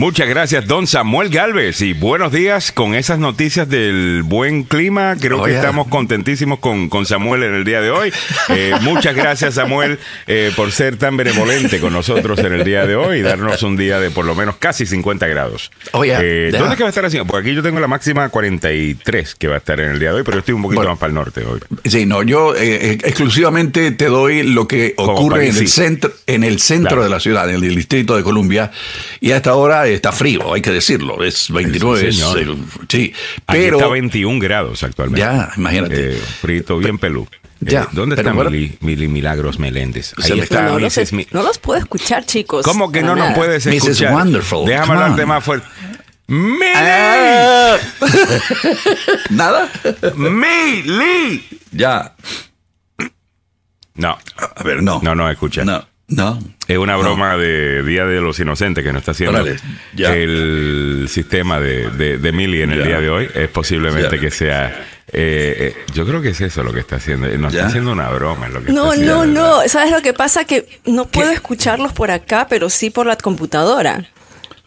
Muchas gracias, don Samuel Galvez. Y buenos días con esas noticias del buen clima. Creo Oh, que yeah. estamos contentísimos con, con Samuel en el día de hoy. Eh, muchas gracias, Samuel, eh, por ser tan benevolente con nosotros en el día de hoy y darnos un día de por lo menos casi 50 grados. Oh, yeah. Eh, Yeah. ¿Dónde es que va a estar haciendo? Porque aquí yo tengo la máxima 43 que va a estar en el día de hoy, pero yo estoy un poquito Bueno. más para el norte hoy. Sí, no, yo eh, eh, exclusivamente te doy lo que ocurre en el centro, en el centro Claro. de la ciudad, en el distrito de Columbia, y hasta ahora está frío, hay que decirlo, es 29, Sí, es, eh, sí, Aquí pero está 21 grados actualmente. Ya, imagínate. Eh, frito, bien pelú. Ya, Eh, ¿Dónde pero está bueno. Mili, Mili Milagros Meléndez? Se Ahí me está no, los, Mrs. No los puedo escuchar, chicos. ¿Cómo que no nos nada. puedes Mrs. escuchar? Wonderful, Déjame hablarte más fuerte. ¡Mili! Ah. nada, ¡Mili! ya, No, a ver, no, no, no, escucha. no, no, Es una broma de Día de los Inocentes que nos está haciendo Órale, ya. el sistema de, de, de Mili en el Ya. día de hoy. Es posiblemente Ya. que sea. eh, eh, yo creo que es eso lo que está haciendo. Nos Ya. está haciendo una broma. en Lo que No, está no, haciendo. no. ¿Sabes lo que pasa? Que no puedo escucharlos por acá, pero sí por la computadora.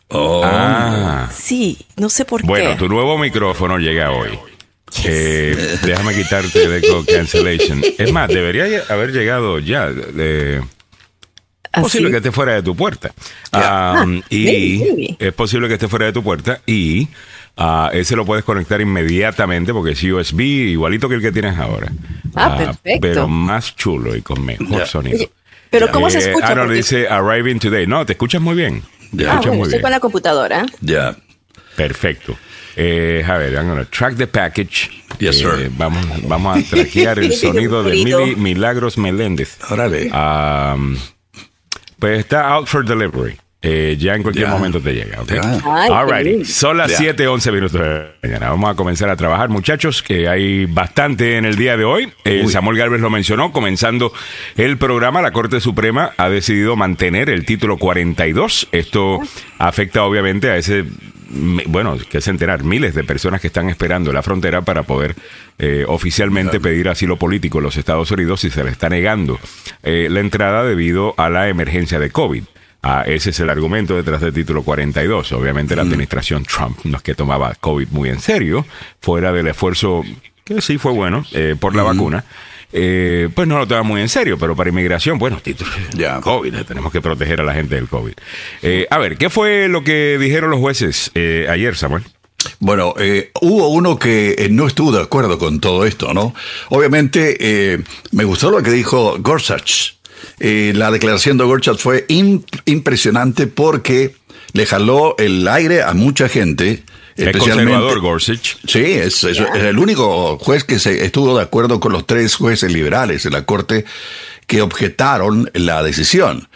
Oh, Ah. Sí, no sé por Bueno, qué. tu nuevo micrófono llega hoy. Eh, déjame quitarte de eco cancellation. Es más, debería haber llegado ya. eh, Así. posible que esté fuera de tu puerta. Um, Ah, y maybe, maybe. es posible que esté fuera de tu puerta y ah, ese lo puedes conectar inmediatamente porque es USB igualito que el que tienes ahora. Ah, perfecto. Pero más chulo y con mejor sonido. Oye, pero ¿cómo se Eh, escucha? Ah, no, Porque- dice arriving today. No, te escuchas muy bien. Te. Ah, escuchas bueno, muy estoy bien. con la computadora. ya, Perfecto. Eh, a ver, I'm gonna track the package. Yes, Eh, sir. Vamos, vamos a traquear el sonido de. Mili Milagros Meléndez. órale, Um, pues está out for delivery. Eh, ya en cualquier Ya. momento te llega, ¿ok? Ya. Ay, qué Alrighty. Son las Ya. 7, 11 minutos de la mañana. Vamos a comenzar a trabajar, muchachos, que hay bastante en el día de hoy. Eh. Samuel Galvez lo mencionó. Comenzando el programa, la Corte Suprema ha decidido mantener el título 42. Esto afecta obviamente a ese, bueno, que es enterar, miles de personas que están esperando la frontera para poder eh, oficialmente pedir asilo político en los Estados Unidos y se le está negando eh, la entrada debido a la emergencia de COVID. Ah, ese es el argumento detrás del título 42. Obviamente la administración Trump no es que tomaba COVID muy en serio, fuera del esfuerzo, que sí fue bueno, eh, por la vacuna. Eh, pues no lo toma muy en serio, pero para inmigración, bueno, título Ya. COVID, tenemos que proteger a la gente del COVID. Eh, a ver, ¿qué fue lo que dijeron los jueces eh, ayer, Samuel? Bueno, eh, hubo uno que eh, no estuvo de acuerdo con todo esto, ¿no? Obviamente, eh, me gustó lo que dijo Gorsuch. La declaración de Gorsuch fue im- impresionante porque le jaló el aire a mucha gente. Es especialmente- conservador Gorsuch. Sí, es, es- es el único juez que se estuvo de acuerdo con los tres jueces liberales de la Corte que objetaron la decisión.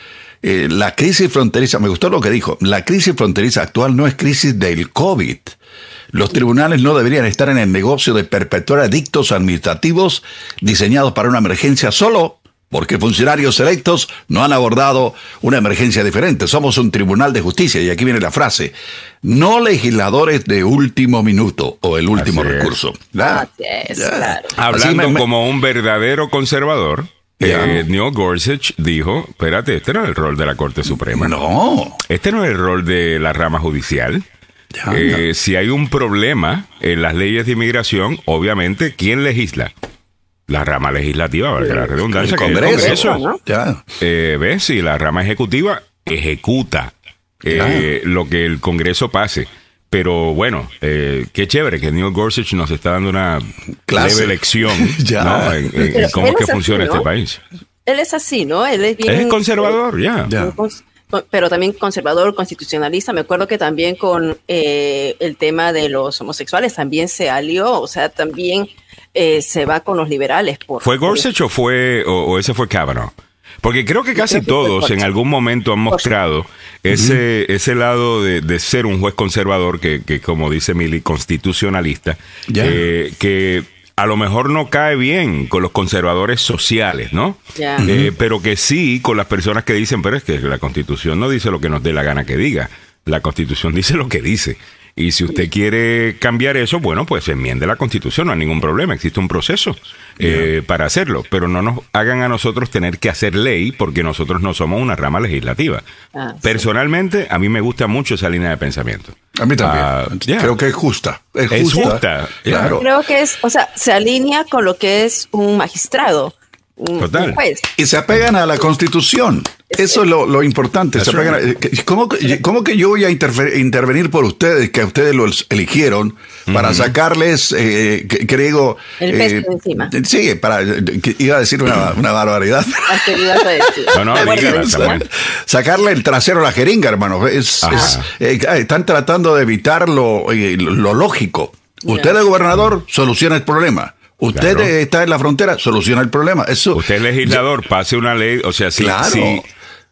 Eh, la crisis fronteriza, me gustó lo que dijo, la crisis fronteriza actual no es crisis del COVID. Los tribunales no deberían estar en el negocio de perpetuar edictos administrativos diseñados para una emergencia solo porque funcionarios electos no han abordado una emergencia diferente. Somos un tribunal de justicia y aquí viene la frase, no legisladores de último minuto o el último Así recurso. es, claro. Hablando me- como un verdadero conservador, eh, Neil Gorsuch dijo, espérate, este no es el rol de la Corte Suprema. No. Este no es el rol de la rama judicial. Eh, Si hay un problema en las leyes de inmigración, obviamente, ¿quién legisla? La rama legislativa, valga la redundancia, El que es el Congreso. Ya. Eh, ¿Ves? Si la rama ejecutiva ejecuta eh, lo que el Congreso pase. Pero bueno, eh, qué chévere que Neil Gorsuch nos está dando una Clase. leve lección Ya. ¿no? en, en- en Pero cómo es que así, funciona ¿no? este país. Él es así, ¿no? Él es bien... Es conservador, ya. Ya. pero también conservador, constitucionalista. Me acuerdo que también con eh, el tema de los homosexuales también se alió, o sea, también eh, se va con los liberales. Por, ¿Fue Gorsuch o, fue, o, o ese fue Kavanaugh? Porque creo que casi creo que fue todos en algún momento han mostrado ese, ese lado de, de ser un juez conservador que, que como dice Mili, constitucionalista, eh, que a lo mejor no cae bien con los conservadores sociales, ¿no? Eh, pero que sí con las personas que dicen, pero es que la constitución no dice lo que nos dé la gana que diga, la constitución dice lo que dice. Y si usted quiere cambiar eso, bueno, pues enmiende la constitución, no hay ningún problema, existe un proceso eh, para hacerlo, pero no nos hagan a nosotros tener que hacer ley porque nosotros no somos una rama legislativa. Ah, sí. Personalmente, a mí me gusta mucho esa línea de pensamiento. A mí también. Ah. Creo que es justa. Es Es justa. justa, Claro. Creo que es, o sea, se alinea con lo que es un magistrado, Total. juez. Y se apegan a la constitución. Eso es lo, lo importante. Se That's apegan a- eh, ¿cómo, que- cómo que yo voy a intervenir por ustedes, que ustedes los eligieron, para sacarles, eh, digo... El peso de encima. Sí, para, iba a decir una, una barbaridad. Sacarle el trasero a la jeringa, hermano. Es, Ajá. es- eh, están tratando de evitar lo, eh, lo lógico. Usted es gobernador, soluciona el problema. Usted Claro. eh, está en la frontera, soluciona el problema. Eso, Usted es legislador, pase una ley, o sea, si, Claro. si,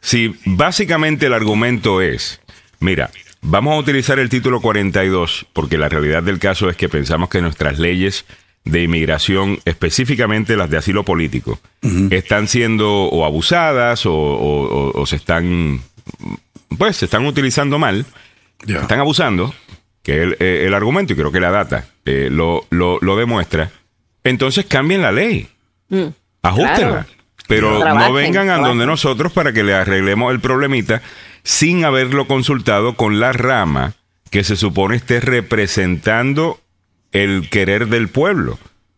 si básicamente el argumento es, mira, vamos a utilizar el título 42, porque la realidad del caso es que pensamos que nuestras leyes de inmigración, específicamente las de asilo político, están siendo o abusadas o, o- o- o se están, pues, se están utilizando mal, están abusando, que el, eh, el argumento, y creo que la data eh, lo, lo, lo demuestra, entonces cambien la ley. Mm, Ajustenla. Claro. Pero Trabajen, no vengan a donde nosotros para que le arreglemos el problemita sin haberlo consultado con la rama que se supone esté representando el querer del pueblo,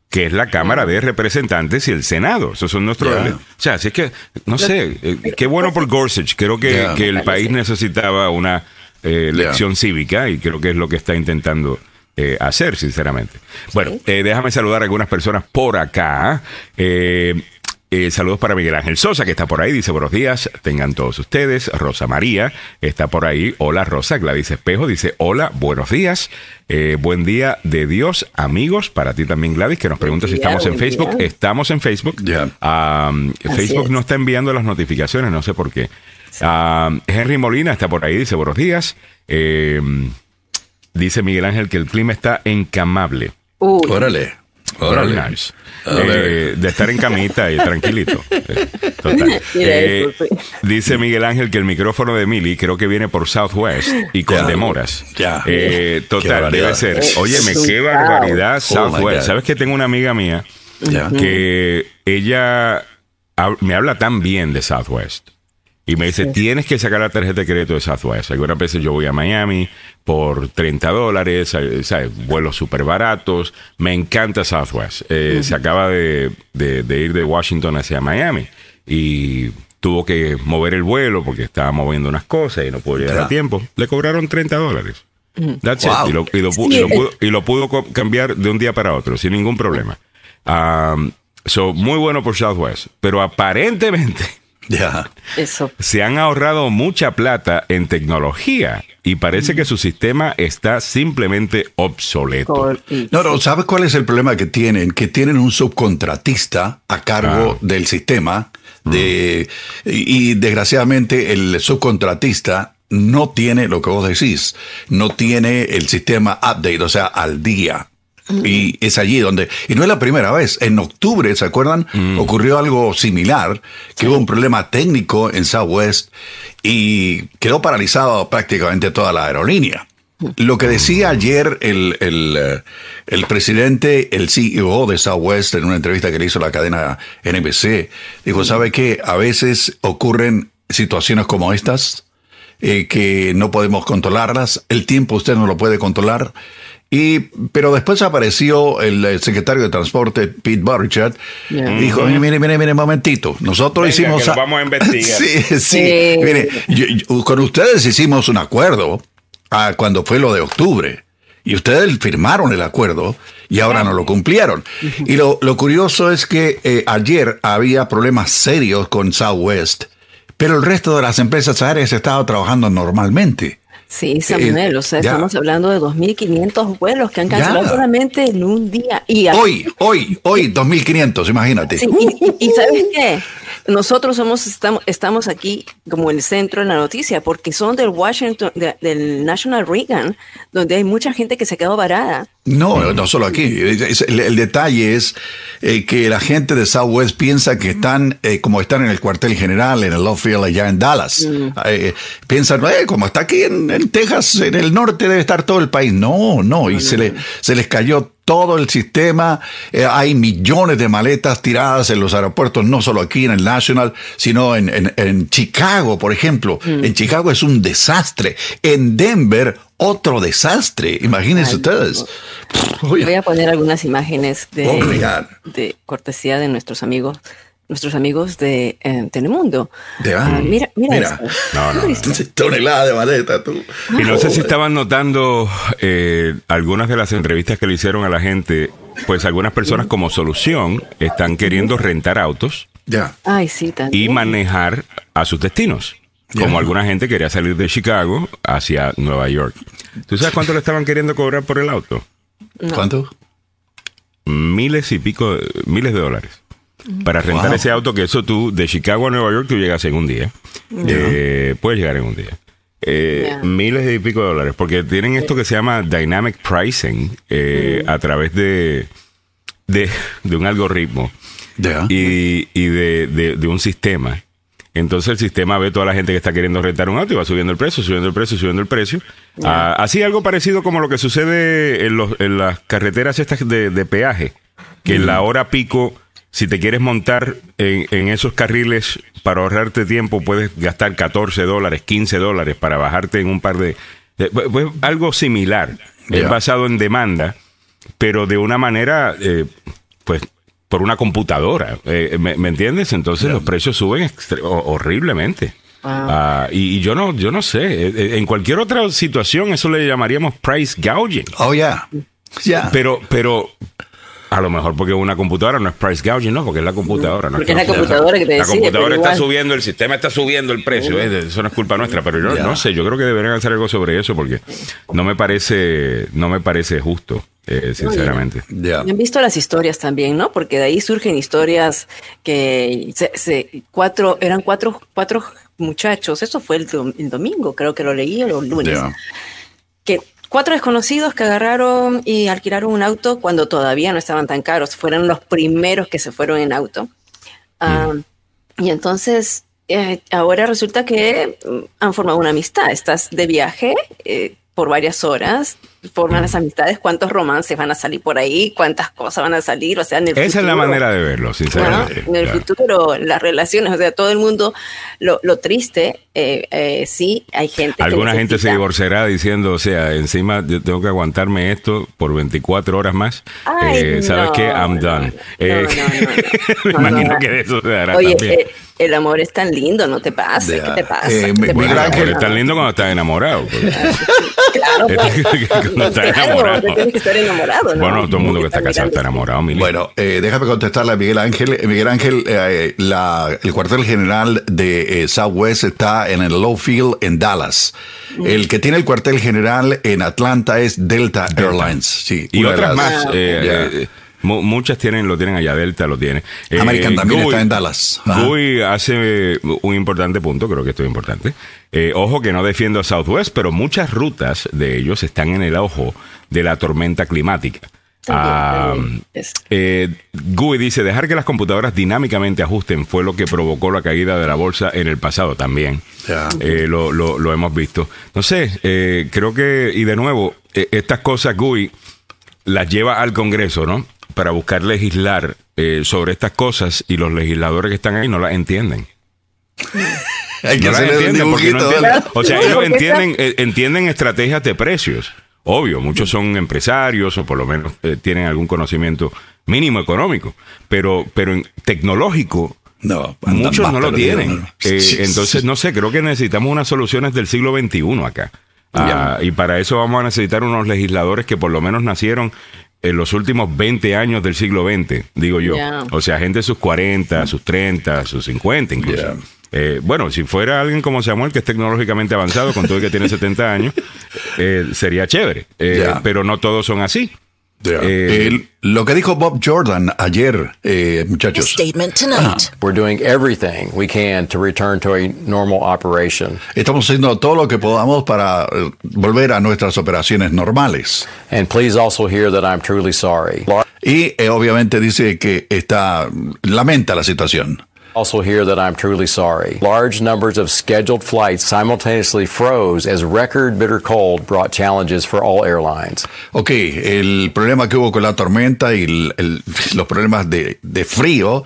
que es la Cámara de Representantes y el Senado. Esos son nuestros... Ya. O sea, así es que, no sé, eh, qué bueno por Gorsuch. Creo que, el país necesitaba una eh, Ya. lección cívica y creo que es lo que está intentando eh, hacer, sinceramente. Bueno, eh, déjame saludar a algunas personas por acá. Eh, eh, saludos para Miguel Ángel Sosa, que está por ahí. Dice, buenos días, tengan todos ustedes. Rosa María está por ahí. Hola, Rosa. Gladys Espejo dice, hola, buenos días. Eh, buen día de Dios, amigos. Para ti también, Gladys, que nos pregunta si estamos en Facebook. día. Estamos en Facebook. Ya. Ah, Así Facebook es. no está enviando las notificaciones, no sé por qué. Henry Molina está por ahí, dice buenos días. Eh, dice Miguel Ángel que el clima está encamable. Uy, Órale. Órale. nice. Eh, de estar en camita y tranquilito. Eh, total. Eh, dice Miguel Ángel que el micrófono de Mili creo que viene por Southwest y con demoras. Ya. Eh, Qué total, debe ser. Óyeme, qué barbaridad Oh, Southwest. ¿Sabes que tengo una amiga mía que ella me habla tan bien de Southwest? Y me dice, tienes que sacar la tarjeta de crédito de Southwest. Algunas veces yo voy a Miami por 30 dólares, eh, ¿sabes? vuelos súper baratos. Me encanta Southwest. Eh, Se acaba de, de- de ir de Washington hacia Miami y tuvo que mover el vuelo porque estaba moviendo unas cosas y no pudo llegar a tiempo. Le cobraron 30 dólares. That's it. Wow. Y lo, y lo pu- Sí. y lo pudo, y lo pudo co- cambiar de un día para otro sin ningún problema. Um, so, muy bueno por Southwest. Pero aparentemente Ya. eso. se han ahorrado mucha plata en tecnología y parece que su sistema está simplemente obsoleto. No, no, ¿sabes cuál es el problema que tienen? Que tienen un subcontratista a cargo Ah. del sistema de y, y desgraciadamente el subcontratista no tiene lo que vos decís, no tiene el sistema update, o sea, al día. Y es allí donde, y no es la primera vez, en octubre, ¿se acuerdan? Ocurrió algo similar, que hubo un problema técnico en Southwest y quedó paralizado prácticamente toda la aerolínea. Lo que decía ayer el, el, eh, el presidente, el CEO de Southwest, en una entrevista que le hizo la cadena NBC, dijo, ¿sabe qué? A veces ocurren situaciones como estas, eh, que no podemos controlarlas, el tiempo usted no lo puede controlar. Y, pero después apareció el, secretario de Transporte, Pete Buttigieg, Ya. y dijo, mire, mire, mire, mire, un momentito, nosotros Venga, hicimos... que lo vamos a investigar. sí, sí, Sí. mire, yo- yo- con ustedes hicimos un acuerdo ah, cuando fue lo de octubre. Y ustedes firmaron el acuerdo y ahora no lo cumplieron. Y lo, lo curioso es que eh, ayer había problemas serios con Southwest, pero el resto de las empresas aéreas estaban trabajando normalmente. Sí, Samuel, o sea, ya. estamos hablando de 2.500 vuelos que han cancelado Ya. solamente en un día. Y Hoy, hoy, hoy, 2.500, imagínate. Sí, y, y- y ¿sabes qué? Nosotros somos, estamos, estamos aquí como el centro de la noticia, porque son del Washington, de- del National Reagan, donde hay mucha gente que se quedó varada. No, no solo aquí. El, el detalle es eh, que la gente de Southwest piensa que están, eh, como están en el cuartel general, en el Love Field allá en Dallas. Eh, piensan, eh, como está aquí en, en Texas, en el norte debe estar todo el país. No, no, y se, le, se les cayó todo el sistema. Eh, hay millones de maletas tiradas en los aeropuertos, no solo aquí en el National, sino en, en, en Chicago, por ejemplo. En Chicago es un desastre. En Denver, otro desastre. Imagínense Ay, ustedes. Voy a poner algunas imágenes de, Oh de cortesía de nuestros amigos, nuestros amigos de eh, Telemundo. De- Ah, mira, mira, Mira. No, no, no. ¿Viste? Tonelada de maleta, tú. Y no sé si estaban notando eh, algunas de las entrevistas que le hicieron a la gente, pues algunas personas como solución están queriendo rentar autos Ya. Ay, sí, y manejar a sus destinos. Como Ya. alguna gente quería salir de Chicago hacia Nueva York. ¿Tú sabes cuánto le estaban queriendo cobrar por el auto? ¿Cuánto? Miles y pico, miles de dólares. Para rentar Wow. ese auto, que eso tú, de Chicago a Nueva York, tú llegas en un día. Eh, puedes llegar en un día. Eh. Miles y pico de dólares. Porque tienen esto que se llama dynamic pricing eh, a través de, de, de un algoritmo Ya. y, y de, de- de un sistema. Entonces el sistema ve toda la gente que está queriendo rentar un auto y va subiendo el precio, subiendo el precio, subiendo el precio. Ah, así algo parecido como lo que sucede en, los- en las carreteras estas de, de peaje, que en la hora pico, si te quieres montar en, en esos carriles para ahorrarte tiempo, puedes gastar 14 dólares, 15 dólares para bajarte en un par de... de- pues, algo similar, es basado en demanda, pero de una manera, eh, pues, por una computadora. eh, ¿me, me entiendes? Entonces los precios suben horriblemente. Ah, y, y yo no, yo no sé. eh, En cualquier otra situación eso le llamaríamos price gouging. Oh, ya. Ya. Pero, pero a lo mejor porque una computadora no es price gouging, no, porque es la computadora. No Porque es la que- computadora que te La decide, computadora está igual. subiendo, el sistema está subiendo el precio. eh, eso no es culpa nuestra, pero yo Ya. no sé. Yo creo que deberían hacer algo sobre eso porque no me parece, no me parece justo, eh, sinceramente. Ya. Han visto las historias también, ¿no? Porque de ahí surgen historias que se, se- cuatro, eran cuatro, cuatro muchachos, eso fue el, dom- el domingo, creo que lo leí o el lunes, que cuatro desconocidos que agarraron y alquilaron un auto cuando todavía no estaban tan caros, fueron los primeros que se fueron en auto. Ah, Y entonces, eh, ahora resulta que mm, han formado una amistad, estás de viaje eh, por varias horas, forman las amistades, cuántos romances van a salir por ahí, cuántas cosas van a salir, o sea, en el Esa es la manera de verlo, sinceramente. en el Claro. futuro, las relaciones, o sea, todo el mundo, lo, lo triste, eh, eh, sí, hay gente que Alguna gente se divorciará diciendo, o sea, encima yo tengo que aguantarme esto por 24 horas más. Ay, Eh, ¿Sabes no, qué? I'm done. Eh, me no, imagino no. que de eso se dará Oye, también. eh, el amor es tan lindo, no te pasa, Ya. ¿qué te pasa? Eh, ¿Qué me- te Miguel Bueno, pasa? Ángel, es tan lindo cuando estás enamorado. pues. Claro, estás Claro, enamorado. tú tienes que estar enamorado, ¿no? Bueno, todo el mundo que está casado está enamorado, Mili. Bueno, eh, déjame contestarle a Miguel Ángel. Eh, Miguel Ángel, eh, la- el cuartel general de eh, Southwest está en el Low Field en Dallas. El que tiene el cuartel general en Atlanta es Delta, Airlines. Sí, y otras las- más. Ah, eh, eh, muchas tienen, lo tienen allá, Delta lo tiene. Eh, American también Gui- está en Dallas. Gui hace un importante punto, creo que esto es importante. Eh, ojo que no defiendo a Southwest, pero muchas rutas de ellos están en el ojo de la tormenta climática. También, Ah, eh, Gui dice, dejar que las computadoras dinámicamente ajusten fue lo que provocó la caída de la bolsa en el pasado también. Eh, lo, lo- lo hemos visto. No sé, eh, creo que, y de nuevo, eh, estas cosas Gui las lleva al Congreso, ¿no? Para buscar legislar eh, sobre estas cosas y los legisladores que están ahí no las entienden. Hay que No hacerle entienden porque no. O sea, ellos entienden, eh, entienden estrategias de precios. Obvio, muchos son empresarios o por lo menos eh, tienen algún conocimiento mínimo económico, pero, pero en tecnológico No, muchos no lo tienen. ¿no? Eh, Sí, entonces, sí. no sé, creo que necesitamos unas soluciones del siglo XXI acá. Ah, y para eso vamos a necesitar unos legisladores que por lo menos nacieron en los últimos 20 años del siglo XX, digo yo. O sea, gente de sus 40, sus 30, sus 50 incluso. Eh, bueno, si fuera alguien como Samuel, que es tecnológicamente avanzado, con todo el que tiene 70 años, eh, sería chévere. Eh. Pero no todos son así. Eh, lo que dijo Bob Jordan ayer, eh, muchachos. Statement tonight. We're doing everything we can to return to a normal operation. Estamos haciendo todo lo que podamos para eh, volver a nuestras operaciones normales. And please also hear that I'm truly sorry. Y eh, obviamente dice que está lamenta la situación. Also hear that I'm truly sorry. Large numbers of scheduled flights simultaneously froze as record bitter cold brought challenges for all airlines. Ok, el problema que hubo con la tormenta y el, el, los problemas de, de frío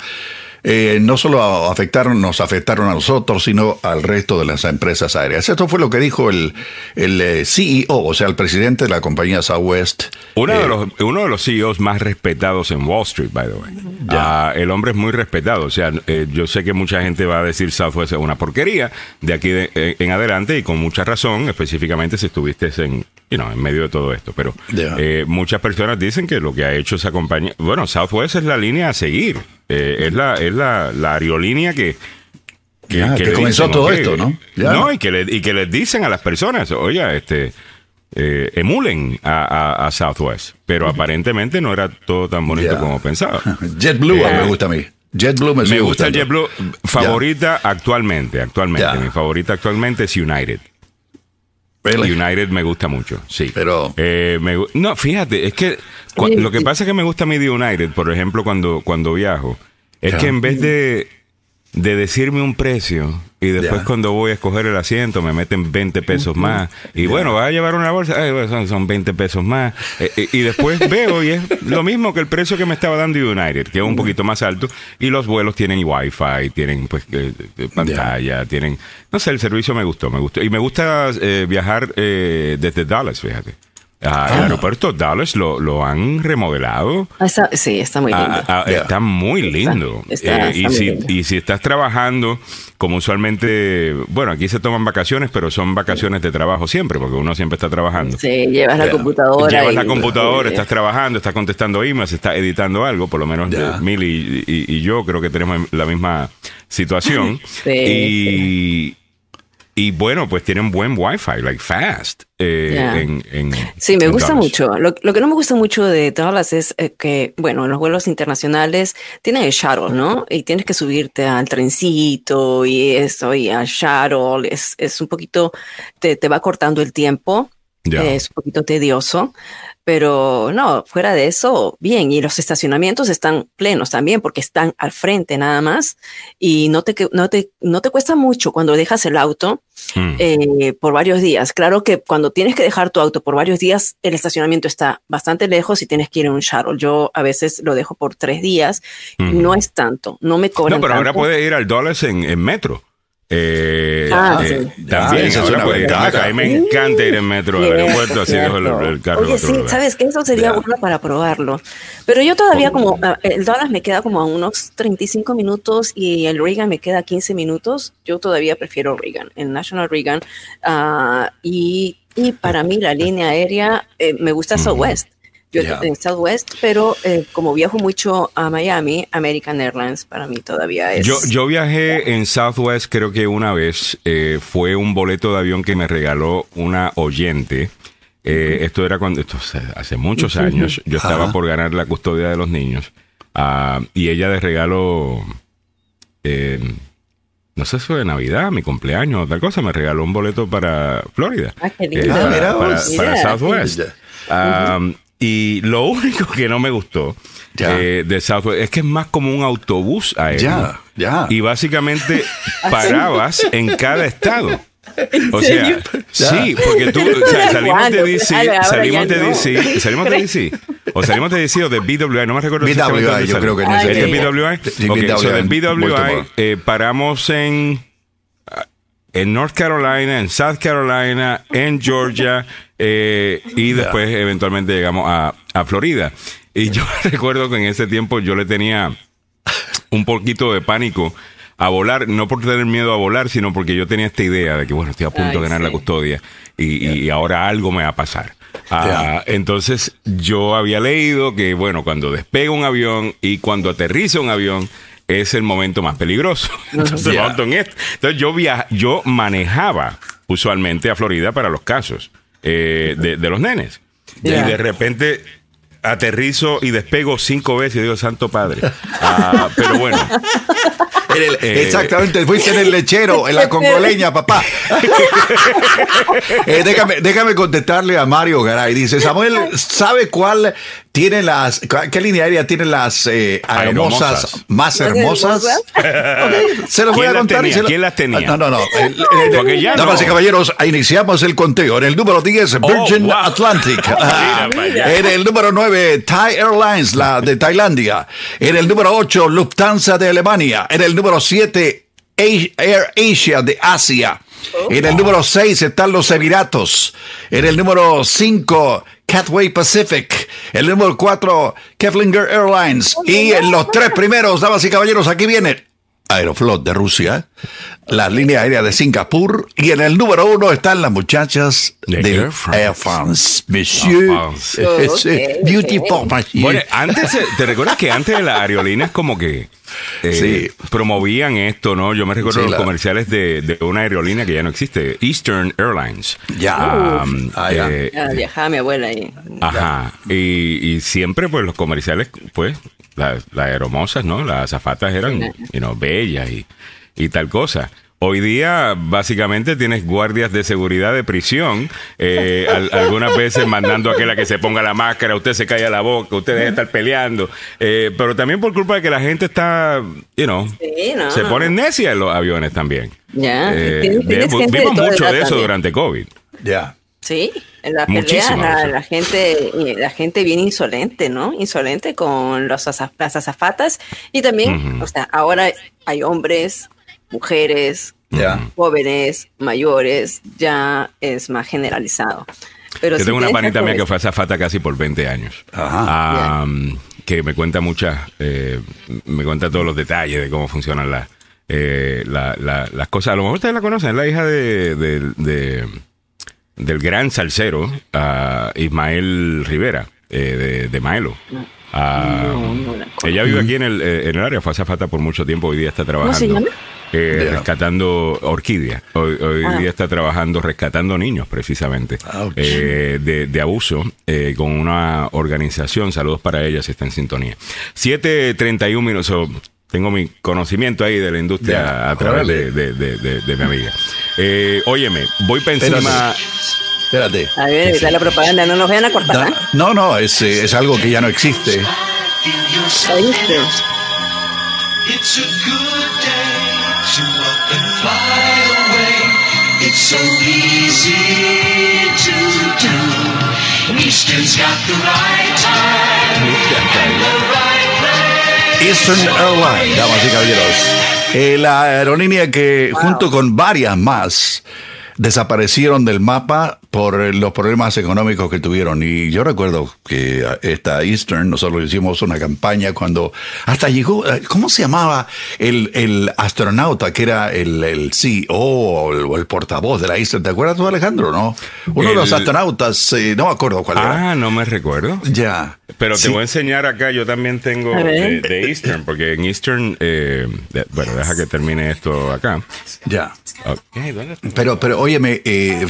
eh, no solo afectaron, nos afectaron a nosotros, sino al resto de las empresas aéreas. Esto fue lo que dijo el, el eh, CEO, o sea, el presidente de la compañía Southwest. Uno, de, los, uno de los CEOs más respetados en Wall Street, by the way. Uh, el hombre es muy respetado. O sea, eh, yo sé que mucha gente va a decir Southwest es una porquería de aquí de, eh, en adelante y con mucha razón, específicamente si estuviste en, you know, en medio de todo esto. Pero Yeah. eh, muchas personas dicen que lo que ha hecho esa compañía, bueno, Southwest es la línea a seguir. Eh, es la, es la, la aerolínea que, Ya, que comenzó dicen, todo esto, ¿no? Ya. No, y que, le, y que les dicen a las personas, oye, este, eh, emulen a, a- a Southwest. Pero aparentemente no era todo tan bonito como pensaba. JetBlue Eh, me gusta a mí. JetBlue me, Me gusta. JetBlue. Favorita actualmente, actualmente. Mi favorita actualmente es United. Really? United me gusta mucho, sí. Pero- Eh, me no, fíjate, es que lo que pasa es que me gusta a mí de United, por ejemplo, cuando, cuando viajo, es que en vez de, de decirme un precio y después cuando voy a escoger el asiento me meten 20 pesos más. Y bueno, vas a llevar una bolsa, Ay, son, son 20 pesos más. Eh, eh, y después veo y es lo mismo que el precio que me estaba dando United, que es un poquito más alto. Y los vuelos tienen Wi-Fi, tienen pues eh, eh, pantalla, tienen, no sé, el servicio me gustó, me gustó. Y me gusta eh, viajar eh, desde Dallas, fíjate. Ah, el aeropuerto Dallas lo, lo han remodelado. Ah, está- sí, está muy lindo. Ah, ah. Está muy lindo. Está- Eh, y, está muy si, lindo. y si estás trabajando, como usualmente, bueno, aquí se toman vacaciones, pero son vacaciones de trabajo siempre, porque uno siempre está trabajando. Sí, llevas la computadora. Llevas la y- computadora, y- estás trabajando, estás contestando emails, estás editando algo, por lo menos y, y- y yo creo que tenemos la misma situación. Sí, y, y bueno, pues tienen buen wifi, like fast. eh, Ya. en, en- Sí, me en gusta Dallas. mucho. Lo, lo que no me gusta mucho de Dallas es eh, que, bueno, en los vuelos internacionales tienen el shuttle, ¿no? Y tienes que subirte al trencito y eso, y al shuttle. Es, es un poquito, te, te va cortando el tiempo. Es un poquito tedioso. Pero no, fuera de eso, bien. Y los estacionamientos están plenos también porque están al frente nada más. Y no te, no te, no te cuesta mucho cuando dejas el auto Mm. eh, por varios días. Claro que cuando tienes que dejar tu auto por varios días, el estacionamiento está bastante lejos y tienes que ir en un shuttle. Yo a veces lo dejo por tres días. No es tanto, no me cobran No, pero ahora tanto. puede ir al en, en metro. Eh, Ah, eh, sí. También, Ah, es una ventaja. A mí me encanta ir en metro al aeropuerto, así dejo el, carro en Oye, otro sí, lugar. sabes que eso sería bueno para probarlo. Pero yo todavía como ah, el Dallas me queda como a unos 35 minutos y el Reagan me queda 15 minutos. Yo todavía prefiero Reagan, el National Reagan. Ah, y, y para mí la línea aérea eh, me gusta Southwest. Yo Ya. en Southwest, pero eh, como viajo mucho a Miami, American Airlines para mí todavía es. Yo, yo viajé en Southwest creo que una vez. eh, fue un boleto de avión que me regaló una oyente. Eh, esto era cuando, esto hace- muchos años, yo estaba Ajá. por ganar la custodia de los niños. ah, y ella de regalo, eh, no sé si fue de Navidad, mi cumpleaños o tal cosa, me regaló un boleto para Florida. Ah, qué Eh, lindo. para, mira para- para Southwest. Um, y lo único que no me gustó eh, de Southwest es que es más como un autobús aéreo. Ya, ya. Y básicamente ¿Ah, parabas en cada estado. O sea, sí, porque tú, o sea, salimos de. DC, salimos de no. DC, salimos de DC, o salimos de DC o de BWI, no me recuerdo BWI, yo creo que en ese ¿Es día. BWI? Sí, Ok, BWI, so de BWI eh, paramos en en North Carolina, en South Carolina, en Georgia eh, y después eventualmente llegamos a, a Florida. Y yo recuerdo que en ese tiempo yo le tenía un poquito de pánico a volar, no por tener miedo a volar, sino porque yo tenía esta idea de que, bueno, estoy a punto Ay, de ganar sí. la custodia y, y ahora algo me va a pasar. Ah, Entonces yo había leído que, bueno, cuando despega un avión y cuando aterriza un avión es el momento más peligroso. Entonces, Ya. monto en esto. Entonces yo, via yo manejaba usualmente a Florida para los casos eh, de, de los nenes. Y de repente aterrizo y despego cinco veces y digo, Santo Padre. Ah, pero bueno. En el- Eh. exactamente, fuiste en el lechero, en la congoleña, papá. Eh, déjame, déjame contestarle a Mario Garay. Dice, Samuel, ¿sabe cuál tiene las, qué línea aérea tiene las eh, aeromosas Aeromosas. más ¿Más hermosas? hermosas? Ok, se los voy ¿Quién a contar. y tenía? se lo- ¿Quién las tenía? Ah, No, no, no. El- el- Porque ya Damas no. y caballeros, iniciamos el conteo. En el número 10, Virgin wow. Atlantic. En el número 9, Thai Airlines, la de Tailandia. En el número 8, Lufthansa de Alemania. En el número 7, Air Asia de Asia. En el número 6 están los Emiratos. En el número 5, Cathay Pacific. El número 4, Keflinger Airlines. Y en los tres primeros, damas y caballeros, aquí viene Aeroflot de Rusia, la línea aérea de Singapur. Y en el número uno están las muchachas De de, Air France. Air France. Monsieur. France. Eh. Beautiful, monsieur. Bueno, antes, eh, ¿te recuerdas que antes de las aerolíneas como que eh, Sí. promovían esto, ¿no? Yo me recuerdo Sí, los la- comerciales de, de una aerolínea que ya no existe, Eastern Airlines. Ya. Ah, Ah, ya. eh, Ah, viajaba mi abuela ahí. Ajá. Y, y siempre, pues, los comerciales, pues, la- las aeromosas, ¿no? Las azafatas eran, you know, bellas y, y tal cosa. Hoy día, básicamente, tienes guardias de seguridad de prisión, eh, al- algunas veces mandando a aquel a que se ponga la máscara, usted se calla la boca, usted debe estar peleando, eh, pero también por culpa de que la gente está, you know, Sí, no, se no. pone necia en los aviones también. Ya, Eh, de- de vimos mucho de eso también. durante COVID. Ya. Sí, en la pelea la, gente, la gente bien insolente, ¿no? Insolente con los aza- las azafatas y también, o sea, ahora hay hombres, mujeres, jóvenes, mayores, ya es más generalizado. Pero Yo sí tengo una panita mía que fue azafata casi por 20 años. Ajá. Am, que me cuenta muchas, eh, me cuenta todos los detalles de cómo funcionan las eh, la- la- las cosas. A lo mejor ustedes la conocen, es la hija de, de- de- del gran salsero ah, Ismael Rivera, eh, de, de Maelo. Ah, No, no la conozco. ella vive aquí en el, eh, en el área, fue azafata por mucho tiempo, hoy día está trabajando. se llama? eh, rescatando Orquídea. Hoy, hoy Ah. día está trabajando rescatando niños, precisamente, Ouch. eh, de, de abuso, eh, con una organización. Saludos para ella si está en sintonía. 7.31 minutos. so, tengo mi conocimiento ahí de la industria Ya, a través de, de- de- de- de mi amiga. Eh, óyeme, voy para encima. Espérate. A ver, está la propaganda, no nos vayan a cortar. ¿eh? No, no, es, eh, es algo que ya no existe. Ahí está. It's a good day to up and fly away. It's so easy to do. Eastern's got the right time, the right. Eastern Airlines, damas y caballeros. Eh, la aerolínea que, junto con varias más, desaparecieron del mapa por eh, los problemas económicos que tuvieron. Y yo recuerdo que esta Eastern, nosotros hicimos una campaña cuando hasta llegó, eh, ¿cómo se llamaba el, el astronauta que era el, el CEO o el, el portavoz de la Eastern? ¿Te acuerdas tú, Alejandro? No. Uno de los astronautas, eh, no me acuerdo cuál era. Ah, no me recuerdo. Ya. Pero te Sí. voy a enseñar acá, yo también tengo de, ver. de Eastern, porque en Eastern, eh, de- bueno, deja que termine esto acá. Ya. Ok, ¿dónde está? Pero, pero óyeme, eh,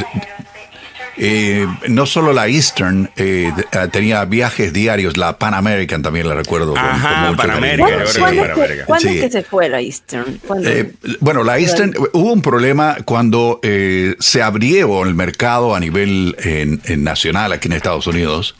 eh, no solo la Eastern eh, eh, tenía viajes diarios, la Pan American también la recuerdo. con- Ajá, con mucho Pan. American, ¿Cuándo, Sí. es cuándo para es que- América. cuándo Sí. es que se fue la Eastern? Eh, bueno, la Eastern, hubo un problema cuando eh, se abrió el mercado a nivel en- en nacional aquí en Estados Unidos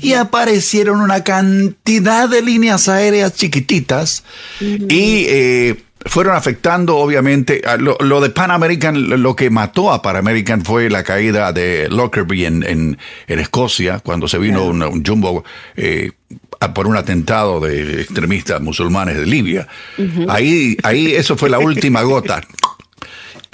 y aparecieron una cantidad de líneas aéreas chiquititas y eh, fueron afectando obviamente a lo, lo de Pan American, lo- que mató a Pan American fue la caída de Lockerbie en, en, en Escocia cuando se vino un, un jumbo eh, por un atentado de extremistas musulmanes de Libia. Ahí, ahí eso fue la última gota.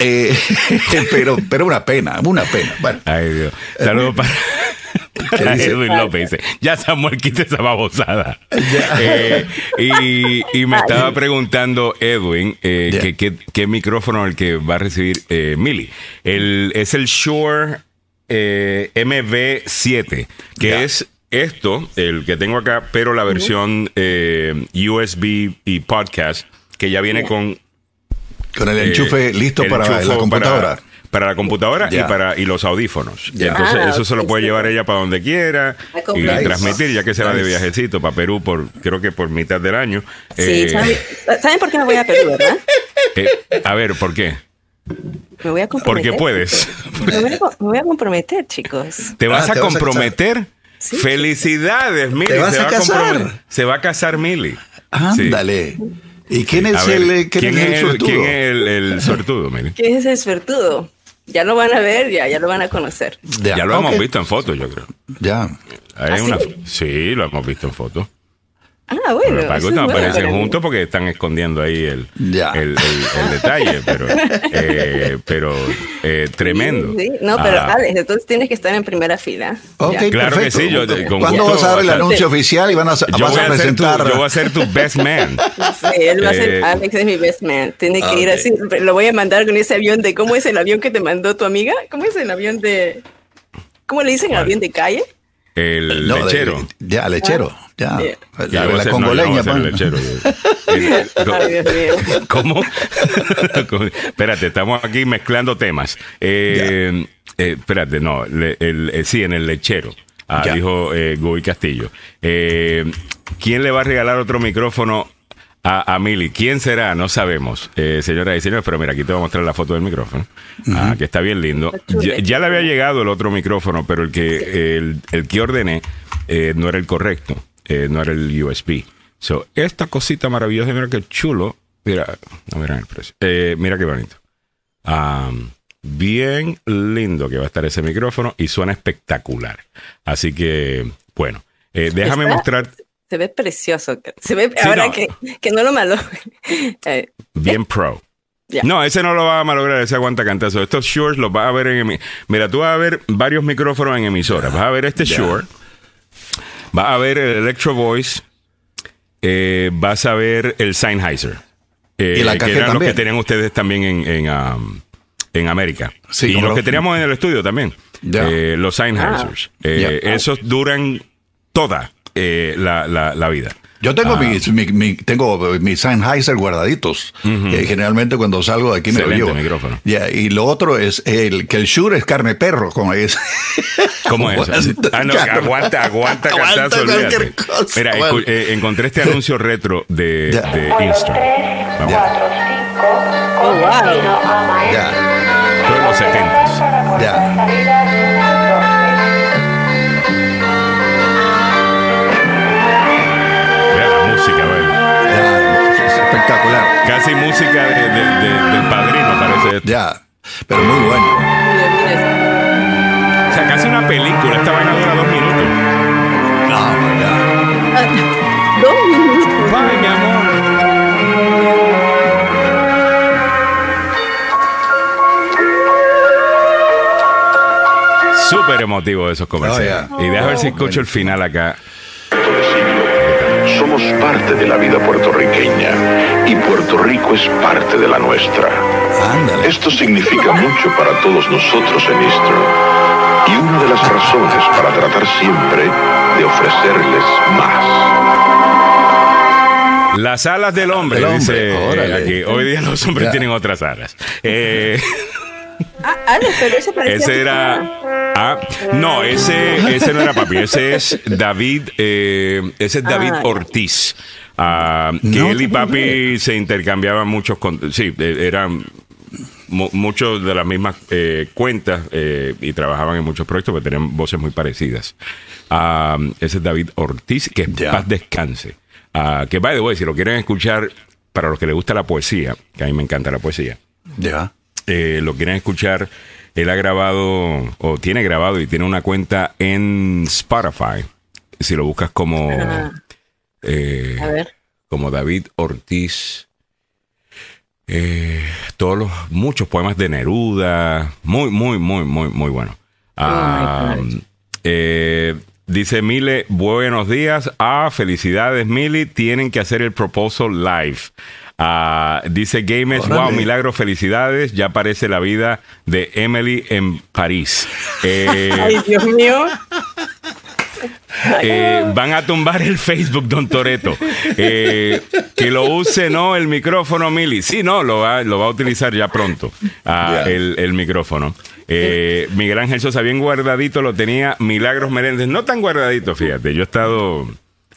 Eh, pero, pero una pena, una pena. Bueno, Ay, Dios. Saludos para, para? Edwin López. Dice, ya Samuel quita esa babosada. Eh, y, y me estaba preguntando Edwin eh, Ya. que, que- qué micrófono el que va a recibir eh, Mili. El, es el Shure eh, MV7, que es esto, el que tengo acá, pero la versión eh, USB y podcast, que ya viene con con el eh, enchufe listo el para enchufo la computadora. Para, para la computadora y para y los audífonos. Entonces, Ah, eso se lo puede sí. llevar ella para donde quiera y Nice. transmitir, ya que se va de viajecito para Perú por, creo que por mitad del año. Sí, Eh, ¿saben, ¿saben por qué me voy a Perú, verdad? eh, a ver, ¿por qué? Me voy a comprometer. Porque puedes. Me voy a, co- me voy a comprometer, chicos. ¿Te vas Ah, a ¿te vas a comprometer? Sí. Felicidades, Mili. ¿Te vas se a va casar? Se va a casar Mili. Sí. ¿Y quién es ver, el, quién ¿quién es el es el, suertudo? quién es el, el sortudo, Mili? ¿Quién es el suertudo? Ya lo van a ver, ya, ya lo van a conocer. Ya lo hemos ok. visto en fotos, yo creo. Ya. Hay ¿Ah, una- sí? sí, lo hemos visto en fotos. Ah, bueno. Eso que no bueno aparecen juntos porque están escondiendo ahí el, el, el- el detalle, pero, eh, pero eh, tremendo. Sí, No, pero Ah, Alex, entonces tienes que estar en primera fila. Ok, Ya. Claro que sí, yo te- con ¿Cuándo gusto vas a dar el bastante. anuncio oficial y van a, yo, vas voy a a ser tu, presentar? yo voy a ser tu best man. Sí, él va a ser, Eh, Alex es mi best man. Tiene que ir así. Lo voy a mandar con ese avión de, ¿cómo es el avión que te mandó tu amiga? ¿Cómo es el avión de, ¿cómo le dicen? ¿Cuál? ¿Avión de calle? El No, de- lechero. ya, lechero. Ya. La, la no, congoleña. a ser pues. el lechero. yo. Eh, Ay, Dios mío. ¿Cómo? espérate, estamos aquí mezclando temas. Eh, eh, espérate, no, le- el- eh, sí, en el lechero. Ah, dijo eh, Guy Castillo. Eh, ¿Quién le va a regalar otro micrófono a, a Mili? ¿Quién será? No sabemos, eh, señoras y señores, pero mira, aquí te voy a mostrar la foto del micrófono, ah, que está bien lindo. Ya, ya le había llegado el otro micrófono, pero el que, el, el que ordené eh, no era el correcto, eh, no era el USB. So, esta cosita maravillosa, mira qué chulo. Mira, no miren el precio. Eh, mira qué bonito. Bien lindo que va a estar ese micrófono y suena espectacular. Así que, bueno, eh, déjame mostrar Se ve precioso. Se ve, Sí, ahora no. que, que no lo malo. Eh, bien pro. No, ese no lo va a malograr, ese aguanta cantazo. Estos Shures los vas a ver en... Mira, tú vas a ver varios micrófonos en emisoras. Vas a ver este Ya. Shure. Vas a ver el Electro Voice. eh, vas a ver el Sennheiser. eh, Y la que eran los que tenían ustedes también en, en, um, en América. Sí, y los lo- que teníamos en el estudio también. Eh, los Sennheisers. Eh, Ya. Esos duran toda eh, la, la, la vida. Yo tengo, Ah. mis, mi, mi- tengo mis Sennheiser guardaditos. Eh, generalmente cuando salgo de aquí me lo llevo. micrófono. Ya, y lo otro es el, que el Shure es carne perro, como es. ¿Cómo es? Ah, no, aguanta, aguanta, Aguanta cantazo, cualquier olvídate. cosa, Mira, bueno. eh, encontré este anuncio retro de, Ya. de Vuelo Insta. 3, Vamos. 4, 5, Oh, wow. Ya, los 70s. ya. Música de- de- de- del padrino, parece. esto. Ya, pero muy bueno. O sea, casi una película. Esta vaina dura dos minutos. Oh, my God. Dos minutos. Ay, mi amor. Súper emotivo esos comerciales. Oh, Y deja ver si escucho el final acá. Somos parte de la vida puertorriqueña y Puerto Rico es parte de la nuestra. Ándale. Esto significa mucho para todos nosotros en Eastern y una de las razones para tratar siempre de ofrecerles más. Las alas del hombre, Del hombre, dice órale. aquí. Hoy día los hombres Ya. tienen otras alas. Eh, Ah, Alex, pero ese parecía ese era. papá. Ah, no, ese, ese no era papi. Ese es David. eh, ese es David Ah. Ortiz. Ah, que No él y papi se intercambiaban muchos. con- sí, eh, eran mu- muchos de las mismas eh, cuentas eh, y trabajaban en muchos proyectos, pero tenían voces muy parecidas. Ah, ese es David Ortiz, que Ya. paz descanse. Ah, que, by the way, si lo quieren escuchar, para los que les gusta la poesía, que a mí me encanta la poesía, Ya. Eh, lo quieren escuchar, él ha grabado, o tiene grabado y tiene una cuenta en Spotify. Si lo buscas como, Ah. eh, A ver. como David Ortiz, eh, todos los, muchos poemas de Neruda, muy, muy, muy, muy, muy bueno. Ah, Oh eh, dice Mile, buenos días. Ah, felicidades, Mili. Tienen que hacer el proposal live. Ah, dice Games, Órale. wow, milagro, felicidades. Ya aparece la vida de Emily en París. Eh, Ay, Dios mío. Eh, van a tumbar el Facebook, don Toreto. Eh, que lo use, ¿no? El micrófono, Mili. Sí, no, lo va, lo va a utilizar ya pronto. ah, el, el micrófono. Eh, Miguel Ángel Sosa, bien guardadito, lo tenía Milagros Meréndez. No tan guardadito, fíjate. Yo he estado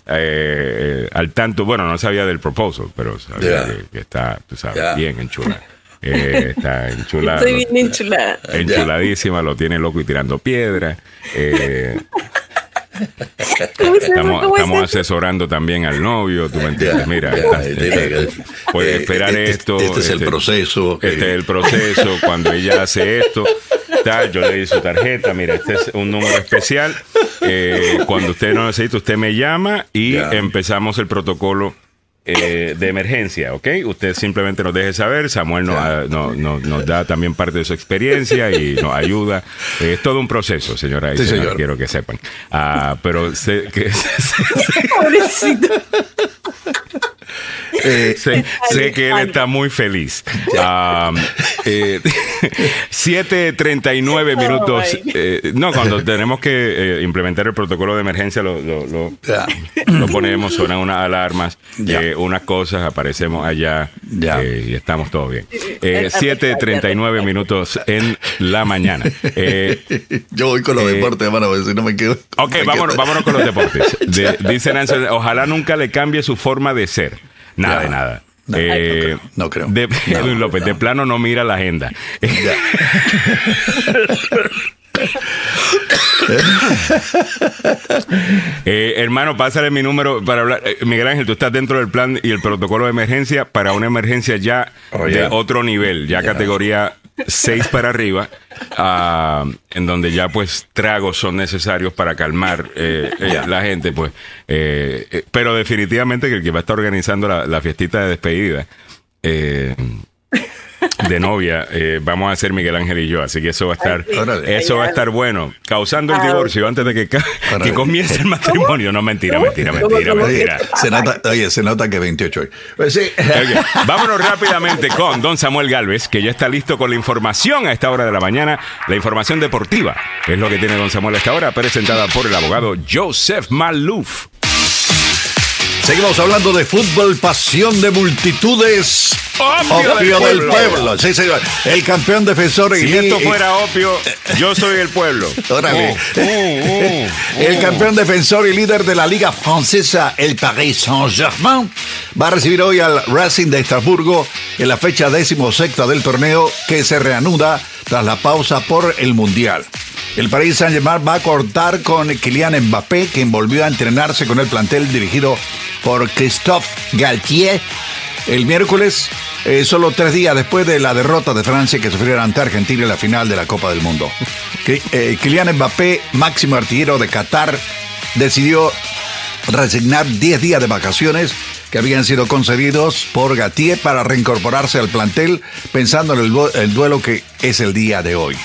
eh, al tanto. Bueno, no sabía del proposal, pero sabía que, que está, tú sabes, bien enchulada. Eh, está enchulada. Estoy bien enchulada. Enchuladísima, lo tiene loco y tirando piedra. Eh, estamos asesorando también al novio, tú me entiendes. Mira, que- este, puede eh, esperar este- esto. este es el proceso. Este es el proceso. Cuando ella hace esto, tal, yo le di su tarjeta. Mira, este es un número especial. Eh, cuando usted no necesita, usted me llama y empezamos el protocolo. eh, de emergencia, ¿ok? Usted simplemente nos deje saber, Samuel nos, no- no- nos da también parte de su experiencia y nos ayuda. Eh, es todo un proceso, señora y Sí, señor. quiero que sepan. Ah, pero sé que Pobrecito. Eh, sé, sé que él está muy feliz. Ah, eh, 7.39 minutos. eh, no, cuando tenemos que eh, implementar el protocolo de emergencia, lo, lo, lo- ya. lo ponemos, suenan unas alarmas, unas cosas, aparecemos allá y estamos todos bien. Eh, Eh, 7.39 minutos en la mañana. Yo voy con los deportes, hermano, si no me quedo. Ok, me vámonos, quedo- vámonos con los deportes. De- dice Nancy, ojalá nunca le cambie su forma de ser. Nada Ya. de nada. No, Eh, no creo. De, No, López, de plano no mira la agenda. Eh, hermano, pásale mi número para hablar. Eh, Miguel Ángel, tú estás dentro del plan y el protocolo de emergencia para una emergencia ya Oh, de otro nivel, ya, Ya. categoría 6 para arriba, ah, en donde ya pues tragos son necesarios para calmar eh, eh, la gente, pues. Eh, pero definitivamente que el que va a estar organizando la, la fiestita de despedida. De novia, eh, vamos a ser Miguel Ángel y yo, así que eso va a estar, Ay, eso va a estar bueno, causando el divorcio antes de que, que comience el matrimonio. No, mentira, mentira, mentira, mentira. Se nota, oye, se nota que 28 hoy. Pues sí. Vámonos rápidamente con don Samuel Galvez, que ya está listo con la información a esta hora de la mañana, la información deportiva. Es lo que tiene don Samuel a esta hora, presentada por el abogado Joseph Malouf. Seguimos hablando de fútbol, pasión de multitudes. Opio Opio del del pueblo. pueblo. Sí, señor. El campeón defensor Si y- esto fuera opio, yo soy el pueblo. Órale. Oh, oh, oh, El campeón defensor y líder de la Liga Francesa, el Paris Saint-Germain, va a recibir hoy al Racing de Estrasburgo en la fecha decimosexta del torneo que se reanuda tras la pausa por el Mundial. El Paris Saint-Germain va a cortar con Kylian Mbappé, quien volvió a entrenarse con el plantel dirigido por Christophe Galtier el miércoles, eh, solo tres días después de la derrota de Francia que sufrió ante Argentina en la final de la Copa del Mundo. Eh, Kylian Mbappé, máximo artillero de Qatar, decidió resignar 10 días de vacaciones que habían sido concedidos por Gatier para reincorporarse al plantel pensando en el duelo que es el día de hoy.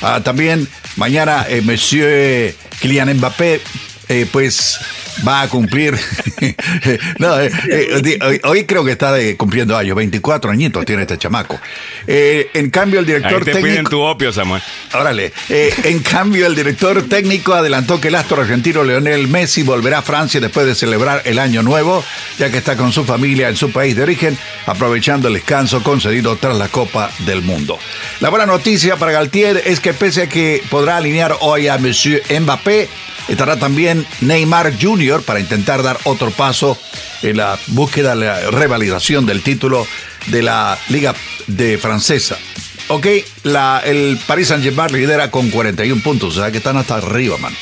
Ah, también mañana eh, Monsieur Kylian Mbappé eh, pues va a cumplir no, eh, eh, hoy, hoy creo que está cumpliendo años 24 añitos tiene este chamaco en cambio el Ahí director te piden técnico tu opio, Samuel. Órale. En cambio, el director técnico adelantó que el astro argentino Leonel Messi volverá a Francia después de celebrar el año nuevo, ya que está con su familia en su país de origen, aprovechando el descanso concedido tras la Copa del Mundo. La buena noticia para Galtier es que pese a que podrá alinear hoy a Monsieur Mbappé, estará también Neymar Jr. para intentar dar otro paso en la búsqueda de la revalidación del título de la Liga de Francesa. Ok, el Paris Saint-Germain lidera con 41 puntos, o sea que están hasta arriba, man.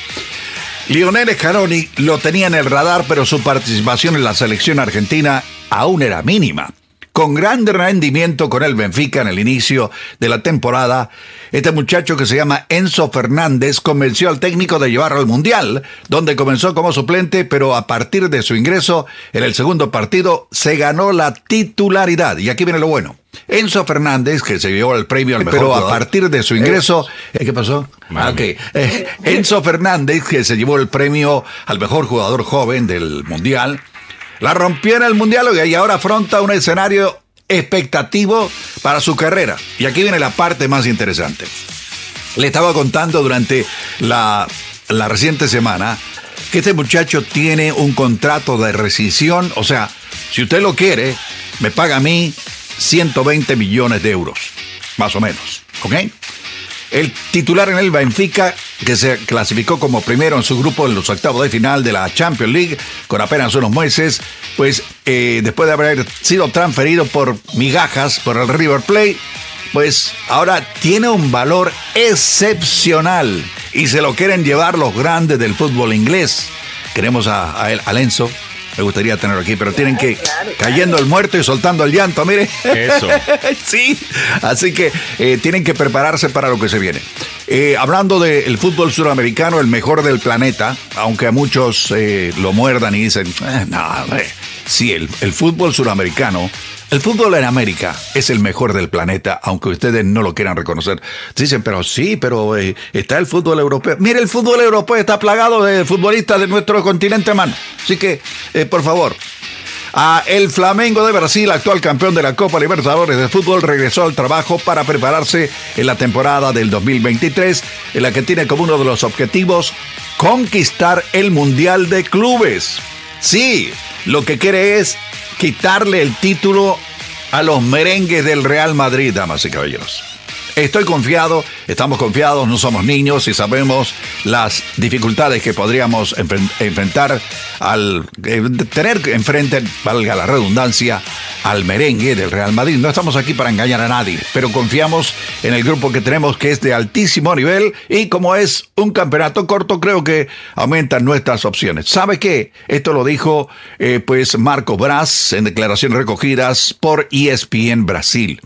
Lionel Scaloni lo tenía en el radar, pero su participación en la selección argentina aún era mínima. Con gran rendimiento con el Benfica en el inicio de la temporada, este muchacho que se llama Enzo Fernández convenció al técnico de llevarlo al Mundial, donde comenzó como suplente, pero a partir de su ingreso en el segundo partido se ganó la titularidad. Y aquí viene lo bueno. Enzo Fernández, que se llevó el premio al mejor pero a jugador. partir de su ingreso, ¿eh, ¿qué pasó? Ah, ok. Eh, Enzo Fernández, que se llevó el premio al mejor jugador joven del Mundial, la rompió en el Mundial y ahora afronta un escenario expectativo para su carrera. Y aquí viene la parte más interesante. Le estaba contando durante la, la reciente semana que este muchacho tiene un contrato de rescisión. O sea, si usted lo quiere, me paga a mí 120 millones de euros, más o menos. ¿Ok? El titular en el Benfica, que se clasificó como primero en su grupo en los octavos de final de la Champions League, con apenas unos meses, pues eh, después de haber sido transferido por migajas por el River Plate, pues ahora tiene un valor excepcional y se lo quieren llevar los grandes del fútbol inglés. Queremos a, a él. Me gustaría tenerlo aquí, pero tienen que cayendo el muerto y soltando el llanto, mire. Eso. sí, así que eh, tienen que prepararse para lo que se viene. Eh, hablando del fútbol suramericano, el mejor del planeta, aunque a muchos eh, lo muerdan y dicen, "Eh, no, hombre". sí, el, el fútbol suramericano, el fútbol en América es el mejor del planeta, aunque ustedes no lo quieran reconocer. Dicen, pero sí, pero eh, está el fútbol europeo. Mire, el fútbol europeo está plagado de futbolistas de nuestro continente, hermano. Así que, eh, por favor, a el Flamengo de Brasil, actual campeón de la Copa Libertadores de Fútbol, regresó al trabajo para prepararse en la temporada del 2023, en la que tiene como uno de los objetivos conquistar el Mundial de Clubes. Sí, lo que quiere es quitarle el título a los merengues del Real Madrid, damas y caballeros. Estoy confiado, estamos confiados, no somos niños y sabemos las dificultades que podríamos enfren- enfrentar al eh, tener enfrente, valga la redundancia, al merengue del Real Madrid. No estamos aquí para engañar a nadie, pero confiamos en el grupo que tenemos que es de altísimo nivel y como es un campeonato corto, creo que aumentan nuestras opciones. ¿Sabe qué? Esto lo dijo eh, pues Marco Braz en declaraciones recogidas por ESPN Brasil.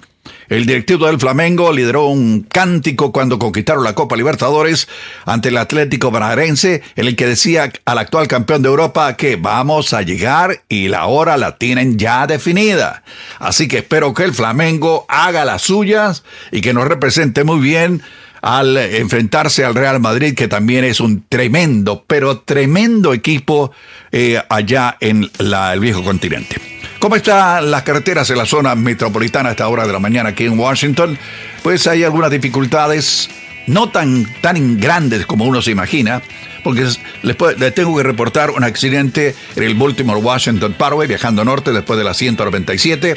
El directivo del Flamengo lideró un cántico cuando conquistaron la Copa Libertadores ante el Atlético Paranaense, en el que decía al actual campeón de Europa que vamos a llegar y la hora la tienen ya definida. Así que espero que el Flamengo haga las suyas y que nos represente muy bien al enfrentarse al Real Madrid, que también es un tremendo, pero tremendo equipo eh, allá en la- el viejo continente. ¿Cómo están las carreteras en la zona metropolitana a esta hora de la mañana aquí en Washington? Pues hay algunas dificultades, no tan, tan grandes como uno se imagina, porque les tengo que reportar un accidente en el Baltimore Washington Parkway, viajando norte después de la 197.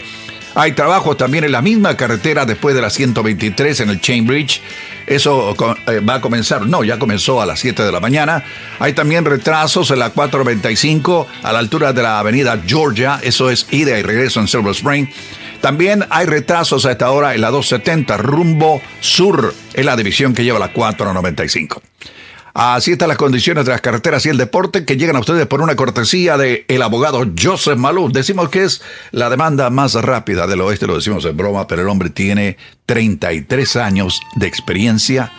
Hay trabajos también en la misma carretera después de la 123 en el Chain Bridge. Eso eh, va a comenzar, no, ya comenzó a las 7 de la mañana. Hay también retrasos en la 425 a la altura de la avenida Georgia. Eso es ida y regreso en Silver Spring. También hay retrasos a esta hora en la 270 rumbo sur, en la división que lleva la 495. Así están las condiciones de las carreteras y el deporte que llegan a ustedes por una cortesía de el abogado Joseph Malou. Decimos que es la demanda más rápida del oeste, lo decimos en broma, pero el hombre tiene 33 años de experiencia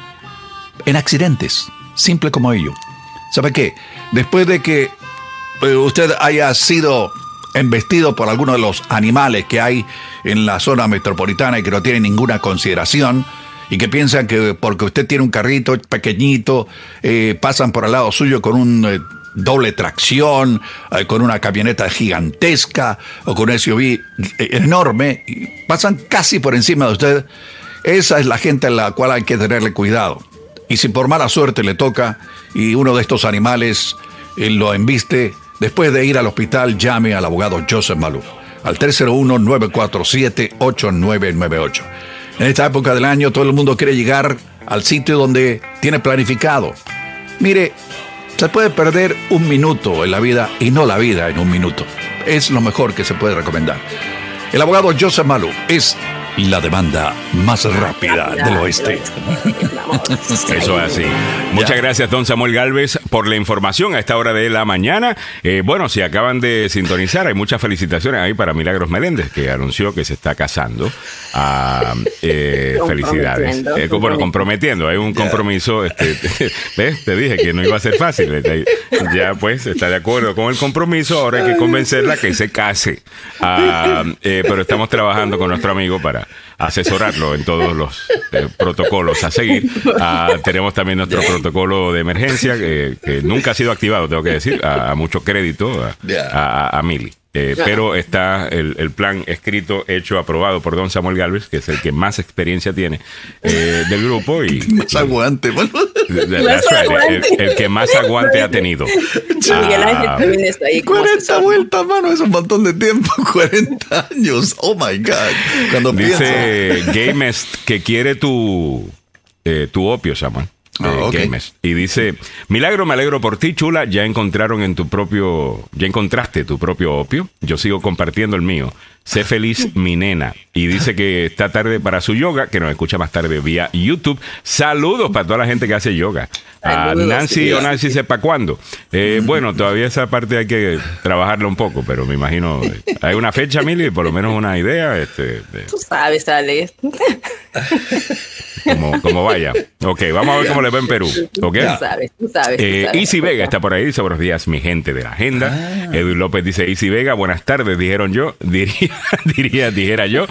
en accidentes, simple como ello. ¿Sabe qué? Después de que eh, usted haya sido embestido por alguno de los animales que hay en la zona metropolitana y que no tienen ninguna consideración y que piensan que porque usted tiene un carrito pequeñito, eh, pasan por al lado suyo con un eh, doble tracción, eh, con una camioneta gigantesca o con un SUV enorme, pasan casi por encima de usted. Esa es la gente a la cual hay que tenerle cuidado. Y si por mala suerte le toca y uno de estos animales lo embiste, después de ir al hospital llame al abogado Joseph Maluf al 301-947-8998. En esta época del año todo el mundo quiere llegar al sitio donde tiene planificado. Mire, se puede perder un minuto en la vida y no la vida en un minuto. Es lo mejor que se puede recomendar. El abogado Joseph Maluf es la demanda más rápida del oeste. Eso es así. Muchas gracias, don Samuel Galvez, por la información a esta hora de la mañana. Eh, bueno, si acaban de sintonizar, hay muchas felicitaciones ahí para Milagros Meléndez, que anunció que se está casando. Ah, eh, felicidades. Eh, bueno, comprometiendo, hay un compromiso. Este, ¿Ves? Te dije que no iba a ser fácil. Este, Ya, pues, está de acuerdo con el compromiso. Ahora hay que convencerla que se case. Ah, eh, pero estamos trabajando con nuestro amigo para asesorarlo en todos los eh, protocolos a seguir. Ah, tenemos también nuestro protocolo de emergencia, que, que nunca ha sido activado, tengo que decir, a, a mucho crédito a, a, a Mili. Eh, pero está el, el plan escrito, hecho, aprobado por don Samuel Galvez, que es el que más experiencia tiene eh, del grupo y Más aguante. bueno. El, el que más aguante ha tenido. Miguel Ángel Ah, también está ahí. como 40 asesor. vueltas, mano, es un montón de tiempo. 40 años. Oh my God. Cuando. Dice Gamest que quiere tu, eh, tu opio, Samuel. Ah. Y dice, Milagro, me alegro por ti, chula. Ya encontraron en tu propio, ya encontraste tu propio opio. Yo sigo compartiendo el mío. Sé feliz, mi nena. Y dice que está tarde para su yoga, que nos escucha más tarde vía YouTube. Saludos para toda la gente que hace yoga. A Nancy sí. o Nancy sepa cuándo. Eh, bueno, todavía esa parte hay que trabajarla un poco, pero me imagino. eh, Hay una fecha, Mili, por lo menos una idea. Este, de- Tú sabes, Alex. como, como vaya. Ok, vamos a ver cómo le va en Perú. Ok. Tú sabes, tú sabes. tú Eh, sabes. Easy Vega está por ahí, dice buenos días, mi gente de la agenda. Ah. Edwin López dice, Easy Vega, buenas tardes, dijeron yo, diría, diría, dijera yo.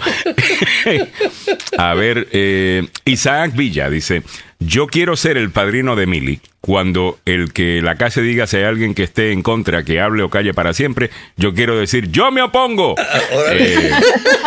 a ver, eh, Isaac Villa dice, yo quiero ser el padrino de Mili. Cuando el que la case diga si hay alguien que esté en contra, que hable o calle para siempre, yo quiero decir, yo me opongo. Eh,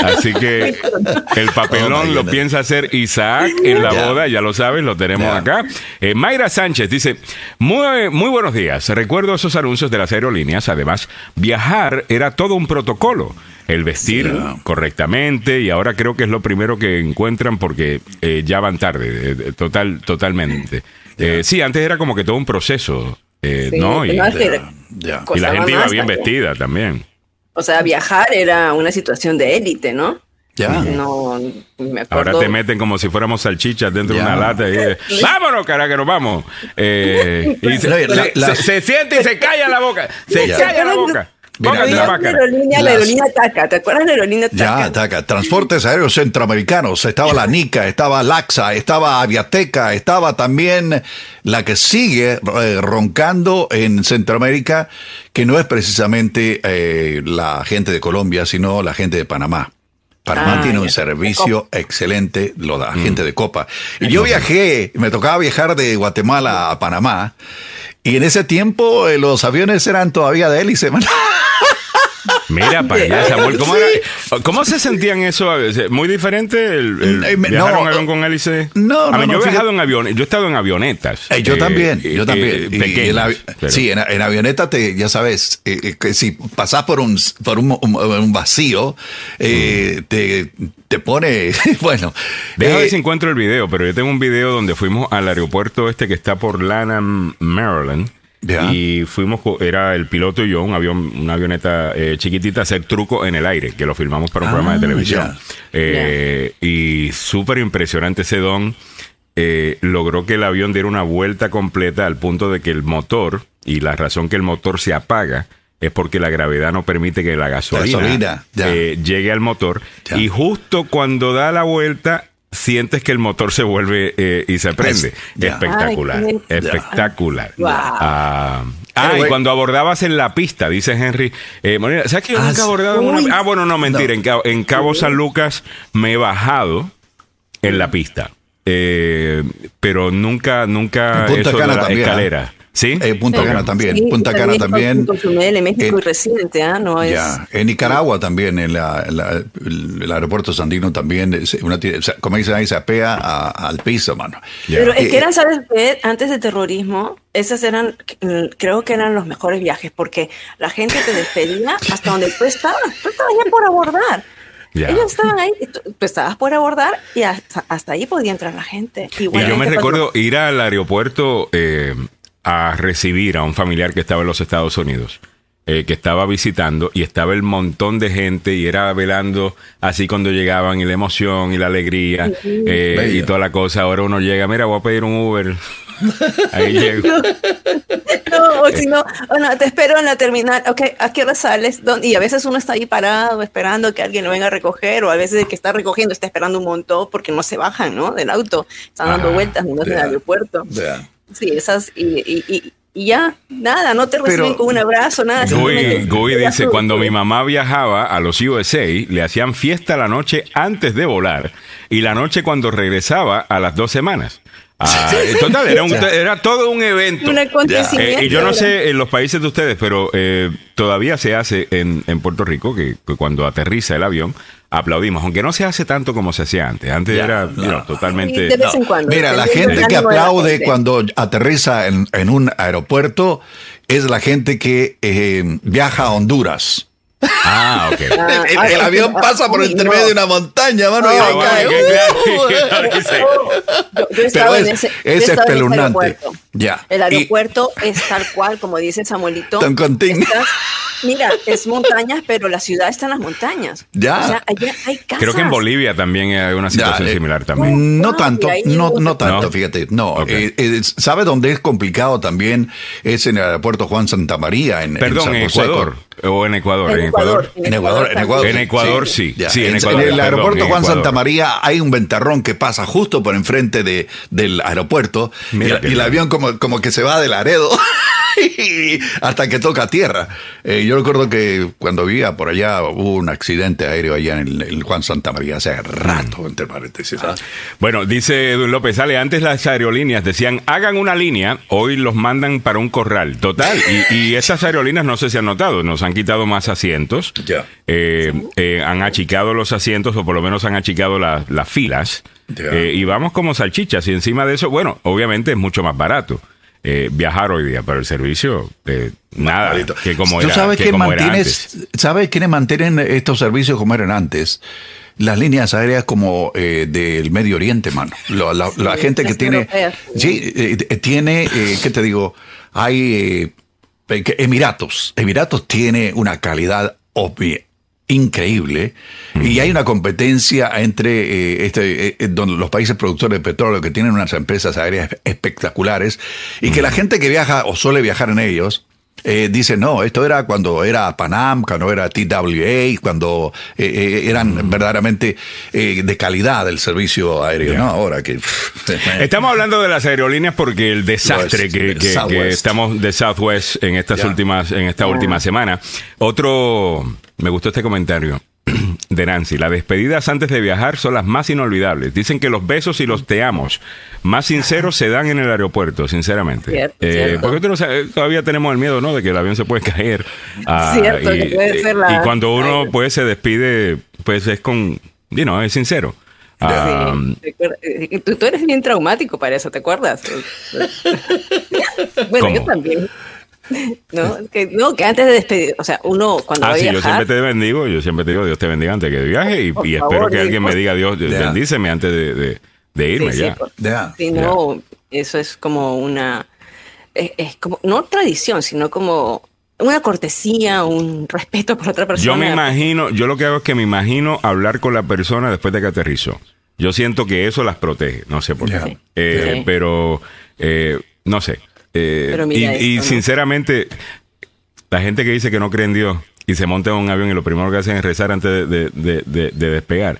así que el papelón Oh, lo piensa hacer Isaac en la boda, ya lo sabes, lo tenemos acá. Eh, Mayra Sánchez dice, muy, muy buenos días. Recuerdo esos anuncios de las aerolíneas. Además, viajar era todo un protocolo. El vestir Sí. correctamente y ahora creo que es lo primero que encuentran porque eh, ya van tarde, eh, total, totalmente. Eh, sí, antes era como que todo un proceso, eh, Sí, ¿no? Y, no, la gente iba bien también. vestida también. O sea, viajar era una situación de élite, ¿no? Ya. No, me acuerdo. Ahora te meten como si fuéramos salchichas dentro de una lata y eh, vámonos, cara, que nos vamos. Eh, y se, La- la- se- la- se- se siente y se calla la boca. Se calla la boca. Mira, la- aerolínea, aerolínea Taca. ¿Te acuerdas de la aerolínea Taca? Ya, taca. Transportes aéreos centroamericanos. Estaba la NICA, estaba Laxa, estaba Aviateca, estaba también la que sigue eh, roncando en Centroamérica, que no es precisamente eh, la gente de Colombia, sino la gente de Panamá. Panamá Ah, tiene un servicio excelente, lo da gente de Copa. Y yo viajé, me tocaba viajar de Guatemala a Panamá, y en ese tiempo eh, los aviones eran todavía de hélice, man. Mira para allá, Samuel. ¿Cómo, era- ¿Cómo se sentían eso a veces? ¿Muy diferente el, el Eh, me- viajar no, avión con hélice? no, A no, mí, no, yo he viajado en aviones, yo he estado en avionetas. Eh, yo eh, también, eh, yo también. Pequeñas, en pero- sí, en, en avioneta te, ya sabes, eh, eh, que si pasás por un, por un, un- un vacío, eh, te, te pone, bueno. Deja eh, ver si encuentro el video, pero yo tengo un video donde fuimos al aeropuerto este que está por Lanham, Maryland. Y fuimos, era el piloto y yo, un avión, una avioneta eh, chiquitita, a hacer truco en el aire, que lo filmamos para un Ah, programa de televisión. ya. Eh, Y súper impresionante ese don. eh, logró que el avión diera una vuelta completa al punto de que el motor, y la razón que el motor se apaga, es porque la gravedad no permite que la gasolina, eh, llegue al motor. Ya. Y justo cuando da la vuelta, sientes que el motor se vuelve eh, y se prende. Espectacular, Ay, espectacular. Wow. Ah, ah, y cuando abordabas en la pista, dice Henry, eh, Molina, ¿sabes que yo Ah, nunca he abordado en una Ah, bueno, no, mentira, en, Cabo, en Cabo San Lucas me he bajado en la pista. Eh, pero nunca, nunca eso de la también, escalera. ¿Sí? Eh, Punta Cana también. Sí, Punta Cana también. Cozumel, en México En- y reciente, ¿ah? No es... Ya, en Nicaragua también, en la, en la- el, el aeropuerto sandino también, es- tiene- o sea, como dicen ahí, se apea a- al piso, mano. Ya. Pero es Eh, que eran, ¿sabes qué? Antes del terrorismo, esos eran, creo que eran los mejores viajes, porque la gente te despedía hasta donde tú estabas. Tú estabas ya por abordar. Ya. Ellos estaban ahí, tú, estabas por abordar y hasta, hasta ahí podía entrar la gente. Y yo me recuerdo ir al aeropuerto eh, a recibir a un familiar que estaba en los Estados Unidos, eh, que estaba visitando y estaba el montón de gente y era velando así cuando llegaban y la emoción y la alegría eh, y toda la cosa. Ahora uno llega, mira, voy a pedir un Uber. Ahí llego. No, o si no, bueno, te espero en la terminal. Ok, ¿a qué hora sales? ¿Dónde? Y a veces uno está ahí parado esperando que alguien lo venga a recoger, o a veces el que está recogiendo está esperando un montón porque no se bajan, ¿no? Del auto. Están dando Ah, vueltas en el aeropuerto. Sí, esas, y, y, y, y ya, nada, no te reciben Pero- con un abrazo, nada. Gui dice, cuando mi mamá viajaba a los USA, le hacían fiesta la noche antes de volar y la noche cuando regresaba a las dos semanas. Ah, total, era, un- era todo un evento. Un acontecimiento. Eh, y yo no sé en los países de ustedes, pero eh, todavía se hace en, en Puerto Rico que, que cuando aterriza el avión aplaudimos, aunque no se hace tanto como se hacía antes. Antes Ya, era no. totalmente... De vez en cuando. Mira, la gente que aplaude gente. cuando aterriza en, en un aeropuerto es la gente que eh, viaja a Honduras. Ah, ok. Ah, el, ah, el ah, avión ah, pasa por uy, intermedio no. de una montaña, mano, y Ah, ahí bueno, cae. Pero en es- ese, es espeluznante. aeropuerto. Ya. El Y- aeropuerto es tal cual, como dice Samuelito. Tan. Estás- Mira, es montañas, pero la ciudad está en las montañas. Ya. O sea, allá hay casas. Creo que en Bolivia también hay una situación Ya, eh, similar también. No Ay, tanto, no, no tanto, ¿No? fíjate. No, Ok. eh, eh, ¿sabe dónde es complicado también? Es en el aeropuerto Juan Santa María, en, Perdón, San en José. Ecuador. O en Ecuador. En En Ecuador. En Ecuador, en Ecuador. En Ecuador, sí. Sí, en Ecuador, en el aeropuerto Juan Ecuador. Santa María hay un ventarrón que pasa justo por enfrente de, del aeropuerto y, Mira el avión como, como que se va de Laredo hasta que toca tierra. Eh, yo recuerdo que cuando vivía por allá hubo un accidente aéreo allá en el, Juan Santa María hace rato, entre paréntesis. ¿ah? Bueno, dice López, sale, antes las aerolíneas decían, hagan una línea, hoy los mandan para un corral. Total, y, y esas aerolíneas no sé si han notado, nos han quitado más asientos, Ya. eh, eh, han achicado los asientos o por lo menos han achicado la- las filas, eh, y vamos como salchichas, y encima de eso, bueno, obviamente es mucho más barato. Eh, viajar hoy día, pero el servicio, eh, nada, Malito. que como ¿Tú era, sabes que como mantienes- antes. ¿Sabes quiénes mantienen estos servicios como eran antes? Las líneas aéreas como eh, del Medio Oriente, mano. La, la Sí, gente que tiene... europeas. Sí, eh, tiene, eh, ¿qué te digo? Hay eh, Emiratos. Emiratos tiene una calidad obvia increíble. Y hay una competencia entre eh, este, eh, eh, donde los países productores de petróleo que tienen unas empresas aéreas espectaculares y que la gente que viaja o suele viajar en ellos eh, dice no esto era cuando era Panam cuando era TWA cuando eh, eh, eran verdaderamente eh, de calidad el servicio aéreo no ahora que Estamos hablando de las aerolíneas porque el desastre West, que, estamos de Southwest en estas últimas, en esta última semana. Otro, me gustó este comentario de Nancy. Las despedidas antes de viajar son las más inolvidables. Dicen que los besos y los te amos más sinceros se dan en el aeropuerto, sinceramente. Cierto, Eh, cierto. porque tú no sabes, todavía tenemos el miedo, ¿no? De que el avión se puede caer. Ah, Cierto, y, que puede ser la- y cuando uno pues se despide, pues es con, you know, es sincero. Ah, Sí, eh, tú, tú eres bien traumático para eso, ¿te acuerdas? bueno, ¿Cómo? yo también. No que, no, que antes de despedir, o sea, uno cuando Ah, va a sí, yo siempre te bendigo, yo siempre te digo Dios te bendiga antes que de viaje y, espero favor, que alguien me diga Dios, Ya. bendíceme antes de, de- de irme sí, ya. sí, por- Ya, sí, no, eso es como una, es, es como, no tradición, sino como una cortesía, un respeto por otra persona. Yo me imagino, yo lo que hago es que me imagino hablar con la persona después de que aterrizó. Yo siento que eso las protege, no sé por qué. Eh. Pero, eh, no sé. Eh, y y sinceramente, la gente que dice que no cree en Dios y se monta en un avión y lo primero que hacen es rezar antes de, de- de- de- de despegar.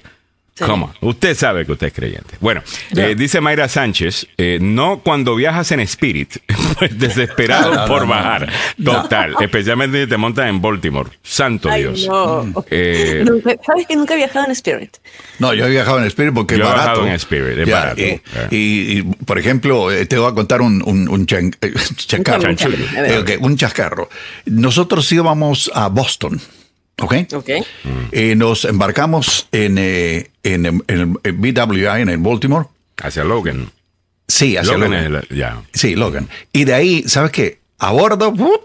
Sí. ¿Cómo? Usted sabe que usted es creyente. Bueno, eh, dice Mayra Sánchez, eh, no cuando viajas en Spirit, pues desesperado No, no, por no, bajar. Total, especialmente si te montas en Baltimore. Santo Ay, Dios. no. Eh, ¿Sabes que nunca he viajado en Spirit? No, yo he viajado en Spirit porque Yo es he barato. viajado en Spirit, es Ya, barato. Y, Ya. y- y, por ejemplo, eh, te voy a contar un, un, un chan- eh, chascarro. Un chanchullo, a ver. Eh, ok, un chascarro. Nosotros íbamos a Boston, ¿ok? Ok. Eh, nos embarcamos en, eh, en, en- en el BWI, en el Baltimore. hacia Logan. Sí, hacia Logan Logan. es ya. Sí, Logan. Y de ahí, ¿sabes qué? A bordo, ¡wup!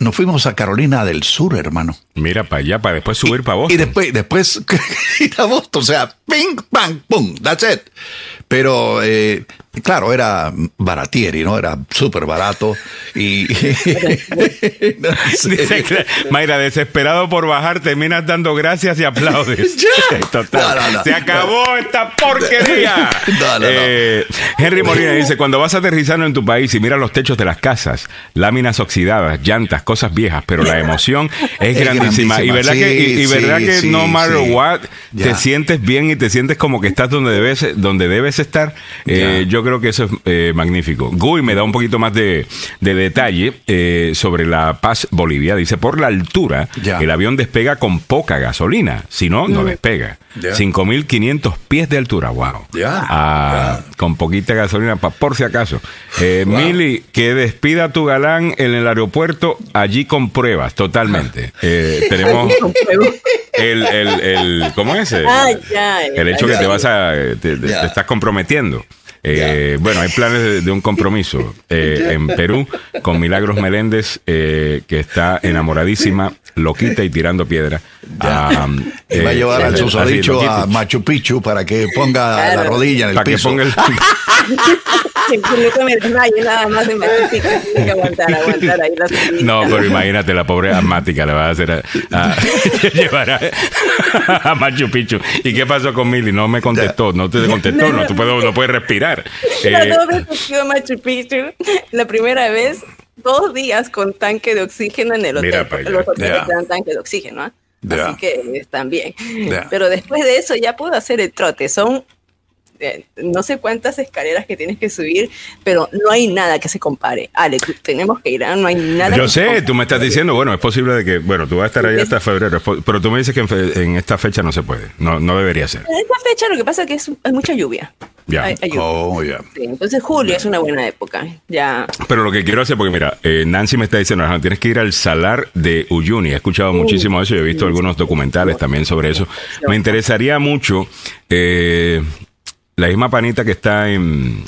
nos fuimos a Carolina del Sur, hermano. Mira para allá, para después subir para vos. Y después, después ir a Boston, o sea, ping, bang, pum, that's it. Pero, eh, claro, era baratieri, ¿no? Era súper barato y... no sé. Dice Mayra, desesperado por bajar, terminas dando gracias y aplaudes. Ya. Total. No, no, no. Se acabó esta porquería. Eh, Henry Molina dice: Cuando vas aterrizando en tu país y miras los techos de las casas, láminas oxidadas, llantas, cosas viejas, pero la emoción es, Es grandísima. Y verdad que, y, verdad sí, que sí, no matter what, te sientes bien y te sientes como que estás donde debes, donde debes estar. Eh, yo creo que eso es eh, magnífico. Guy me da un poquito más de, de detalle eh, sobre La Paz, Bolivia. Dice, por la altura, Ya. el avión despega con poca gasolina. Si no, no despega. Ya. 5.500 pies de altura, wow. Ya. Ah, Con poquita gasolina, pa- por si acaso. Eh, Mili, que despida a tu galán en el aeropuerto, allí con pruebas, totalmente. Eh, tenemos el, el, el, ¿cómo es? El, Ah, ya, el hecho que te vas a, te, te- te estás comprometiendo. Eh, Bueno, hay planes de, de un compromiso eh, en Perú con Milagros Meléndez, eh, que está enamoradísima, loquita y tirando piedra. Ah, Y va a eh, llevar al susodicho a Machu Picchu para que ponga Claro. la rodilla en el Para que piso. ponga el... Que no me desmaye nada más. Tienes que aguantar, aguantar ahí la. No, pero imagínate, la pobre asmática la va a hacer a, a- llevar a, a Machu Picchu. ¿Y qué pasó con Mili? No me contestó, no te contestó, no, tú puedes, no puedes respirar. Las Eh, fui a Machu Picchu, la primera vez, dos días con tanque de oxígeno en el hotel. Los hoteles te dan tanque de oxígeno, ¿ah? Ya. Así que están bien. Ya. Pero después de eso ya puedo hacer el trote. Son eh, no sé cuántas escaleras que tienes que subir, pero no hay nada que se compare. Alex, tenemos que ir, ¿ah? no hay nada Yo que sé, tú me estás diciendo, bueno, es posible de que, bueno, tú vas a estar ahí hasta febrero, pero tú me dices que en, fe- en esta fecha no se puede, no, no debería ser. En esta fecha lo que pasa es que es, hay mucha lluvia. Ya. Hay- hay lluvia. Oh, ya. Sí, entonces julio es una buena época. Ya. Pero lo que quiero hacer, porque mira, eh, Nancy me está diciendo, "Ajá, tienes que ir al Salar de Uyuni. He escuchado muchísimo eso y he visto algunos documentales también sobre eso. Me interesaría mucho eh, la misma panita que está en,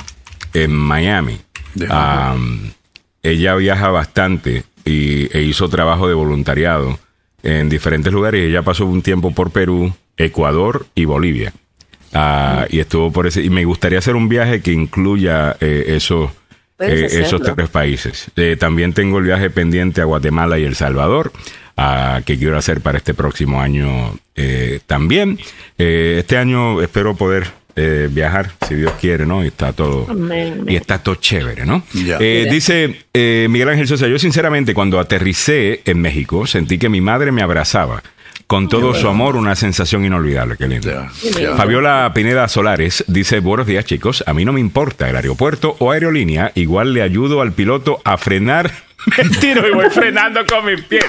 en Miami. Ah, ella viaja bastante y, e hizo trabajo de voluntariado en diferentes lugares. Ella pasó un tiempo por Perú, Ecuador y Bolivia. Ah, y estuvo por ese. Y me gustaría hacer un viaje que incluya eh, esos, eh, esos tres países. Eh, también tengo el viaje pendiente a Guatemala y El Salvador, ah, que quiero hacer para este próximo año eh, también. Eh, este año espero poder eh, viajar, si Dios quiere, ¿no? Y está todo, Amén. y está todo chévere, ¿no? Eh, dice eh, Miguel Ángel Sosa, yo sinceramente cuando aterricé en México sentí que mi madre me abrazaba. Con todo su amor, una sensación inolvidable. Qué lindo. Fabiola Pineda Solares dice, buenos días chicos, a mí no me importa el aeropuerto o aerolínea, igual le ayudo al piloto a frenar. Me tiro y voy frenando con mis pies.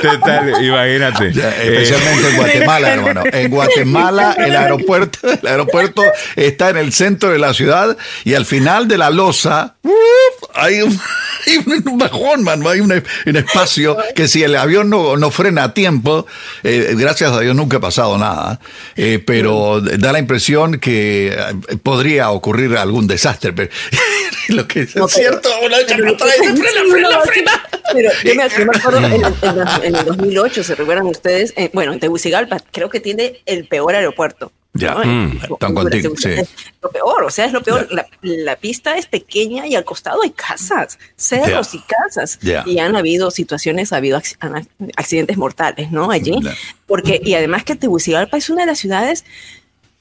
Total, imagínate. Ya, Eh, especialmente en Guatemala, hermano. En Guatemala, el aeropuerto, el aeropuerto está en el centro de la ciudad y al final de la losa ¡uf! hay un, hay un bajón, mano. Hay un, un espacio que si el avión no, no frena a tiempo, eh, gracias a Dios nunca ha pasado nada, eh, pero da la impresión que eh, podría ocurrir algún desastre. Pero lo que es No, pero- cierto, atrás y dice, frena, frena. Pero yo me, yo me acuerdo en, el- en en el 2008, ¿se recuerdan ustedes? Eh, bueno, en Tegucigalpa creo que tiene el peor aeropuerto. Ya, ¿no? mm, están contigo, sí. Es Lo peor, o sea, es lo peor. La, la pista es pequeña y al costado hay casas, cerros Ya. y casas. Ya. Y han habido situaciones, ha habido accidentes mortales, ¿no? Allí. Ya. Porque, y además que Tegucigalpa es una de las ciudades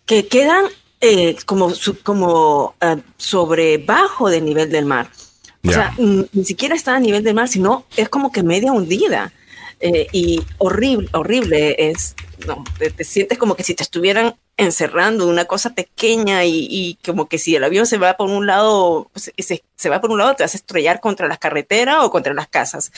que quedan eh, como, su- como ah, sobre bajo del nivel del mar. O sea, ni siquiera está a nivel del mar, sino es como que media hundida. Eh, y horrible, horrible es, no, te, te sientes como que si te estuvieran encerrando en una cosa pequeña y, y como que si el avión se va por un lado, se, se- se va por un lado, te vas a estrellar contra las carreteras o contra las casas.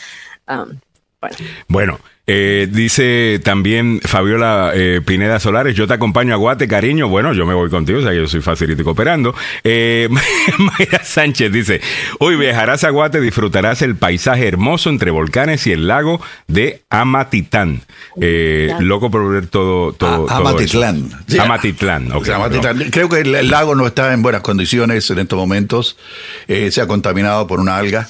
Um, bueno, Bueno, eh, dice también Fabiola eh, Pineda Solares, yo te acompaño a Guate, cariño. Bueno, yo me voy contigo, o sea, yo soy facilito y cooperando. Eh, Mayra Sánchez dice, hoy viajarás a Guate, disfrutarás el paisaje hermoso entre volcanes y el lago de Amatitán. Eh, loco por ver todo, todo, A- todo Amatitlán. eso. Sí. Amatitlán, ok, O sea, Amatitlán. Creo que el, el lago no está en buenas condiciones en estos momentos. Eh, se ha contaminado por una alga.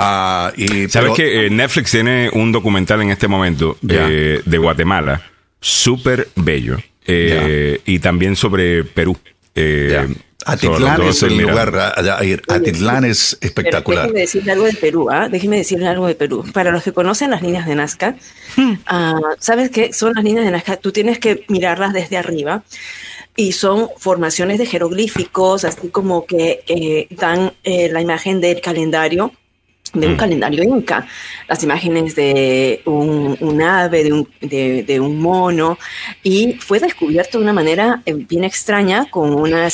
Ah, y, ¿Sabes pero- que eh, Netflix tiene un documental en este momento eh, de Guatemala, súper bello, eh, y también sobre Perú? Eh, Atitlán es el Emiratos. lugar. a- a ir. Atitlán es pero espectacular. déjeme decirle algo de Perú, ¿ah? Déjeme decirle algo de Perú. Para los que conocen las líneas de Nazca, ah, ¿sabes qué? Son las líneas de Nazca. Tú tienes que mirarlas desde arriba y son formaciones de jeroglíficos, así como que dan eh, la imagen del calendario de un calendario inca, las imágenes de un, un ave, de un, de, de un mono, y fue descubierto de una manera eh, bien extraña con una,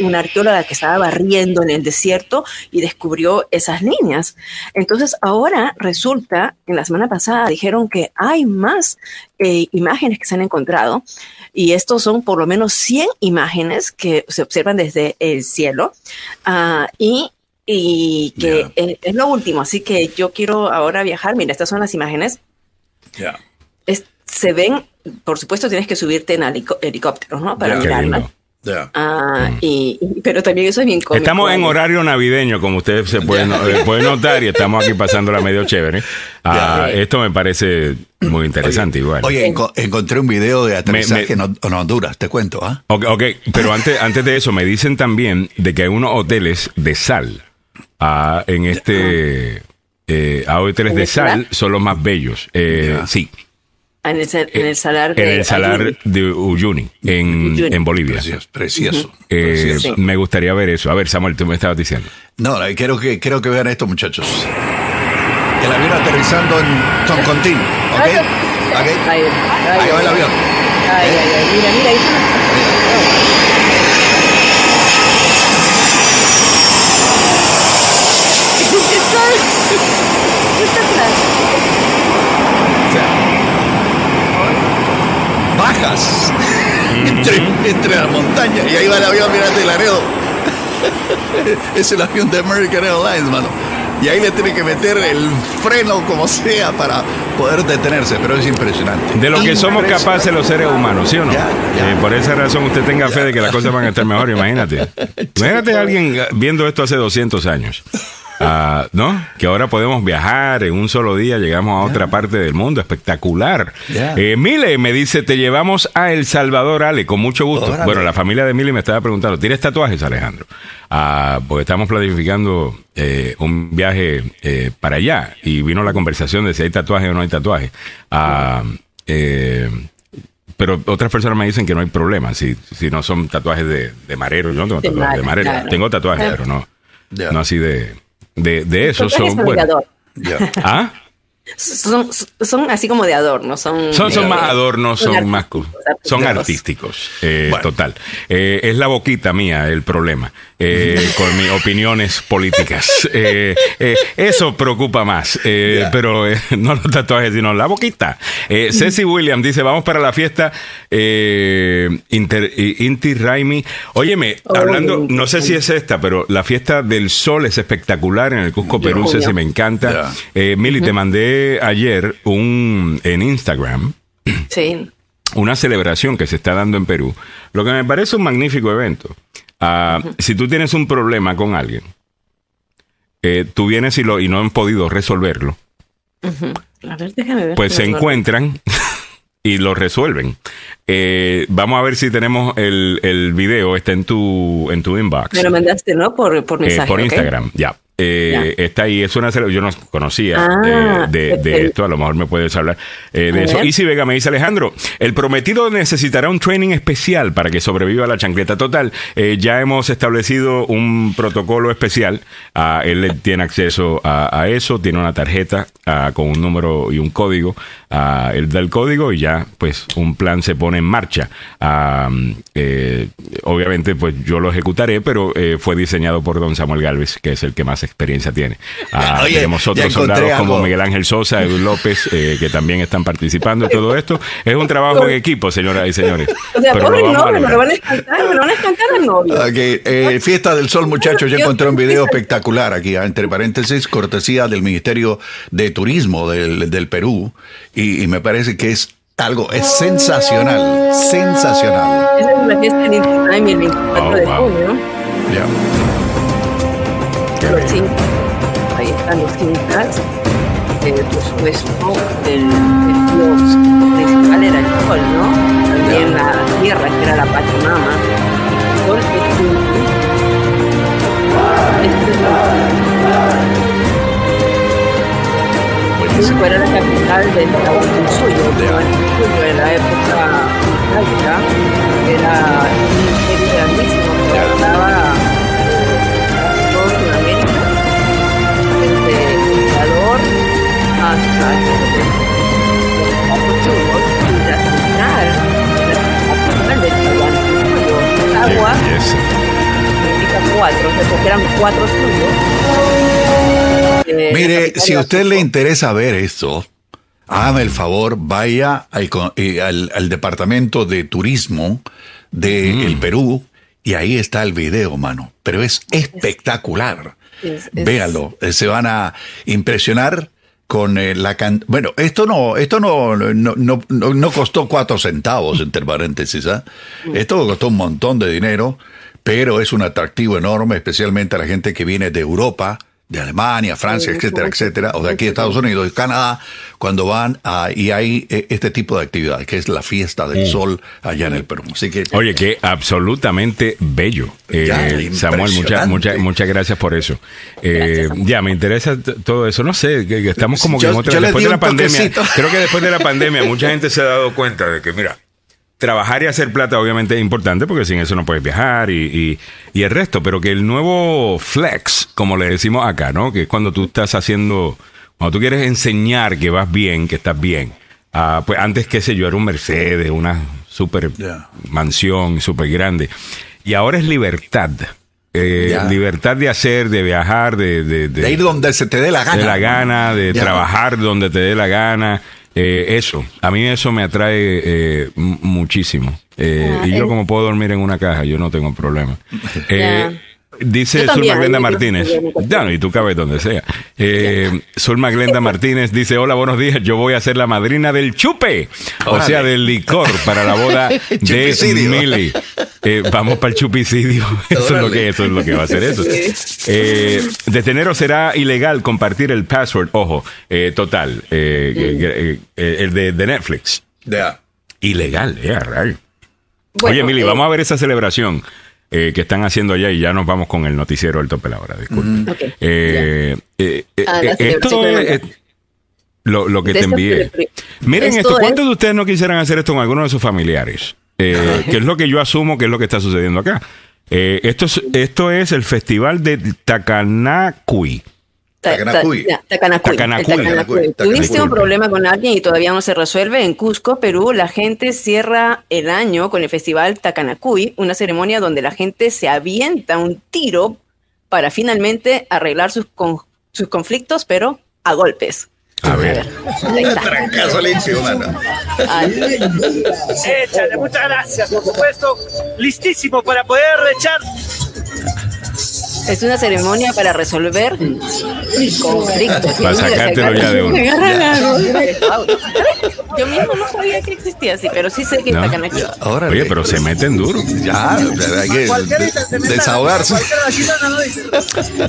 una arqueóloga que estaba barriendo en el desierto y descubrió esas líneas. Entonces ahora resulta, en la semana pasada dijeron que hay más eh, imágenes que se han encontrado, y estos son por lo menos 100 imágenes que se observan desde el cielo, ah, y y que Ya. es, es lo último, así que yo quiero ahora viajar. Mira, estas son las imágenes. Ya. Es- se ven, por supuesto, tienes que subirte en helico- helicópteros, ¿no? Para lindo. Ya. Ah, y, y- pero también eso es bien cómico. Estamos en horario navideño, como usted se puede, no- eh, puede notar, y estamos aquí pasándola medio chévere. Ah, esto me parece muy interesante igual. Oye, enco- encontré un video de aterrizaje me- en Hon- en Honduras, te cuento, ¿ah? Ok, ok, pero antes, antes de eso, me dicen también de que hay unos hoteles de sal. Ah, en este. Eh, hay hoteles ¿En de el salar? sal, son los más bellos. Eh. Sí, Ah, En el, en el salar de en el salar de Uyuni, en, Uyuni. en Bolivia. Precioso, precioso. Eh, precioso. Sí. Me gustaría ver eso. A ver, Samuel, tú me estabas diciendo. No, no, quiero que, quiero que vean esto, muchachos. El avión aterrizando en Toncontín, ¿ok? Ay, ¿Ok? Ay, ay, Ahí va el avión. Ay, ay, ay, mira, mira, ahí está. O sea, entre, entre la montaña y ahí va el avión, mírate el Laredo. es el avión de American Airlines, mano. Y ahí le tiene que meter el freno como sea para poder detenerse, pero es impresionante. De lo que somos capaces los seres humanos, ¿sí o no? Ya, ya. Eh, por esa razón usted tenga fe de que las cosas van a estar mejor, imagínate. Imagínate a alguien viendo esto hace 200 años. Ah, ¿No? Que ahora podemos viajar en un solo día, llegamos a otra parte del mundo, espectacular. Ya. Eh, Mile me dice, te llevamos a El Salvador, Ale, con mucho gusto. Órale. Bueno, la familia de Mile me estaba preguntando, ¿tienes tatuajes, Alejandro? Ah, porque estamos planificando eh, un viaje eh, para allá y vino la conversación de si hay tatuajes o no hay tatuajes. Ah, eh, pero otras personas me dicen que no hay problema si, si no son tatuajes de, de marero. Yo no tengo De tatuajes de mare, marero. claro. Tengo tatuajes, pero no, no así de, de, de eso. Tatuajes Son, bueno. Ya. ¿Ah? Son, son así como de adorno, son... Son, son más adornos, son más... Son artísticos. eh, Bueno. total. Eh, es la boquita mía el problema, eh, con mis opiniones políticas. Eh, eh, eso preocupa más, eh, pero eh, no los tatuajes, sino la boquita. Eh, Ceci William dice, vamos para la fiesta eh, Inter- Inti Raimi. Óyeme, Oh, hablando, no sé si es esta, pero la fiesta del sol es espectacular en el Cusco, Perú. Ceci, me encanta. Eh, Mili, te mandé ayer un en Instagram Sí, una celebración que se está dando en Perú, lo que me parece un magnífico evento. Ah, Si tú tienes un problema con alguien, eh, tú vienes y, lo, y no han podido resolverlo, a ver, déjame ver. pues se encuentran y lo resuelven. Eh, vamos a ver si tenemos el, el video, está en tu, en tu inbox. Me lo mandaste, ¿no? Por, por Eh, mensaje. por. Instagram, ya. Eh, Está ahí, es una yo no conocía Ah, de, esto, a lo mejor me puedes hablar eh, de eso. ver. Isi Vega me dice, Alejandro, el prometido necesitará un training especial para que sobreviva a la chancleta total. Eh, ya hemos establecido un protocolo especial, Ah, él tiene acceso a, a eso, tiene una tarjeta ah, con un número y un código, Ah, él da el código y ya pues un plan se pone en marcha. Eh, obviamente pues yo lo ejecutaré, pero eh, fue diseñado por don Samuel Galvez, que es el que más experiencia tiene. Oye, tenemos otros soldados como. Miguel Ángel Sosa, Edu López, eh, que también están participando en todo esto. Es un trabajo en equipo, señoras y señores. O sea, Pero pobre lo vamos a novio, me lo van a espantar, me lo van a espantar al novio. Ok, eh, Fiesta del Sol, muchachos. Ya encontré un video espectacular aquí, ah, entre paréntesis, cortesía del Ministerio de Turismo del, del Perú. Y, y me parece que es algo, es sensacional, sensacional. Esa es la fiesta del Instagram el 24 Oh, de wow. junio. Ya. Qué Los incas. Ahí están los incas. Eh, por supuesto, el, el principal era el sol, ¿no? También la tierra, que era la Pachamama. El sol es un... Este es el- Cusco era la capital del Tahuantinsuyo, el Tahuantinsuyo en la época incaica era un imperio grandísimo que abarcaba eh, toda Sudamérica, desde viajar, Qué agua belleza. significa cuatro, o sea, eran cuatro estudios. Eh, Mire, si a usted le interesa ver esto, hágame el favor, vaya al, eh, al- al departamento de turismo de el Perú y ahí está el video, mano. Pero es espectacular. Es- es- Véalo, eh, se van a impresionar con eh, la can bueno esto no esto no no, no, no- no costó cuatro centavos entre paréntesis ¿ah? esto costó un montón de dinero pero es un atractivo enorme especialmente a la gente que viene de Europa de Alemania Francia Sí, etcétera etcétera o de aquí de. Estados Unidos y Canadá cuando van a, y hay eh, este tipo de actividad que es la fiesta del sol allá en el Perú así que Oye, que absolutamente bello. Eh, Ya, Samuel, muchas muchas muchas gracias por eso. Eh, ya, me interesa todo eso. No sé, que, estamos como que Yo- en otra... yo les Después di de la pandemia, toquecito. creo que después de la pandemia mucha gente se ha dado cuenta de que, mira, trabajar y hacer plata obviamente es importante porque sin eso no puedes viajar y, y- y el resto, pero que el nuevo flex, como le decimos acá, ¿no? Que es cuando tú estás haciendo, cuando tú quieres enseñar que vas bien, que estás bien. Ah, pues antes, qué sé yo, era un Mercedes, una super mansión súper grande. Y ahora es libertad. Eh, libertad de hacer, de viajar, de, de, de- de ir donde se te dé la gana de la gana, de Ya. trabajar donde te dé la gana. Eh, eso, a mí eso me atrae eh, muchísimo. Eh, Ah, y yo el- como puedo dormir en una caja, yo no tengo problema. Eh, Dice Zulma Glenda Martínez. Ya, y tú cabes donde sea. Eh, Zulma Glenda Martínez dice, hola, buenos días, yo voy a ser la madrina del chupe, o sea, del licor para la boda de. Mili. Eh, vamos para el chupicidio. Eso es lo que eso es lo que va a hacer eso. Eh, desde enero será ilegal compartir el password, ojo, eh, total, eh, eh, el de, de Netflix. Ilegal, eh, rayo. Bueno, Oye, Mili, eh, vamos a ver esa celebración eh, que están haciendo allá y ya nos vamos con el noticiero del tope la hora. Eh, eh, eh, Ah, la eh, celebración esto es lo, lo que De te envié. Miren Esto esto, es- ¿cuántos de ustedes no quisieran hacer esto con alguno de sus familiares? Que es lo que yo asumo que es lo que está sucediendo acá. Esto, es, esto es el festival de Takanakui. Ta- ta- Takanacuy. ya, Takanacuy, el Takanacuy, Takanacuy. Takanacuy. Tuviste un problema con alguien y todavía no se resuelve. En Cusco, Perú, la gente cierra el año con el festival Takanacuy, una ceremonia donde la gente se avienta un tiro para finalmente arreglar sus, con- sus conflictos, pero a golpes. A ver. está. Trancazo limpio, mano. Échale, muchas gracias, por supuesto. Listísimo para poder echar. Es una ceremonia para resolver conflictos. Para sacártelo ya de uno. Yo mismo no sabía que existía así, pero sí sé que No. está Takanacuy. Órale. Oye, pero se meten duro. Ya, hay que de- desahogarse.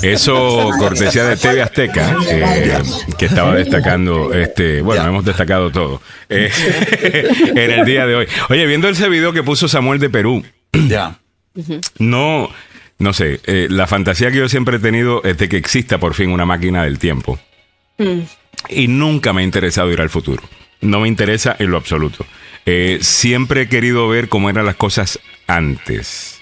Eso cortesía de TV Azteca, eh, que estaba destacando, este, bueno, Ya. hemos destacado todo eh, en el día de hoy. Oye, viendo ese video que puso Samuel de Perú, Ya. no, no sé, eh, la fantasía que yo siempre he tenido es de que exista por fin una máquina del tiempo. Y nunca me ha interesado ir al futuro. No me interesa en lo absoluto. Eh, siempre he querido ver cómo eran las cosas antes.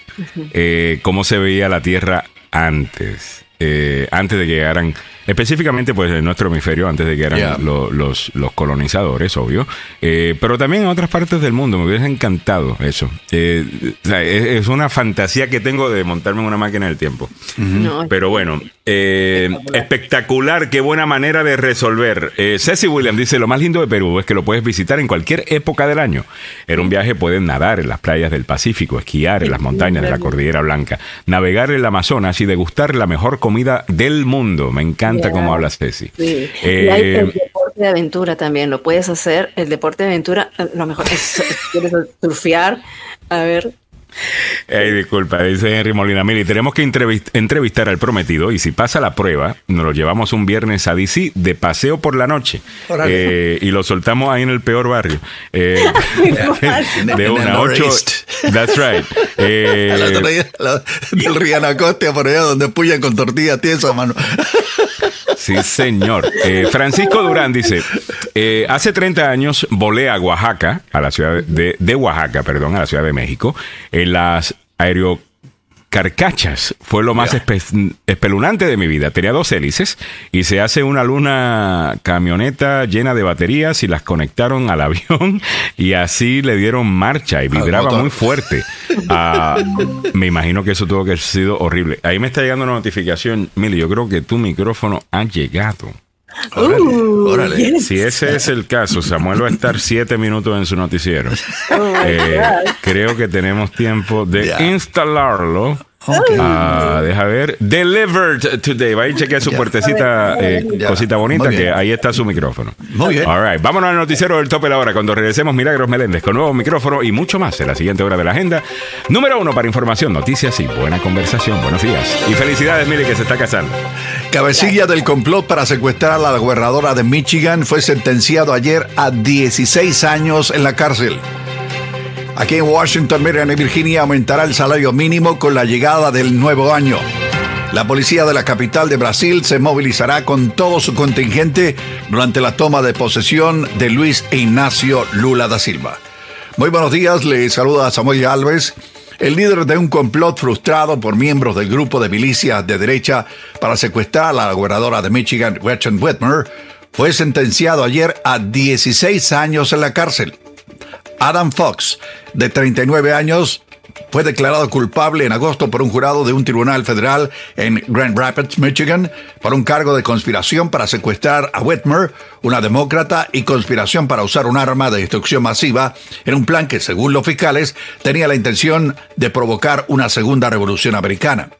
Eh, cómo se veía la Tierra antes. Eh, antes de que llegaran, específicamente pues en nuestro hemisferio, antes de que Yeah. lo- los, los colonizadores, obvio. Eh, pero también en otras partes del mundo, me hubiese encantado eso. Eh, o sea, es, es una fantasía que tengo de montarme en una máquina del tiempo. No, Pero bueno, eh, espectacular, qué buena manera de resolver. Eh, Ceci Williams dice, lo más lindo de Perú es que lo puedes visitar en cualquier época del año. En un viaje puedes nadar en las playas del Pacífico, esquiar en las montañas de la Cordillera Blanca, navegar en el Amazonas y degustar la mejor comida del mundo. Me encanta Ya. cómo habla Ceci. Sí. Eh, y hay el deporte de aventura también, lo puedes hacer. El deporte de aventura, eh, lo mejor es, quieres surfear. A ver, Ey, disculpa, dice Henry Molina. Mili, tenemos que entrevist- entrevistar al prometido y si pasa la prueba, nos lo llevamos un viernes a DC de paseo por la noche. Eh, y lo soltamos ahí en el peor barrio. Eh, de una, ocho. That's right. Eh, del Río Anacoste por allá donde puyan con tortilla tiesa, mano. Sí, señor. Eh, Francisco Durán dice, eh, hace 30 años volé a Oaxaca, a la ciudad de, de Oaxaca, perdón, a la Ciudad de México, en las carcachas fue lo más espe- espeluznante de mi vida. Tenía dos hélices y se hace una luna camioneta llena de baterías y las conectaron al avión y así le dieron marcha y vibraba muy fuerte. Ah, me imagino que eso tuvo que haber sido horrible. Ahí me está llegando una notificación. Mili, yo creo que tu micrófono ha llegado. Órale, Uh, órale. yes. Si ese es el caso, Samuel va a estar siete minutos en su noticiero. Oh Eh, creo que tenemos tiempo de instalarlo. Ah, deja ver. Delivered today. Va a chequear su Ya. puertecita, eh, cosita bonita, que ahí está su micrófono. Muy bien. All right. Vámonos al noticiero del tope de la hora. Cuando regresemos, Milagros Meléndez con nuevo micrófono y mucho más en la siguiente hora de la agenda. Número uno para información, noticias y buena conversación. Buenos días. Y felicidades, mire que se está casando. Cabecilla del complot para secuestrar a la gobernadora de Michigan fue sentenciado ayer a 16 años en la cárcel. Aquí en Washington, Maryland y Virginia aumentará el salario mínimo con la llegada del nuevo año. La policía de la capital de Brasil se movilizará con todo su contingente durante la toma de posesión de Luis Ignacio Lula da Silva. Muy buenos días, le saluda Samuel Alves. El líder de un complot frustrado por miembros del grupo de milicias de derecha para secuestrar a la gobernadora de Michigan, Gretchen Whitmer, fue sentenciado ayer a 16 años en la cárcel. Adam Fox, de 39 años, fue declarado culpable en agosto por un jurado de un tribunal federal en Grand Rapids, Michigan, por un cargo de conspiración para secuestrar a Whitmer, una demócrata, y conspiración para usar un arma de destrucción masiva en un plan que, según los fiscales, tenía la intención de provocar una segunda revolución americana.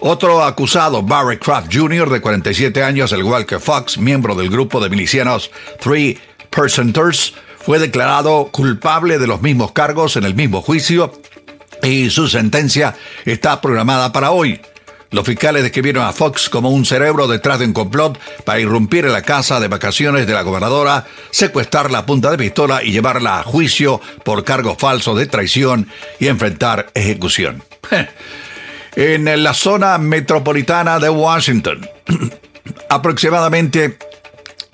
Otro acusado, Barry Kraft Jr., de 47 años, al igual que Fox, miembro del grupo de milicianos Three Percenters, fue declarado culpable de los mismos cargos en el mismo juicio y su sentencia está programada para hoy. Los fiscales describieron a Fox como un cerebro detrás de un complot para irrumpir en la casa de vacaciones de la gobernadora, secuestrarla a punta de pistola y llevarla a juicio por cargos falsos de traición y enfrentar ejecución. En la zona metropolitana de Washington, aproximadamente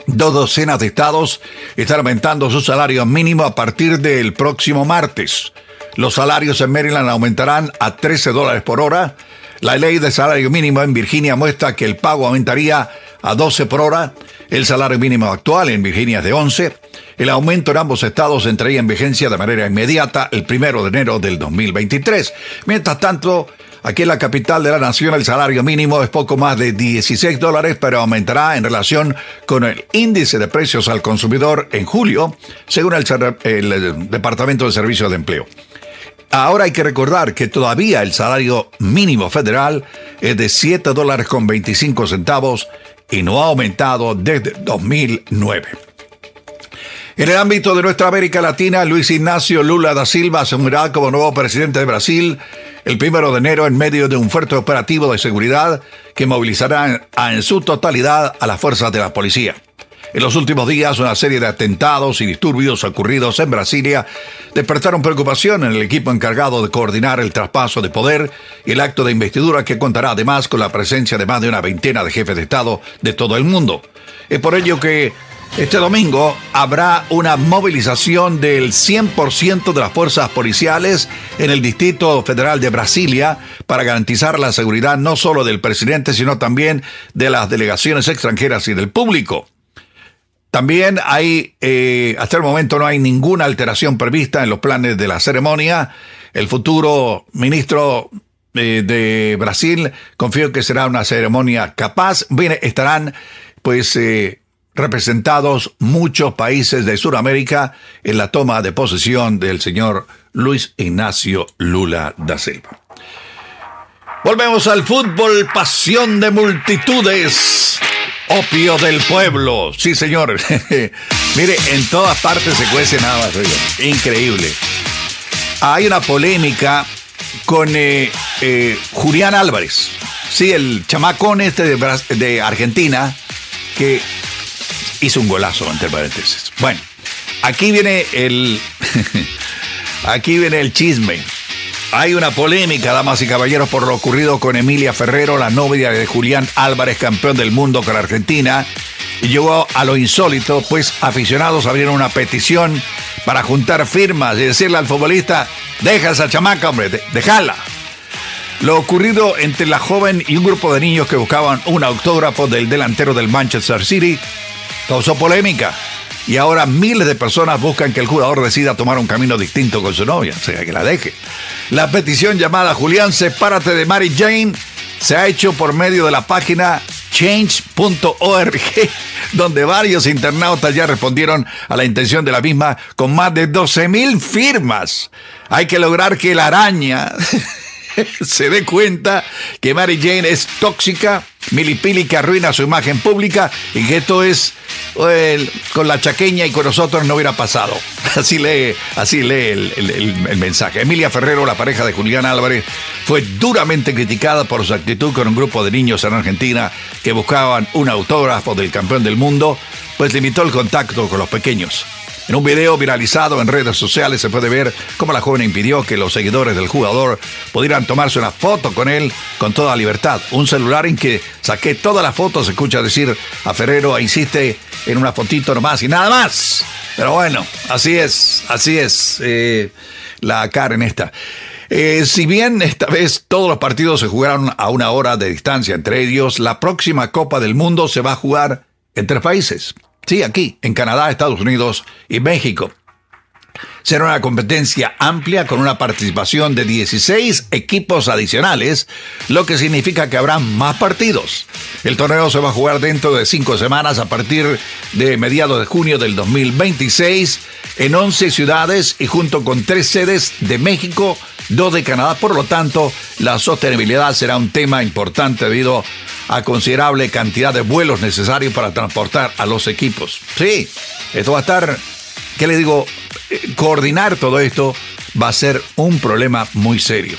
dos docenas de estados están aumentando su salario mínimo a partir del próximo martes. Los salarios en Maryland aumentarán a 13 dólares por hora. La ley de salario mínimo en Virginia muestra que el pago aumentaría a 12 por hora. El salario mínimo actual en Virginia es de 11. El aumento en ambos estados entraría en vigencia de manera inmediata el primero de enero del 2023. Mientras tanto, Aquí en la capital de la nación el salario mínimo es poco más de 16 dólares, pero aumentará en relación con el índice de precios al consumidor en julio, según el, eh, Departamento de Servicios de Empleo. Ahora hay que recordar que todavía el salario mínimo federal es de 7 dólares con 25 centavos y no ha aumentado desde 2009. En el ámbito de nuestra América Latina, Luis Ignacio Lula da Silva asumirá como nuevo presidente de Brasil el primero de enero en medio de un fuerte operativo de seguridad que movilizará en, su totalidad a las fuerzas de la policía. En los últimos días, una serie de atentados y disturbios ocurridos en Brasilia despertaron preocupación en el equipo encargado de coordinar el traspaso de poder y el acto de investidura que contará además con la presencia de más de una veintena de jefes de Estado de todo el mundo. Es por ello que este domingo habrá una movilización del 100% de las fuerzas policiales en el Distrito Federal de Brasilia para garantizar la seguridad no solo del presidente, sino también de las delegaciones extranjeras y del público. También hay, eh, hasta el momento no hay ninguna alteración prevista en los planes de la ceremonia. El futuro ministro eh, de Brasil confío que será una ceremonia capaz. Estarán pues eh, representados muchos países de Sudamérica en la toma de posesión del señor Luis Ignacio Lula da Silva. Volvemos al fútbol, pasión de multitudes, opio del pueblo. Sí, señor. Mire, en todas partes se cuece nada más. Increíble. Hay una polémica con eh, eh, Julián Álvarez. Sí, el chamacón este de Argentina que hizo un golazo, entre paréntesis. Bueno, aquí viene el. aquí viene el chisme. Hay una polémica, damas y caballeros, por lo ocurrido con Emilia Ferrero, la novia de Julián Álvarez, campeón del mundo con Argentina. Y llegó a lo insólito, pues aficionados abrieron una petición para juntar firmas y decirle al futbolista, deja esa chamaca, hombre, déjala. Lo ocurrido entre la joven y un grupo de niños que buscaban un autógrafo del delantero del Manchester City causó polémica. Y ahora miles de personas buscan que el jugador decida tomar un camino distinto con su novia, o sea, que la deje. La petición llamada Julián, sepárate de Mary Jane, se ha hecho por medio de la página change.org, donde varios internautas ya respondieron a la intención de la misma con más de 12 mil firmas. Hay que lograr que la araña se dé cuenta que Mary Jane es tóxica, milipili que arruina su imagen pública y que esto es con la chaqueña y con nosotros no hubiera pasado. Así lee, así lee el- el mensaje. Emilia Ferrero, la pareja de Julián Álvarez, fue duramente criticada por su actitud con un grupo de niños en Argentina que buscaban un autógrafo del campeón del mundo, pues limitó el contacto con los pequeños. En un video viralizado en redes sociales se puede ver cómo la joven impidió que los seguidores del jugador pudieran tomarse una foto con él con toda libertad. Un celular en que saqué todas las fotos, se escucha decir a Ferrero, e insiste en una fotito nomás y nada más. Pero bueno, así es, así es eh, la Karen esta. Eh, si bien esta vez todos los partidos se jugaron a una hora de distancia entre ellos, la próxima Copa del Mundo se va a jugar en tres países. Sí, aquí, en Canadá, Estados Unidos y México. Será una competencia amplia con una participación de 16 equipos adicionales, lo que significa que habrá más partidos. El torneo se va a jugar dentro de cinco semanas a partir de mediados de junio del 2026 en 11 ciudades y junto con tres sedes de México, dos de Canadá. Por lo tanto, la sostenibilidad será un tema importante debido a considerable cantidad de vuelos necesarios para transportar a los equipos. Sí, esto va a estar ¿qué le digo? Eh, Coordinar todo esto va a ser un problema muy serio.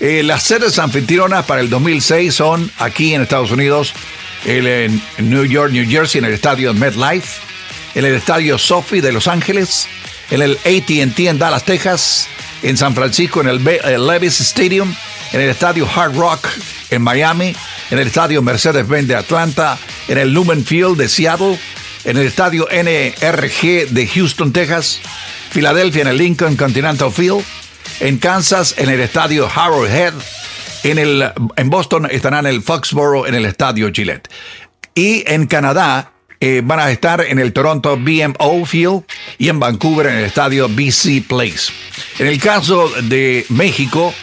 Eh, las sedes anfitrionas para el 2006 son aquí en Estados Unidos, en New York, New Jersey, en el estadio MetLife, en el estadio Sophie de Los Ángeles, en el ATT en Dallas, Texas, en San Francisco, en el, el Levi's Stadium, en el estadio Hard Rock en Miami, en el estadio Mercedes-Benz de Atlanta, en el Lumen Field de Seattle, en el estadio NRG de Houston, Texas, Filadelfia en el Lincoln Continental Field, en Kansas en el estadio Arrowhead, en, el, en Boston estarán en el Foxborough en el estadio Gillette. Y en Canadá eh, van a estar en el Toronto BMO Field y en Vancouver en el estadio BC Place. En el caso de México,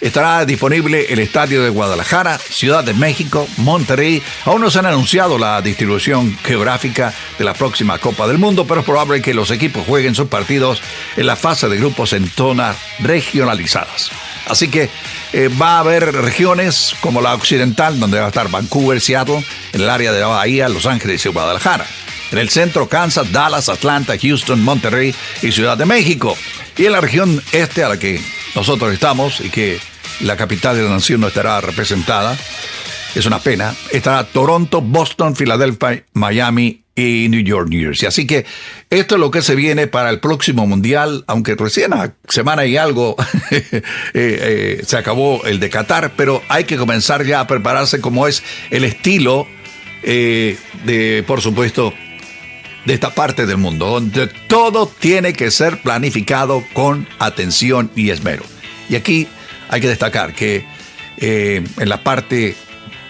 Estará disponible el estadio de Guadalajara, Ciudad de México, Monterrey. Aún no se han anunciado la distribución geográfica de la próxima Copa del Mundo, pero es probable que los equipos jueguen sus partidos en la fase de grupos en zonas regionalizadas. Así que eh, va a haber regiones como la occidental, donde va a estar Vancouver, Seattle, en el área de Bahía, Los Ángeles y Guadalajara. En el centro, Kansas, Dallas, Atlanta, Houston, Monterrey y Ciudad de México. Y en la región este a la que nosotros estamos y que la capital de la nación no estará representada, es una pena, estará Toronto, Boston, Filadelfia, Miami y New York, New Jersey. Así que esto es lo que se viene para el próximo mundial, aunque recién a semana y algo eh, eh, se acabó el de Qatar, pero hay que comenzar ya a prepararse como es el estilo eh, de, por supuesto, de esta parte del mundo, donde todo tiene que ser planificado con atención y esmero. Y aquí hay que destacar que eh, en la parte,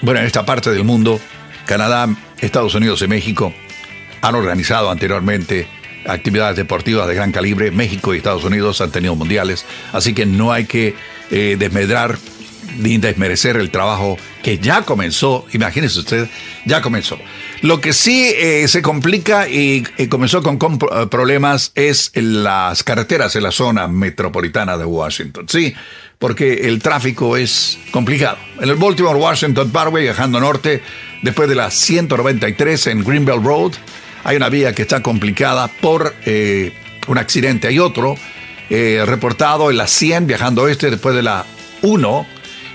bueno, en esta parte del mundo, Canadá, Estados Unidos y México han organizado anteriormente actividades deportivas de gran calibre. México y Estados Unidos han tenido mundiales, así que no hay que eh, desmedrar ni desmerecer el trabajo que ya comenzó. Imagínese usted, ya comenzó. Lo que sí eh, se complica y, comenzó con, eh, problemas es en las carreteras en la zona metropolitana de Washington. Sí, porque el tráfico es complicado. En el Baltimore Washington Parkway, viajando norte, después de la 193 en Greenbelt Road, hay una vía que está complicada por eh, un accidente. Hay otro eh, reportado en la 100, viajando oeste, después de la 1.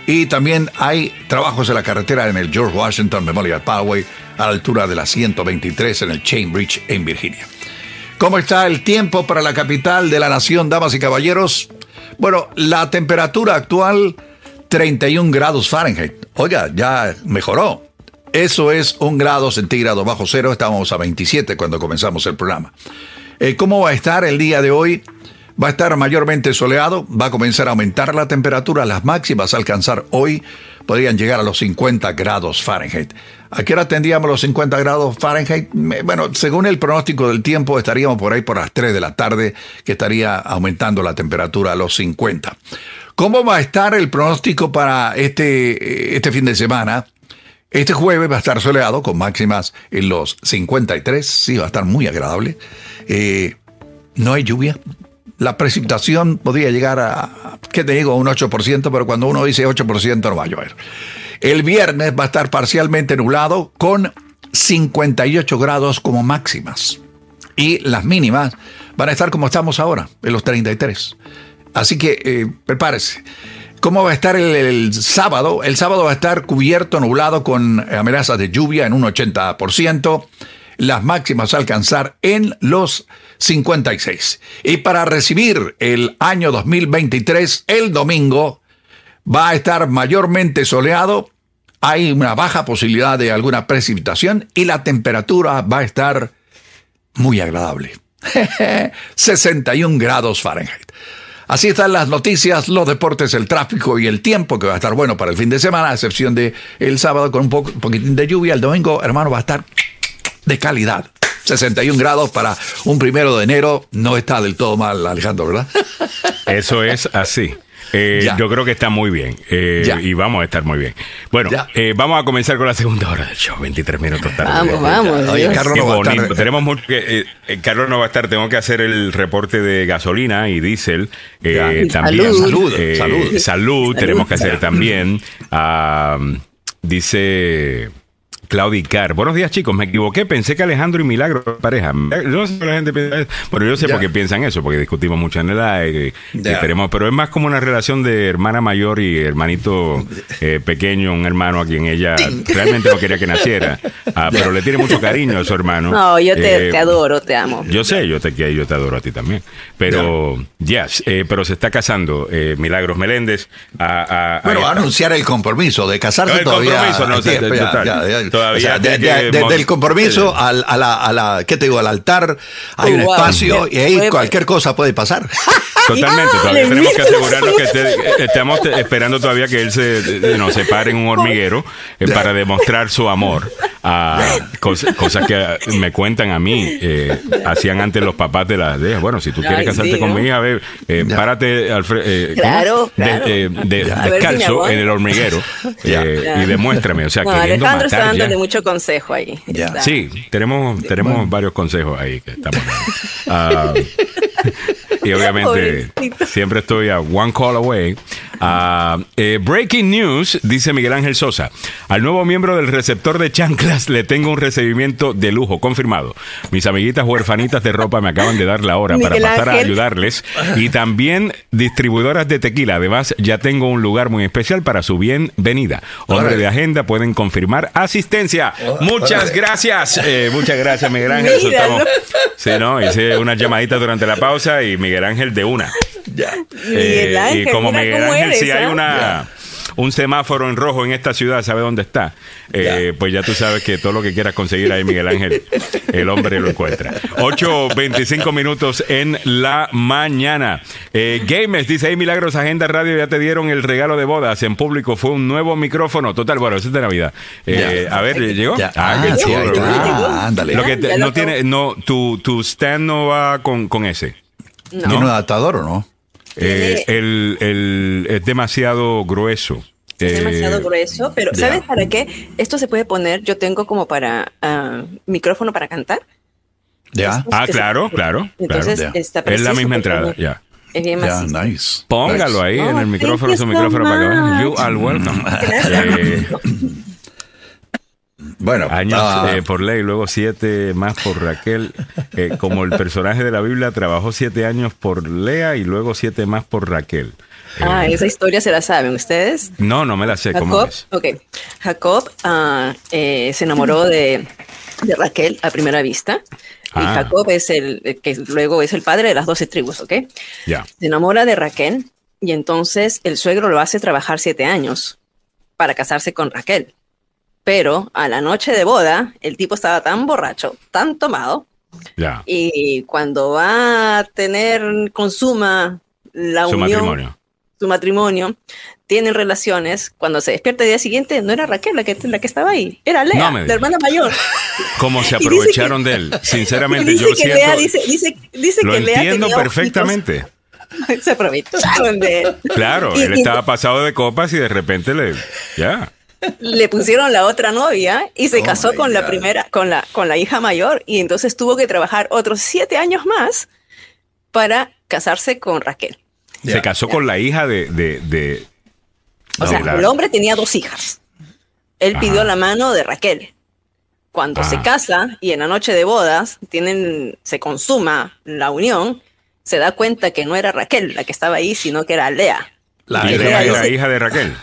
Y también hay trabajos en la carretera en el George Washington Memorial Parkway, a la altura de la 123 en el Chain Bridge en Virginia. ¿Cómo está el tiempo para la capital de la nación, damas y caballeros? Bueno, la temperatura actual, 31 grados Fahrenheit. Oiga, ya mejoró. Eso es un grado centígrado bajo cero. Estábamos a 27 cuando comenzamos el programa. Eh, ¿Cómo va a estar el día de hoy? Va a estar mayormente soleado, va a comenzar a aumentar la temperatura, las máximas a alcanzar hoy podrían llegar a los 50 grados Fahrenheit. ¿A qué hora tendríamos los 50 grados Fahrenheit? Bueno, según el pronóstico del tiempo, estaríamos por ahí por las 3 de la tarde, que estaría aumentando la temperatura a los 50. ¿Cómo va a estar el pronóstico para este, este fin de semana? Este jueves va a estar soleado con máximas en los 53, sí, va a estar muy agradable. Eh, no hay lluvia. La precipitación podría llegar a, ¿qué te digo? Un 8%, pero cuando uno dice 8% no va a llover. El viernes va a estar parcialmente nublado con 58 grados como máximas. Y las mínimas van a estar como estamos ahora, en los 33. Así que eh, prepárese. ¿Cómo va a estar el, el sábado? El sábado va a estar cubierto, nublado, con amenazas de lluvia en un 80%. Las máximas a alcanzar en los 56. Y para recibir el año 2023, el domingo, va a estar mayormente soleado. Hay una baja posibilidad de alguna precipitación y la temperatura va a estar muy agradable. 61 grados Fahrenheit. Así están las noticias, los deportes, el tráfico y el tiempo que va a estar bueno para el fin de semana, a excepción de el sábado con un, poco, un poquitín de lluvia. El domingo, hermano, va a estar de calidad. 61 grados para un primero de enero no está del todo mal, Alejandro, ¿verdad? Eso es así. Eh, yo creo que está muy bien eh, y vamos a estar muy bien. Bueno, eh, vamos a comenzar con la segunda hora del show, 23 minutos tarde. Vamos, vamos. Oye. Carlos no va a estar- bonito. Tenemos mucho que. Carlos no va a estar. Tengo que hacer el reporte de gasolina y diésel. eh, también. salud. Eh, Salud, salud. Tenemos que hacer también. Ah, dice. Claudicar. Buenos días, chicos. Me equivoqué. Pensé que Alejandro y Milagro eran pareja. Yo no sé si la gente piensa eso. Bueno, yo sé Ya. por qué piensan eso, porque discutimos mucho en el aire. Ya. pero es más como una relación de hermana mayor y hermanito eh, pequeño, un hermano a quien ella realmente no quería que naciera. Ah, pero le tiene mucho cariño a su hermano. No, yo te, Eh, te adoro, te amo. yo sé, yo te quiero, yo te adoro a ti también. Pero, yes, eh, pero se está casando eh, Milagros Meléndez. A, a- a- Bueno, va a anunciar el compromiso de casarse No, el todavía. compromiso, no, tiempo, ya, ya, ya. Todavía O sea, de- tiene de- que de- mon- del compromiso al, a la, a la, ¿qué te digo? Al altar hay Oh, un wow. espacio y ahí Puede- cualquier cosa puede pasar. Totalmente, todavía le tenemos que asegurarnos que esté- eh, estamos esperando todavía que él se no, se pare en un hormiguero eh, para demostrar su amor a cos- cosas que me cuentan a mí eh, hacían antes los papás de las de bueno si tú quieres Ay, casarte sí, con ¿no? mi hija ve, eh, párate al eh, ¿cómo? Claro, De- claro. eh, de- ver si descalzo aguanta. en el hormiguero Ya. eh, Ya. y demuéstrame o sea No, queriendo Alejandro está matar ya. dándole mucho consejo ahí. Ya. Sí, tenemos, tenemos varios consejos ahí que estamos dando. Ah, y obviamente Pobrecito. siempre estoy a one call away. Eh, breaking news, dice Miguel Ángel Sosa. Al nuevo miembro del receptor de chanclas le tengo un recibimiento de lujo, confirmado. Mis amiguitas huerfanitas de ropa me acaban de dar la hora para pasar a ayudarles. Y también distribuidoras de tequila. Además, ya tengo un lugar muy especial para su bienvenida. Hombre de agenda, pueden confirmar asistencia. Muchas gracias. Eh, muchas gracias, Miguel Ángel. Eso Míralo. estamos- Sí, no, hice unas llamaditas durante la pausa y Miguel Ángel de una. Ya. Miguel Eh, Ángel, y como mira Miguel cómo Ángel, eres, si hay ¿ah? una un semáforo en rojo en esta ciudad, ¿sabe dónde está? Eh, pues ya tú sabes que todo lo que quieras conseguir ahí, Miguel Ángel, el hombre lo encuentra. 8.25 minutos en la mañana. Eh, Games dice, hey Milagros, Agenda Radio, ya te dieron el regalo de bodas en público, fue un nuevo micrófono. Total, bueno, eso es de Navidad. Eh, a ver, ¿llegó? Ya. Ah, qué Ah, sí, chulo. Ándale. Lo que te- no tiene, no, tu, tu stand no va con, con ese. ¿Tiene un adaptador o no? Eh, el, el- es demasiado grueso. Es Eh, demasiado grueso, pero. ¿sabes para qué? Esto se puede poner, yo tengo como para ah, micrófono para cantar. Ya. Ah, claro, claro. Entonces claro. ya. está Es la misma entrada, es- ya. Es bien nice. Póngalo Nice. ahí en Oh, el micrófono, thank su you micrófono so para que. You much. are welcome. Eh, Bueno, años ah, eh, por ley, luego siete más por Raquel. Eh, como el personaje de la Biblia trabajó siete años por Lea y luego siete más por Raquel. Eh, Ah, esa historia se la saben ustedes. no, no me la sé. ¿Cómo Jacob, es? ok. Jacob ah, eh, se enamoró de, de Raquel a primera vista. Y Ah. Jacob es el el que luego es el padre de las doce tribus, ¿ok? Ya. Se enamora de Raquel y entonces el suegro lo hace trabajar siete años para casarse con Raquel. Pero a la noche de boda, el tipo estaba tan borracho, tan tomado, Ya. Y cuando va a tener, consuma la Su unión, matrimonio. su matrimonio, tienen relaciones, cuando se despierta el día siguiente, no era Raquel la que, la que estaba ahí, era Lea, No la hermana mayor. Como se aprovecharon que- de él. Sinceramente, dice yo que Lea, siento. dice, dice, dice Lo que Lea entiendo perfectamente. ojitos. Se de él. Claro, él estaba pasado de copas y de repente le. Ya. Le pusieron la otra novia y se Oh casó con la primera, con la, con la hija mayor, y entonces tuvo que trabajar otros siete años más para casarse con Raquel. Se casó con la hija de. de, de- O sea, la- el hombre tenía dos hijas. Él pidió la mano de Raquel. Cuando se Ah. casa y en la noche de bodas tienen, se consuma la unión, se da cuenta que no era Raquel la que estaba ahí, sino que era Lea. La Lea era hija de Raquel.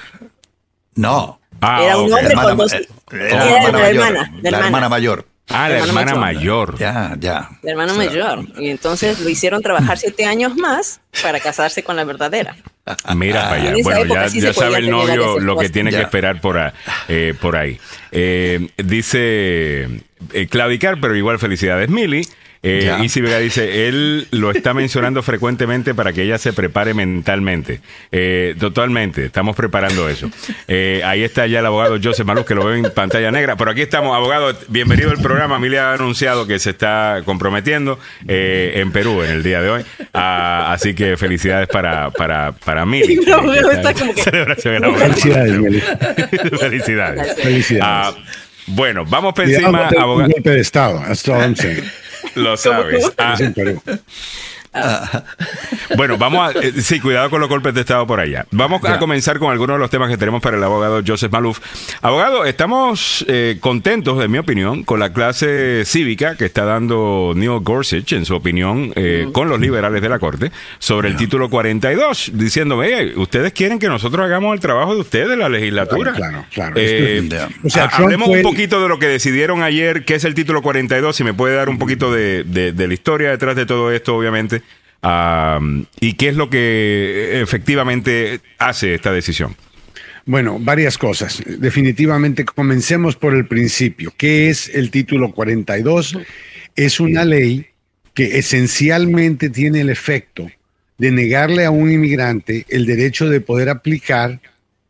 No. Ah, Era un hombre Hermana- con dos- eh, Era la hermana mayor. hermana, La hermana. hermana mayor. Ah, la hermana hermana mayor. mayor. Ya, ya. La hermana O sea, mayor. Y entonces lo hicieron trabajar siete años más para casarse con la verdadera. Mira para allá. Bueno, ya, sí ya sabe el novio lo que tiene que esperar por, a- eh, por ahí. Eh, dice eh, Claudicar, pero igual felicidades, Mili. Eh. Isi Vega dice, él lo está mencionando frecuentemente para que ella se prepare mentalmente. Eh, totalmente, estamos preparando eso. Eh, ahí está ya el abogado Joseph Maluz, que lo ve en pantalla negra. Pero aquí estamos, abogado, bienvenido al programa. Mili ha anunciado que se está comprometiendo eh, en Perú en el día de hoy. Ah, así que felicidades para, para, para. No, pero está como que-. Felicidades. Felicidades. Felicidades. Ah, bueno, vamos por encima, abogado. golpe de Estado. That's all I'm saying. Lo sabes. Ah, Bueno, vamos a. eh, sí, cuidado con los golpes de Estado por allá. Vamos a comenzar con algunos de los temas que tenemos para el abogado Joseph Maluf. Abogado, estamos eh, contentos, en mi opinión, con la clase cívica que está dando Neil Gorsuch, en su opinión, eh, con los liberales de la Corte, sobre el título 42, diciendo, "Oye, ustedes quieren que nosotros hagamos el trabajo de ustedes, la legislatura. Claro, claro, claro. Eh, o sea, hablemos un poquito de lo que decidieron ayer, qué es el título 42, si me puede dar un poquito de, de- de la historia detrás de todo esto, obviamente, y qué es lo que efectivamente hace esta decisión. Bueno, varias cosas. Definitivamente, comencemos por el principio. ¿Qué es el título 42? Es una ley que esencialmente tiene el efecto de negarle a un inmigrante el derecho de poder aplicar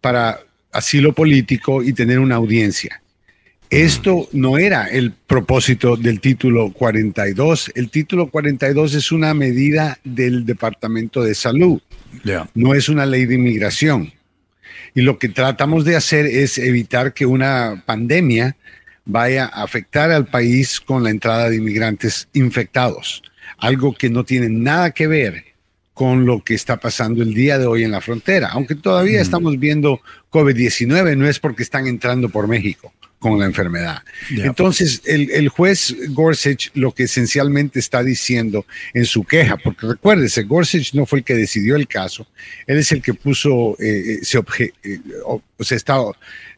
para asilo político y tener una audiencia. Esto no era el propósito del título 42. El título 42 es una medida del Departamento de Salud no es una ley de inmigración. Y lo que tratamos de hacer es evitar que una pandemia vaya a afectar al país con la entrada de inmigrantes infectados, algo que no tiene nada que ver con lo que está pasando el día de hoy en la frontera. Aunque todavía estamos viendo COVID-19, no es porque están entrando por México con la enfermedad. Entonces, el, el juez Gorsuch lo que esencialmente está diciendo en su queja, porque recuérdese, Gorsuch no fue el que decidió el caso, él es el que puso, eh, eh, se obje- eh, o, o sea, está,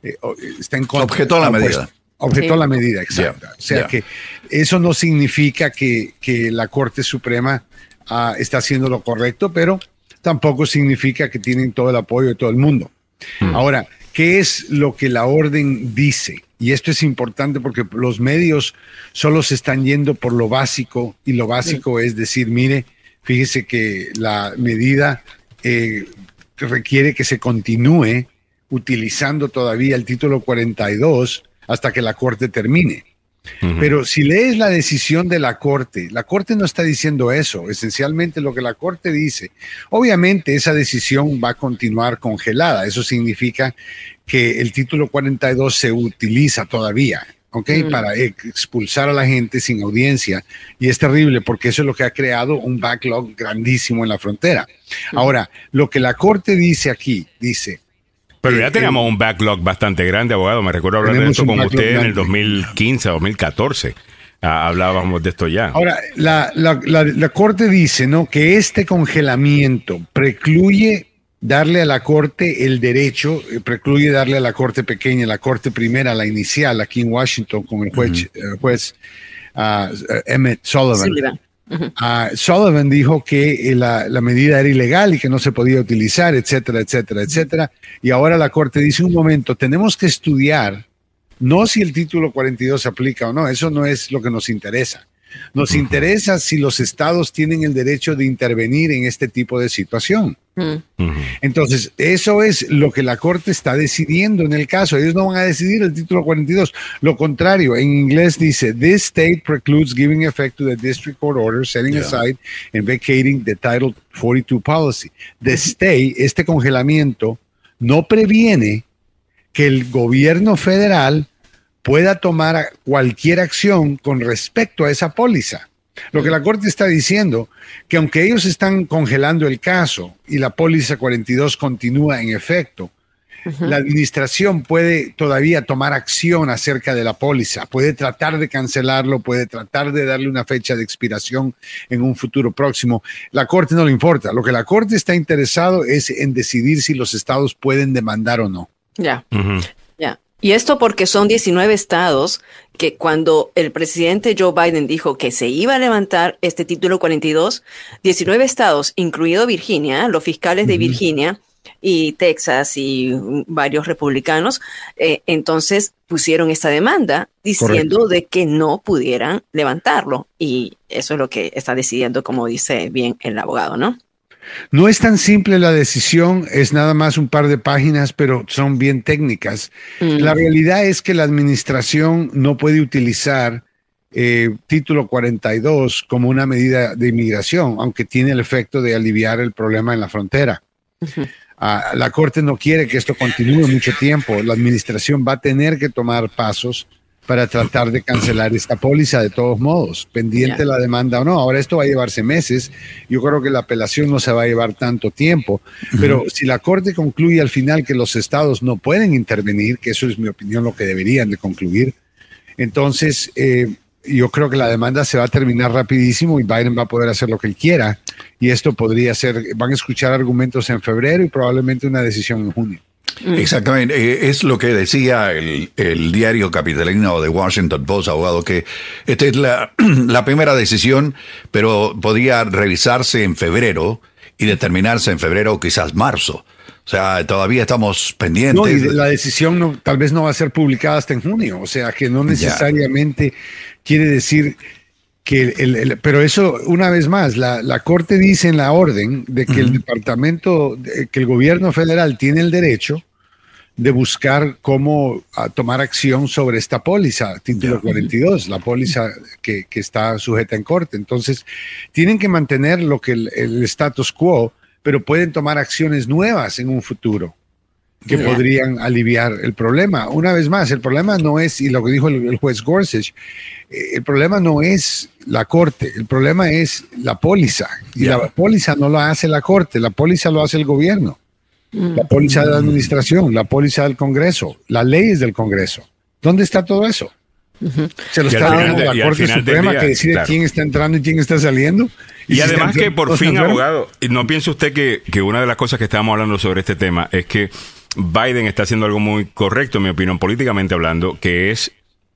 eh, está en contra. Objetó la medida. Objetó Sí. la medida, exacto. Ya, O sea que eso no significa que, que la Corte Suprema ah, está haciendo lo correcto, pero tampoco significa que tienen todo el apoyo de todo el mundo. Ahora, ¿qué es lo que la orden dice? Y esto es importante porque los medios solo se están yendo por lo básico y lo básico es decir, mire, fíjese que la medida eh, requiere que se continúe utilizando todavía el título 42 hasta que la Corte termine. Pero si lees la decisión de la Corte, la Corte no está diciendo eso. Esencialmente lo que la Corte dice, obviamente esa decisión va a continuar congelada. Eso significa que el título 42 se utiliza todavía. ¿ok? Para ex- expulsar a la gente sin audiencia. Y es terrible porque eso es lo que ha creado un backlog grandísimo en la frontera. Ahora, lo que la Corte dice aquí, dice, Pero Eh, ya teníamos un backlog bastante grande, abogado. Me recuerdo hablar de esto con usted en el grande. 2015, 2014. Ah, hablábamos de esto ya. Ahora, la, la- la- la Corte dice ¿no? que este congelamiento precluye darle a la Corte el derecho, eh, precluye darle a la Corte pequeña, la Corte primera, la inicial, aquí en Washington, con el juez, eh, juez eh, Emmett Sullivan. Sullivan. Ah, Sullivan dijo que eh, la, la medida era ilegal y que no se podía utilizar, etcétera, etcétera, etcétera. Y ahora la Corte dice, un momento, tenemos que estudiar no si el título 42 se aplica o no, eso no es lo que nos interesa. Nos interesa si los estados tienen el derecho de intervenir en este tipo de situación. Entonces, eso es lo que la Corte está decidiendo en el caso. Ellos no van a decidir el título 42. Lo contrario, en inglés dice, this state precludes giving effect to the district court order setting aside and vacating the Title 42 policy. The stay, este congelamiento, no previene que el gobierno federal pueda tomar cualquier acción con respecto a esa póliza. Lo que la Corte está diciendo, que aunque ellos están congelando el caso y la póliza 42 continúa en efecto, la administración puede todavía tomar acción acerca de la póliza, puede tratar de cancelarlo, puede tratar de darle una fecha de expiración en un futuro próximo. La Corte no le importa. Lo que la Corte está interesado es en decidir si los estados pueden demandar o no. Ya. Ya. Y esto porque son 19 estados que cuando el presidente Joe Biden dijo que se iba a levantar este título 42, 19 estados, incluido Virginia, los fiscales de Virginia y Texas y varios republicanos, eh, entonces pusieron esta demanda diciendo de que no pudieran levantarlo. Y eso es lo que está decidiendo, como dice bien el abogado, ¿no? No es tan simple la decisión, es nada más un par de páginas, pero son bien técnicas. La realidad es que la administración no puede utilizar eh, título 42 como una medida de inmigración, aunque tiene el efecto de aliviar el problema en la frontera. Ah, la Corte no quiere que esto continúe mucho tiempo. La administración va a tener que tomar pasos para tratar de cancelar esta póliza de todos modos, pendiente la demanda o no. Ahora esto va a llevarse meses. Yo creo que la apelación no se va a llevar tanto tiempo, pero si la Corte concluye al final que los estados no pueden intervenir, que eso es mi opinión lo que deberían de concluir, entonces eh, yo creo que la demanda se va a terminar rapidísimo y Biden va a poder hacer lo que él quiera. Y esto podría ser, van a escuchar argumentos en febrero y probablemente una decisión en junio. Exactamente, eh, es lo que decía el, el diario capitalino de Washington Post, abogado, que esta es la, la primera decisión, pero podría revisarse en febrero y determinarse en febrero o quizás marzo. O sea, todavía estamos pendientes. No, y la decisión no, tal vez no va a ser publicada hasta en junio, o sea que no necesariamente quiere decir que el, el- pero eso, una vez más, la, la Corte dice en la orden de que el departamento, de- que el gobierno federal tiene el derecho de buscar cómo ah, tomar acción sobre esta póliza, título 42, la póliza que, que está sujeta en corte. Entonces, tienen que mantener lo que el, el status quo, pero pueden tomar acciones nuevas en un futuro que podrían aliviar el problema. Una vez más, el problema no es, y lo que dijo el, el juez Gorsuch, eh, el problema no es la corte, el problema es la póliza. Y la póliza no lo hace la corte, la póliza lo hace el gobierno. La póliza de la administración, la póliza del Congreso, las leyes del Congreso. ¿Dónde está todo eso? Se lo Y está dando de- la Corte Suprema día, que decide claro. quién está entrando y quién está saliendo. Y si además que por fin, abogado, ¿no piensa usted que, que una de las cosas que estábamos hablando sobre este tema es que Biden está haciendo algo muy correcto, en mi opinión, políticamente hablando, que es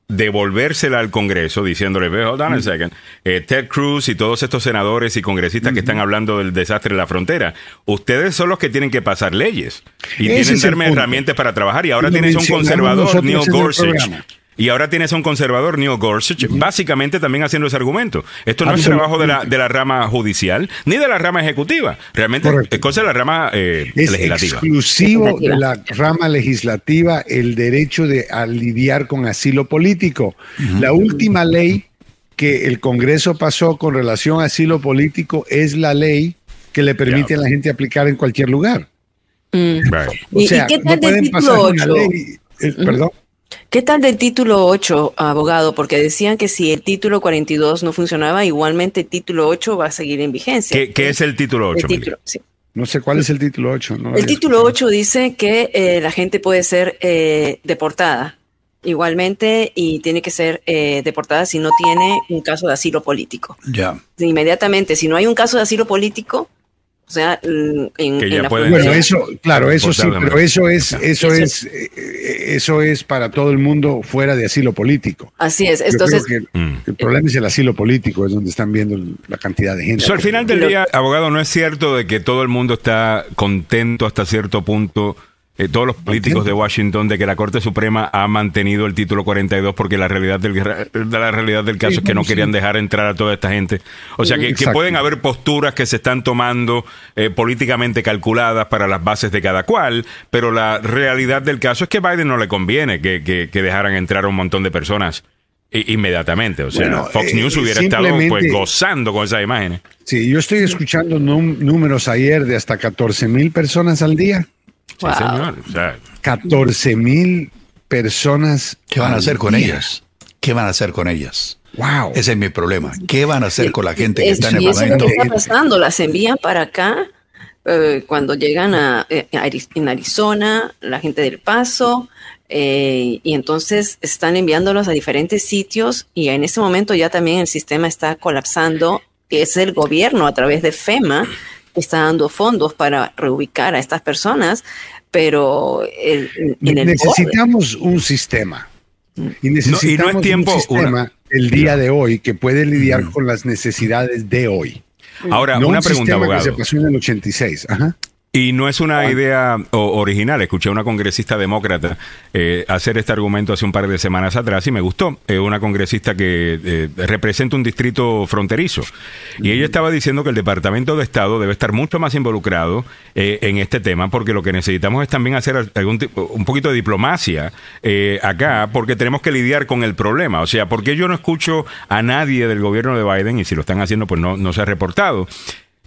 devolvérsela al Congreso diciéndole, "Ve, hold on a second, eh, Ted Cruz y todos estos senadores y congresistas que están hablando del desastre de la frontera, ustedes son los que tienen que pasar leyes y Ese tienen que darme herramientas para trabajar y ahora tienes un conservador, Neil Gorsuch. Y ahora tienes a un conservador, Neil Gorsuch, básicamente también haciendo ese argumento. Esto no es trabajo de la, de la rama judicial ni de la rama ejecutiva. Realmente Correcto. es cosa de la rama eh, Es legislativa. exclusivo de la rama legislativa el derecho de a lidiar con asilo político. La última ley que el Congreso pasó con relación a asilo político es la ley que le permite a la gente aplicar en cualquier lugar. Mm. Right. O ¿Y- y sea, qué no tal del pueden título pasar una 8? ley- eh, Perdón. ¿Qué tal del título 8, abogado? Porque decían que si el título 42 no funcionaba, igualmente el título 8 va a seguir en vigencia. ¿Qué, qué es el título El 8? título, sí. No sé cuál es el título 8. no El título escuchado. 8 dice que eh, la gente puede ser eh, deportada igualmente y tiene que ser eh, deportada si no tiene un caso de asilo político. Ya. Inmediatamente, si no hay un caso de asilo político, o sea, en, Que en ya la pueden- Bueno, eso, claro, eso sí, pero eso es, eso es, eh, eso es para todo el mundo fuera de asilo político. Así es. Entonces, que Mm. el problema es el asilo político, es donde están viendo la cantidad de gente. So, al final del día, abogado, no es cierto de que todo el mundo está contento hasta cierto punto eh, todos los políticos de Washington de que la Corte Suprema ha mantenido el título 42 porque la realidad del, de la realidad del caso Sí, es que no querían dejar entrar a toda esta gente. O sea, que, pueden haber posturas que se están tomando eh, políticamente calculadas para las bases de cada cual, pero la realidad del caso es que a Biden no le conviene que, que- que dejaran entrar a un montón de personas inmediatamente. O sea, Bueno, Fox eh, News hubiera estado pues, gozando con esas imágenes. Sí, yo estoy escuchando números ayer de hasta 14 mil personas al día. Sí, Wow. señor. O sea, 14 mil personas. ¿Qué van a hacer con día. ellas? ¿Qué van a hacer con ellas? Wow. Ese es mi problema. ¿Qué van a hacer con la gente que Es- está en el momento? que está pasando, las envían para acá eh, cuando llegan a, eh, en Arizona, la gente del Paso, eh, y entonces están enviándolos a diferentes sitios y en este momento ya también el sistema está colapsando, que es el gobierno a través de FEMA está dando fondos para reubicar a estas personas, pero el- en el necesitamos un sistema. Y necesitamos tiempo, un sistema el día de hoy que puede lidiar con las necesidades de hoy. Ahora, No una un pregunta, abogado. que se pasó en el 86. Ajá. Y no es una idea o- original. Escuché a una congresista demócrata eh, hacer este argumento hace un par de semanas atrás y me gustó. Eh, una congresista que eh, representa un distrito fronterizo. Y ella estaba diciendo que el Departamento de Estado debe estar mucho más involucrado eh, en este tema porque lo que necesitamos es también hacer algún un poquito de diplomacia eh, acá porque tenemos que lidiar con el problema. O sea, porque yo no escucho a nadie del gobierno de Biden y si lo están haciendo pues no, no se ha reportado.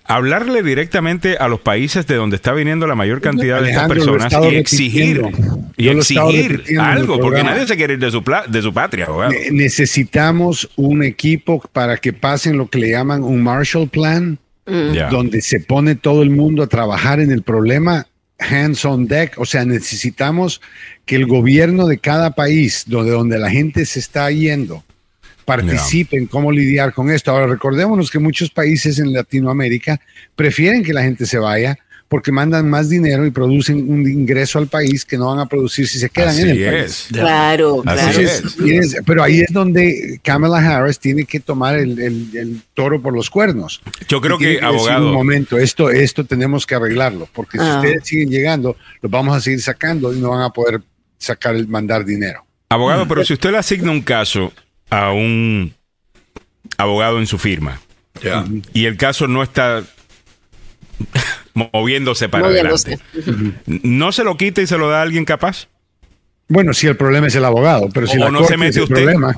Hablarle directamente a los países de donde está viniendo la mayor cantidad de estas Alejandro, personas y exigir, y exigir algo, porque nadie se quiere ir de su, pla- de su patria, abogado. Ne- Necesitamos un equipo para que pasen lo que le llaman un Marshall Plan, Ya. donde se pone todo el mundo a trabajar en el problema hands on deck. O sea, necesitamos que el gobierno de cada país, donde, donde la gente se está yendo, participe en cómo lidiar con esto. Ahora, recordémonos que muchos países en Latinoamérica prefieren que la gente se vaya porque mandan más dinero y producen un ingreso al país que no van a producir si se quedan en el país. es. Claro, Así claro. es. Pero ahí es donde Kamala Harris tiene que tomar el, el- el toro por los cuernos. Yo creo que, abogado- Un momento, esto, esto tenemos que arreglarlo, porque si Ah. ustedes siguen llegando, los vamos a seguir sacando y no van a poder sacar el mandar dinero. Abogado, Mm. pero si usted le asigna un caso a un abogado en su firma y el caso no está moviéndose para Moviéndose. adelante, ¿no se lo quita y se lo da a alguien capaz? Bueno, si el problema es el abogado, pero si O la no corte se mete es el usted. problema,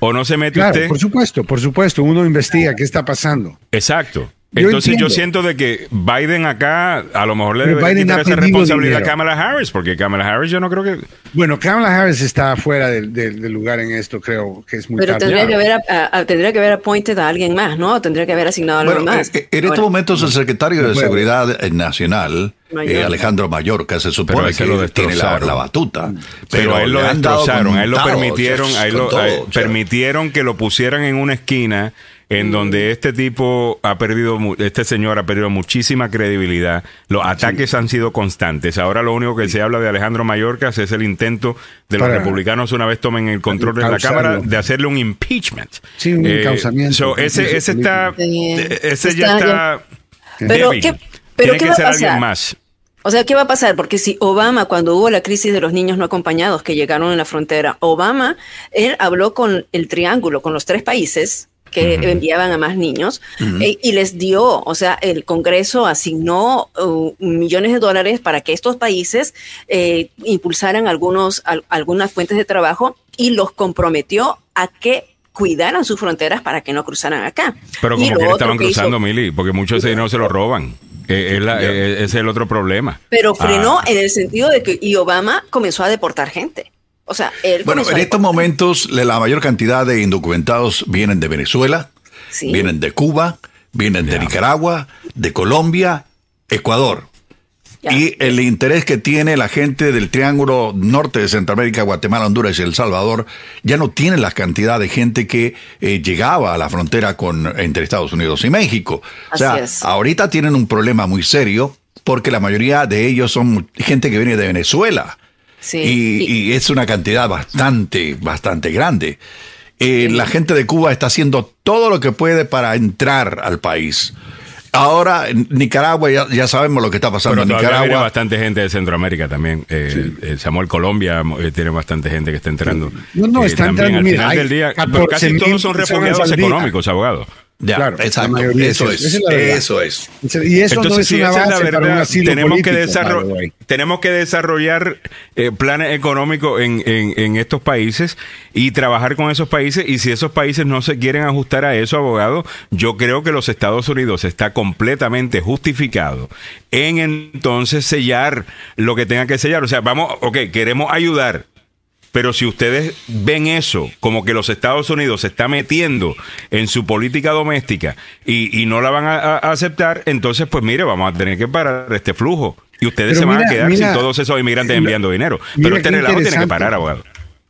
¿O no se mete claro, usted? por supuesto, por supuesto, uno investiga qué está pasando. Exacto. Entonces yo siento de que Biden acá a lo mejor le Pero debe quitar esa responsabilidad a. Kamala Harris, porque Kamala Harris yo no creo que... Bueno, Kamala Harris está fuera del, del- del lugar en esto, creo que es muy Pero tarde. tendría que haber a- a- tendría que haber appointed a alguien más, ¿no? Tendría que haber asignado a alguien Bueno, más. eh, en estos momentos el secretario de Bueno. Seguridad Nacional, Mayor. eh, Alejandro Mayorca, se Pero supone que lo tiene la, batuta. Pero, a él lo destrozaron, a él lo permitieron, a él lo- todo, a él o sea. permitieron que lo pusieran en una esquina Mm. en donde este tipo ha perdido, este señor ha perdido muchísima credibilidad. Los ataques han sido constantes. Ahora lo único que se habla de Alejandro Mayorkas es el intento de los republicanos una vez tomen el control de la. Cámara de hacerle un impeachment. Sí, un encauzamiento. so, ese, ese está, eh, ese ya Está. Pero, débil. ¿qué- pero Tiene qué que va a ser alguien pasar? más. O sea, ¿qué va a pasar? Porque si Obama, cuando hubo la crisis de los niños no acompañados que llegaron en la frontera, Obama, él habló con el triángulo, con los tres países que enviaban a más niños e- y les dio, o sea, el Congreso asignó uh, millones de dólares para que estos países eh, impulsaran algunos, al- algunas fuentes de trabajo y los comprometió a que cuidaran sus fronteras para que no cruzaran acá. Pero como que estaban que hizo- cruzando, Mili, porque mucho de ese dinero se lo roban. Eh, es la- eh, ese es el otro problema. Pero frenó Ah, en el sentido de que y Obama comenzó a deportar gente. O sea, él Bueno, en estos deportar. momentos la mayor cantidad de indocumentados vienen de Venezuela, Sí. vienen de Cuba, vienen de. Nicaragua, de Colombia, Ecuador. Ya. Y el interés que tiene la gente del Triángulo Norte de Centroamérica, Guatemala, Honduras y El Salvador, ya no tiene la cantidad de gente que eh, llegaba a la frontera con, entre Estados Unidos y México. O sea, Así es. ahorita tienen un problema muy serio porque la mayoría de ellos son gente que viene de Venezuela. Sí. Y, Y- y es una cantidad bastante, bastante grande. Eh, La gente de Cuba está haciendo todo lo que puede para entrar al país. Ahora, en Nicaragua, ya, ya sabemos lo que está pasando en viene Nicaragua. bastante gente de Centroamérica también. Eh, eh, Samuel Colombia eh, tiene bastante gente que está entrando. No, no, Eh, está también entrando, al mira, final hay del día. Pero casi 14.000 todos son refugiados económicos, abogado. Ya, Claro, la exacto. Eso es es. eso, es. Eso. Y eso no Entonces, es si una esa es la base para un verdad, asilo tenemos, que político, way. tenemos que desarrollar eh, planes económicos en, en- en estos países y trabajar con esos países. Y si esos países no se quieren ajustar a eso, abogado, yo creo que los Estados Unidos está completamente justificado en entonces sellar lo que tenga que sellar. O sea, vamos, ok, queremos ayudar. Pero si ustedes ven eso como que los Estados Unidos se está metiendo en su política doméstica y, y no la van a, aceptar, entonces pues mire, vamos a tener que parar este flujo. Y ustedes Pero se van a quedar mira, sin todos esos inmigrantes mira, enviando dinero. Pero este relajo tiene que parar, abogado.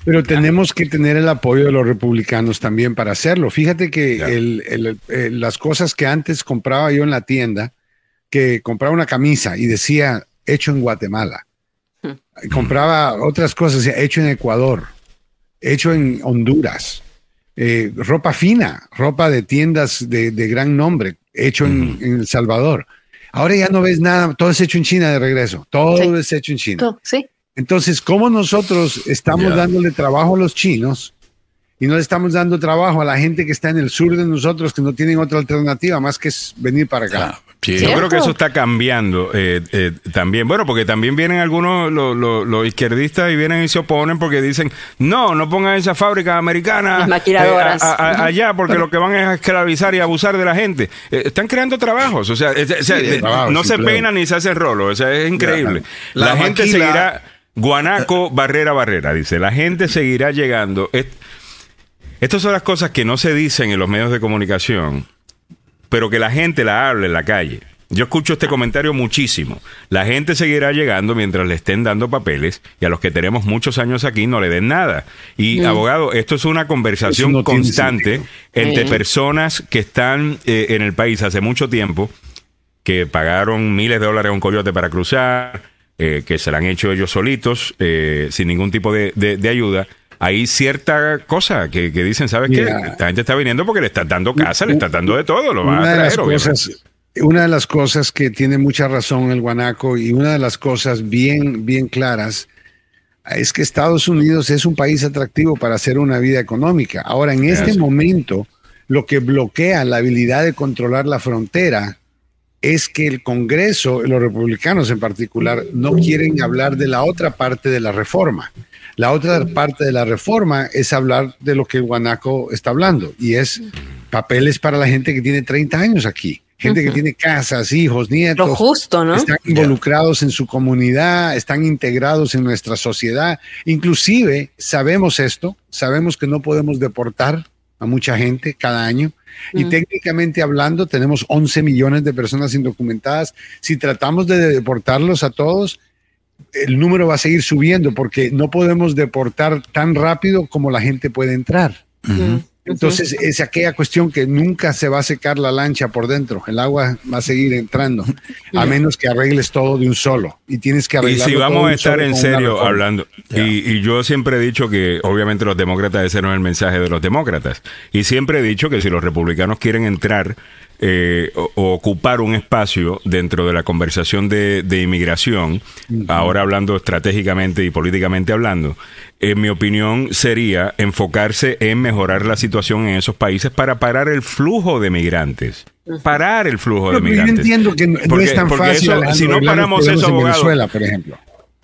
Pero tenemos que tener el apoyo de los republicanos también para hacerlo. Fíjate que el- el- el- las cosas que antes compraba yo en la tienda, que compraba una camisa y decía hecho en Guatemala. Compraba otras cosas, hecho en Ecuador, hecho en Honduras. Eh, ropa fina, ropa de tiendas de, de gran nombre, hecho en, en El Salvador. Ahora ya no ves nada, todo es hecho en China de regreso, todo Sí. es hecho en China. Todo, Sí. Entonces, ¿cómo nosotros estamos dándole trabajo a los chinos y no le estamos dando trabajo a la gente que está en el sur de nosotros que no tienen otra alternativa más que venir para acá? Ah, sí. Yo creo que eso está cambiando eh, eh, también. Bueno, porque también vienen algunos los, los- los izquierdistas y vienen y se oponen porque dicen, no, no pongan esa fábrica americana Las maquiladoras. eh, a- a- a- allá porque lo que van es a esclavizar y abusar de la gente. Eh, están creando trabajos, o sea, es- Sí, eh, no se peinan ni se hacen rolo, o sea, es increíble. La La, gente maquila- seguirá, Guanaco, Barrera, Barrera, dice, la gente seguirá llegando. Es- estas son las cosas que no se dicen en los medios de comunicación pero que la gente la hable en la calle. Yo escucho este comentario muchísimo. La gente seguirá llegando mientras le estén dando papeles y a los que tenemos muchos años aquí no le den nada. Y abogado, esto es una conversación no constante entre personas que están eh, en el país hace mucho tiempo, que pagaron miles de dólares a un coyote para cruzar, eh, que se la han hecho ellos solitos, eh, sin ningún tipo de, de- de ayuda. Hay cierta cosa que, que dicen, ¿sabes qué? Mira. Esta gente está viniendo porque le están dando casa, le están dando de todo, lo van a Una de, las traer, obviamente. cosas, una de las cosas que tiene mucha razón el guanaco y una de las cosas bien, bien claras es que Estados Unidos es un país atractivo para hacer una vida económica. Ahora, en este momento, lo que bloquea la habilidad de controlar la frontera es que el Congreso, los republicanos en particular, no quieren hablar de la otra parte de la reforma. La otra parte de la reforma es hablar de lo que el guanaco está hablando y es papeles para la gente que tiene 30 años aquí, gente que tiene casas, hijos, nietos. Lo justo, ¿no? Están involucrados en su comunidad, están integrados en nuestra sociedad. Inclusive sabemos esto, sabemos que no podemos deportar a mucha gente cada año. Y técnicamente hablando, tenemos 11 millones de personas indocumentadas. Si tratamos de deportarlos a todos, el número va a seguir subiendo porque no podemos deportar tan rápido como la gente puede entrar. Entonces, es aquella cuestión que nunca se va a secar la lancha por dentro. El agua va a seguir entrando, a menos que arregles todo de un solo. Y tienes que Y arreglar si vamos a estar en serio hablando, y, y yo siempre he dicho que obviamente los demócratas, ese no es el mensaje de los demócratas, y siempre he dicho que si los republicanos quieren entrar eh, o, o ocupar un espacio dentro de la conversación de, de inmigración, ahora hablando estratégicamente y políticamente hablando, en mi opinión sería enfocarse en mejorar la situación en esos países para parar el flujo de migrantes. Parar el flujo de Pero yo migrantes. entiendo que no, Porque- es tan fácil. eso, si no paramos eso, en abogado, Venezuela, por ejemplo.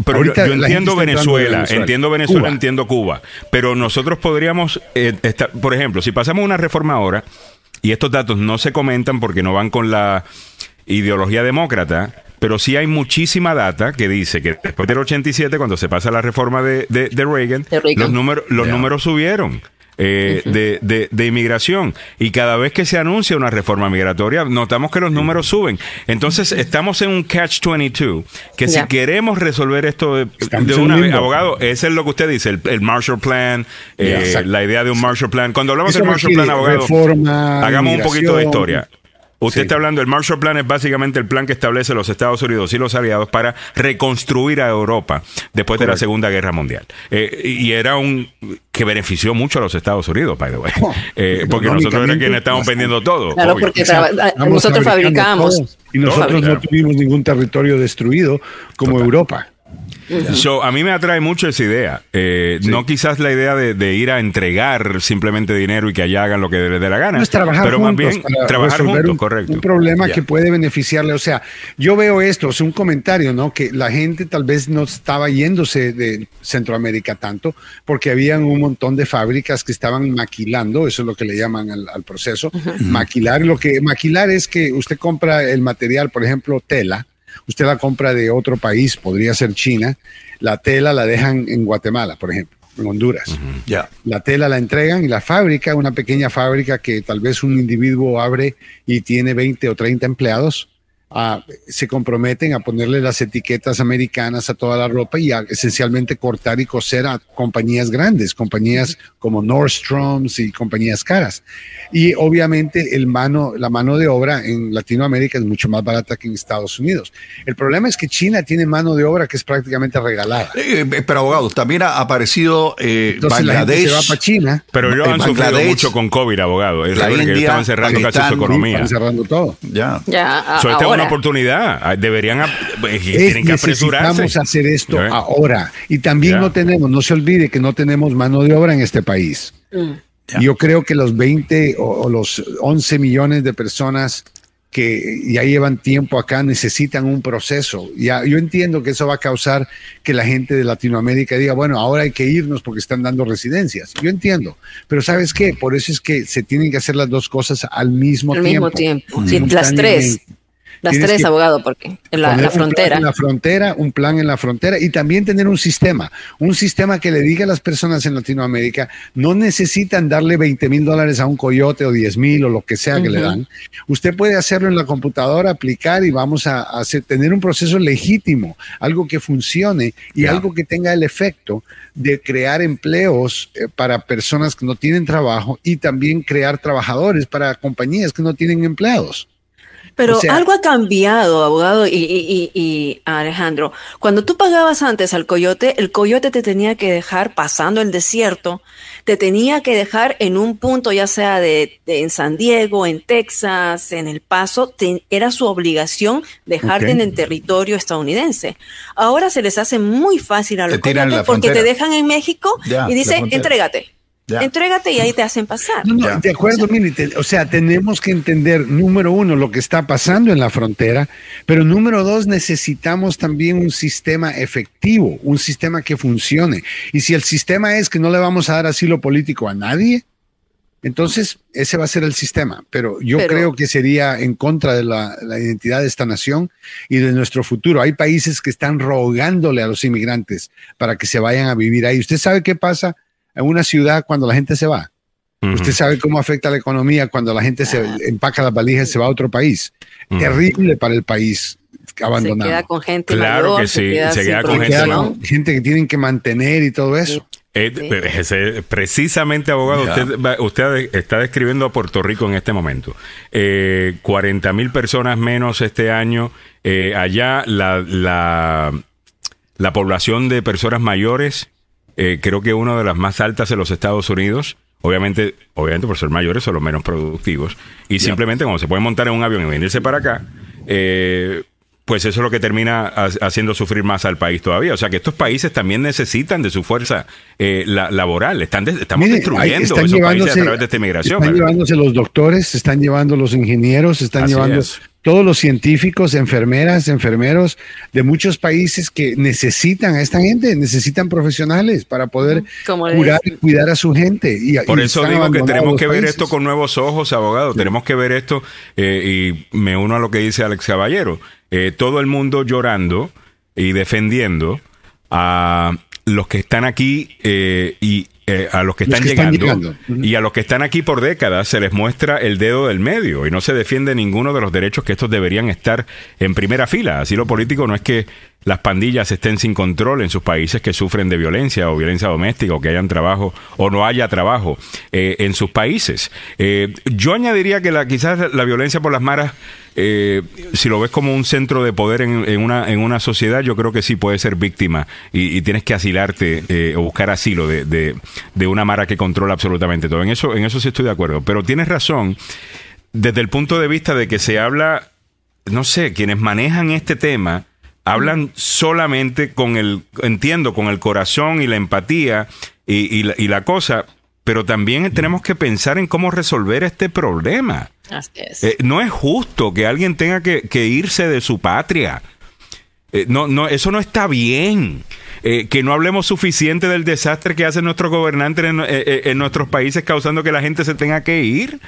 pero Ahorita yo entiendo Venezuela, Venezuela. entiendo Venezuela, Cuba. entiendo Cuba, pero nosotros podríamos, eh, estar- por ejemplo, si pasamos una reforma ahora, y estos datos no se comentan porque no van con la ideología demócrata, pero sí hay muchísima data que dice que después del 87, cuando se pasa la reforma de, de- de Reagan, De Reagan. los, números, los números subieron. eh, de, de- de inmigración. Y cada vez que se anuncia una reforma migratoria notamos que los números suben. Entonces estamos en un catch 22 que si queremos resolver esto de, de una vez abogado ese es lo que usted dice el, el Marshall Plan eh, la idea de un Marshall Plan. Cuando hablamos del Marshall Plan abogado reforma, hagamos un poquito de historia Usted Sí. está hablando, el Marshall Plan es básicamente el plan que establece los Estados Unidos y los aliados para reconstruir a Europa después de la Segunda Guerra Mundial. Eh, y era un que benefició mucho a los Estados Unidos, by the way. Oh, Eh, porque nosotros era quienes estábamos vendiendo todo. Claro, obvio. porque nosotros fabricamos. y nosotros no tuvimos ningún territorio destruido como Europa. So, a mí me atrae mucho esa idea. Eh, No quizás la idea de, de ir a entregar simplemente dinero y que allá hagan lo que les dé la gana. No es trabajar pero juntos más bien para trabajar resolver juntos, un, correcto. un problema que puede beneficiarle. O sea, yo veo esto, es un comentario, ¿no? Que la gente tal vez no estaba yéndose de Centroamérica tanto porque habían un montón de fábricas que estaban maquilando, eso es lo que le llaman al, al proceso, maquilar. Lo que maquilar es que usted compra el material, por ejemplo, tela, usted la compra de otro país, podría ser China, la tela la dejan en Guatemala, por ejemplo, en Honduras. Ya. La tela la entregan y la fábrica, una pequeña fábrica que tal vez un individuo abre y tiene 20 o 30 empleados, se comprometen a ponerle las etiquetas americanas a toda la ropa y a esencialmente cortar y coser a compañías grandes, compañías como Nordstroms y compañías caras. Y obviamente el mano, la mano de obra en Latinoamérica es mucho más barata que en Estados Unidos. El problema es que China tiene mano de obra que es prácticamente regalada. Eh, eh, pero abogado, también ha aparecido eh, Entonces la gente Bangladesh. se va para China. Pero ellos Eh, han sufrido Bangladesh, mucho con COVID, abogado. Es la verdad que India, estaban cerrando casi su economía. Están cerrando todo. Ya. Ya, a- So, esta es una oportunidad. Ah, Deberían, eh, Es- tienen que apresurarse. necesitamos hacer esto Ya. ahora. Y también no tenemos, no se olvide que no tenemos mano de obra en este país. Mm. Yo creo que los 20 o, o los 11 millones de personas que ya llevan tiempo acá necesitan un proceso. Ya, yo entiendo que eso va a causar que la gente de Latinoamérica diga, bueno, ahora hay que irnos porque están dando residencias. Yo entiendo. Pero ¿sabes qué? Por eso es que se tienen que hacer las dos cosas al mismo Al tiempo. mismo tiempo. Sí, las tres. Las Tienes tres, abogado, porque en la, frontera. en la frontera, un plan en la frontera y también tener un sistema, un sistema que le diga a las personas en Latinoamérica, no necesitan darle 20 mil dólares a un coyote o 10 mil o lo que sea que le dan. Usted puede hacerlo en la computadora, aplicar y vamos a, hacer, tener un proceso legítimo, algo que funcione y algo que tenga el efecto de crear empleos eh, para personas que no tienen trabajo y también crear trabajadores para compañías que no tienen empleados. Pero O sea- algo ha cambiado, abogado y, y- y- Alejandro. Cuando tú pagabas antes al coyote, el coyote te tenía que dejar pasando el desierto, te tenía que dejar en un punto, ya sea de, de- en San Diego, en Texas, en El Paso, te- era su obligación dejarte en el territorio estadounidense. Ahora se les hace muy fácil a los coyotes porque te dejan en México Ya, y la dice, frontera. entrégate. Ya. Entrégate y ahí te hacen pasar. No, no, Ya. de acuerdo, mire, te- o sea, tenemos que entender, número uno, lo que está pasando en la frontera, pero número dos, necesitamos también un sistema efectivo, un sistema que funcione. Y si el sistema es que no le vamos a dar asilo político a nadie, entonces ese va a ser el sistema. Pero yo Pero- creo que sería en contra de la, la identidad de esta nación y de nuestro futuro. Hay países que están rogándole a los inmigrantes para que se vayan a vivir ahí. ¿Usted sabe qué pasa en una ciudad cuando la gente se va? Usted sabe cómo afecta la economía cuando la gente se empaca las valijas y se va a otro país. Terrible para el país Se abandonado. queda con gente Claro mayor, que sí, se queda con Se gente queda protección. con gente que tienen que mantener y todo eso. Eh, Sí. precisamente, abogado, usted, va- usted está describiendo a Puerto Rico en este momento. Eh, 40 mil personas menos este año. Eh, allá la, la, la población de personas mayores eh, creo que una de las más altas en los Estados Unidos. Obviamente, obviamente por ser mayores son los menos productivos. Y simplemente cuando se pueden montar en un avión y venirse para acá, eh, pues eso es lo que termina ha- haciendo sufrir más al país todavía. O sea que estos países también necesitan de su fuerza eh, la- laboral. Están estamos Mire, destruyendo están esos países a través de esta inmigración. Están ¿verdad? llevándose los doctores, se están llevando los ingenieros, se están Así llevando es. Todos los científicos, enfermeras, enfermeros de muchos países que necesitan a esta gente, necesitan profesionales para poder curar y cuidar a su gente. Y, Por y eso digo que tenemos que ver países. esto con nuevos ojos, abogado. Tenemos que ver esto eh, y me uno a lo que dice Alex Caballero. Eh, todo el mundo llorando y defendiendo a los que están aquí eh, y eh, a los que Los están que están llegando, llegando. y a los que están aquí por décadas se les muestra el dedo del medio y no se defiende ninguno de los derechos que estos deberían estar en primera fila. Así lo político no es que las pandillas estén sin control en sus países que sufren de violencia o violencia doméstica o que hayan trabajo o no haya trabajo eh, en sus países. Eh, yo añadiría que la, quizás la violencia por las maras, eh, si lo ves como un centro de poder en, una, en una sociedad, yo creo que sí puede ser víctima y, y tienes que asilarte eh, o buscar asilo de, de, de una mara que controla absolutamente todo. En eso, en eso sí estoy de acuerdo. Pero tienes razón desde el punto de vista de que se habla, no sé, quienes manejan este tema hablan solamente con el, entiendo, con el corazón y la empatía y, y la, y la cosa, pero también tenemos que pensar en cómo resolver este problema. Así es. Eh, no es justo que alguien tenga que, que irse de su patria. Eh, no, no, eso no está bien. Eh, que no hablemos suficiente del desastre que hacen nuestros gobernantes en, eh, eh, en nuestros países causando que la gente se tenga que ir.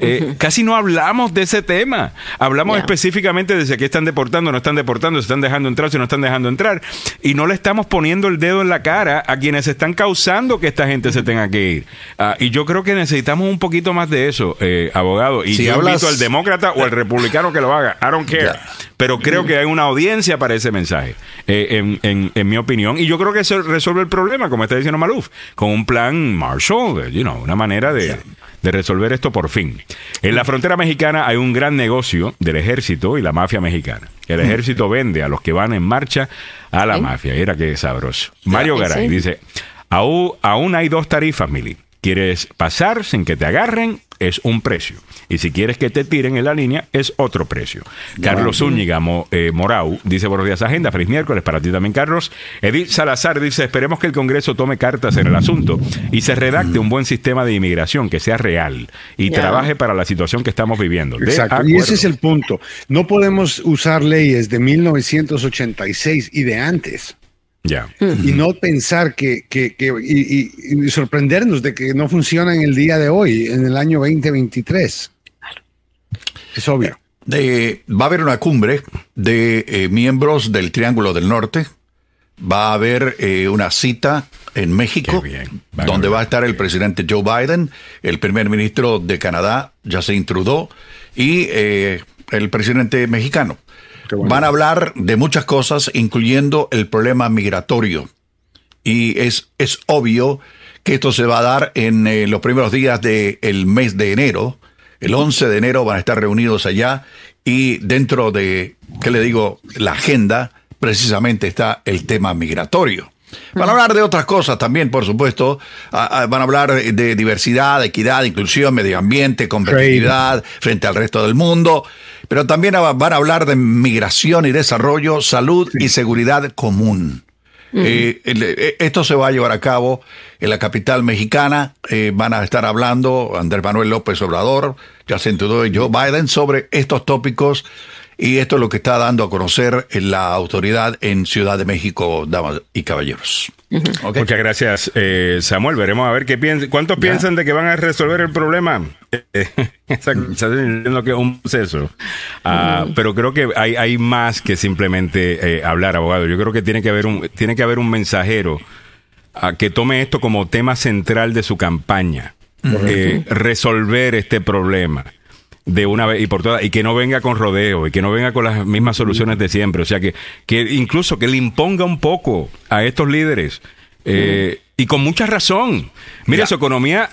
Eh, Casi no hablamos de ese tema. Hablamos específicamente de si aquí están deportando, no están deportando, si están dejando entrar, si no están dejando entrar. Y no le estamos poniendo el dedo en la cara a quienes están causando que esta gente se tenga que ir. Ah, y yo creo que necesitamos un poquito más de eso, eh, abogado. Y Si yo hablas- invito al demócrata o al republicano que lo haga. I don't care. Pero creo que hay una audiencia para ese mensaje, eh, en, en- en mi opinión. Y yo creo que eso resuelve el problema, como está diciendo Maluf, con un plan Marshall, eh, you know, una manera de, de resolver esto por fin. En la frontera mexicana hay un gran negocio del ejército y la mafia mexicana. El ejército vende a los que van en marcha a la mafia. Era que sabroso. Mario Garay dice, aún, aún hay dos tarifas, Mili. ¿Quieres pasar sin que te agarren? Es un precio. Y si quieres que te tiren en la línea, es otro precio. Carlos Zúñiga Mo- eh, Morau dice, buenos días, agenda. Feliz miércoles para ti también, Carlos. Edith Salazar dice, esperemos que el Congreso tome cartas en el asunto y se redacte un buen sistema de inmigración que sea real y trabaje para la situación que estamos viviendo. Exacto. Y ese es el punto. No podemos usar leyes de 1986 y de antes. Ya. y no pensar que, que- que- y, y- y sorprendernos de que no funciona en el día de hoy, en el año 2023. Es obvio. De- va a haber una cumbre de eh, miembros del Triángulo del Norte. Va a haber eh, una cita en México, bien. Donde va a estar el presidente Joe Biden, el primer ministro de Canadá, Justin Trudeau, y eh, el presidente mexicano. Van a hablar de muchas cosas, incluyendo el problema migratorio. Y es, es obvio que esto se va a dar en eh, los primeros días del mes de enero. El 11 de enero van a estar reunidos allá y dentro de, ¿qué le digo?, la agenda precisamente está el tema migratorio. Van a hablar de otras cosas también, por supuesto. Van a hablar de diversidad, equidad, inclusión, medio ambiente, competitividad frente al resto del mundo. Pero también va- van a hablar de migración y desarrollo, salud y seguridad común. Eh, eh, esto se va a llevar a cabo en la capital mexicana. Eh, van a estar hablando Andrés Manuel López Obrador, Justin Trudeau y Joe Biden sobre estos tópicos. Y esto es lo que está dando a conocer la autoridad en Ciudad de México, damas y caballeros. Muchas gracias, eh, Samuel. Veremos a ver qué piensan. ¿Cuántos piensan de que van a resolver el problema? Eh, eh, diciendo que es un proceso. Ah, Pero creo que hay, hay más que simplemente eh, hablar, abogado. Yo creo que tiene que haber un, tiene que haber un mensajero ah, que tome esto como tema central de su campaña. Eh, resolver este problema de una vez y por todas y que no venga con rodeo y que no venga con las mismas soluciones de siempre. O sea, que, que incluso que le imponga un poco a estos líderes eh, y con mucha razón. Mira, Ya. su economía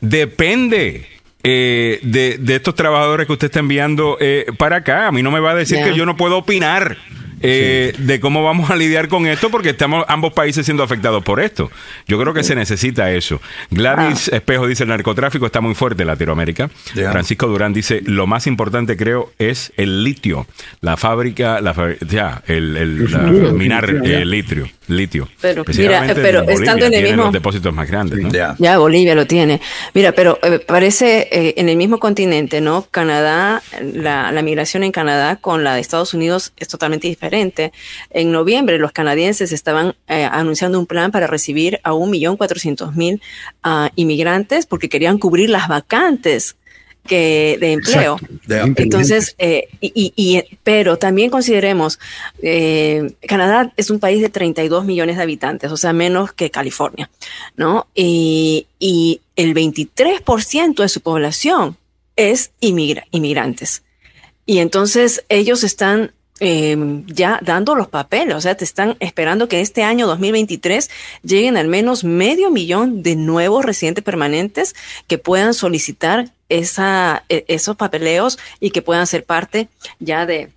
depende. eh, de, de estos trabajadores que usted está enviando eh, para acá. A mí no me va a decir Ya. que yo no puedo opinar eh, de cómo vamos a lidiar con esto porque estamos ambos países siendo afectados por esto. Yo creo que se necesita eso. Gladys Espejo dice el narcotráfico está muy fuerte en Latinoamérica. Francisco Durán dice lo más importante creo es el litio, la fábrica, la ya, el, el- El la- minar eh, litio, litio. Pero, mira, pero en estando en el mismo- los depósitos más grandes. Ya Bolivia lo tiene. Mira, pero eh, parece eh, en el mismo continente, ¿no? Canadá, la, la migración en Canadá con la de Estados Unidos es totalmente diferente. En noviembre los canadienses estaban eh, anunciando un plan para recibir a 1.400.000 ah, inmigrantes porque querían cubrir las vacantes que de empleo. Exacto. De- Entonces, eh, y, y- y- pero también consideremos, eh, Canadá es un país de 32 millones de habitantes, o sea, menos que California, ¿no? Y, y el 23% de su población es inmigra- inmigrantes. Y entonces ellos están eh, ya dando los papeles, o sea, te están esperando que este año 2023 lleguen al menos medio millón de nuevos residentes permanentes que puedan solicitar esa, e- esos papeleos y que puedan ser parte ya de,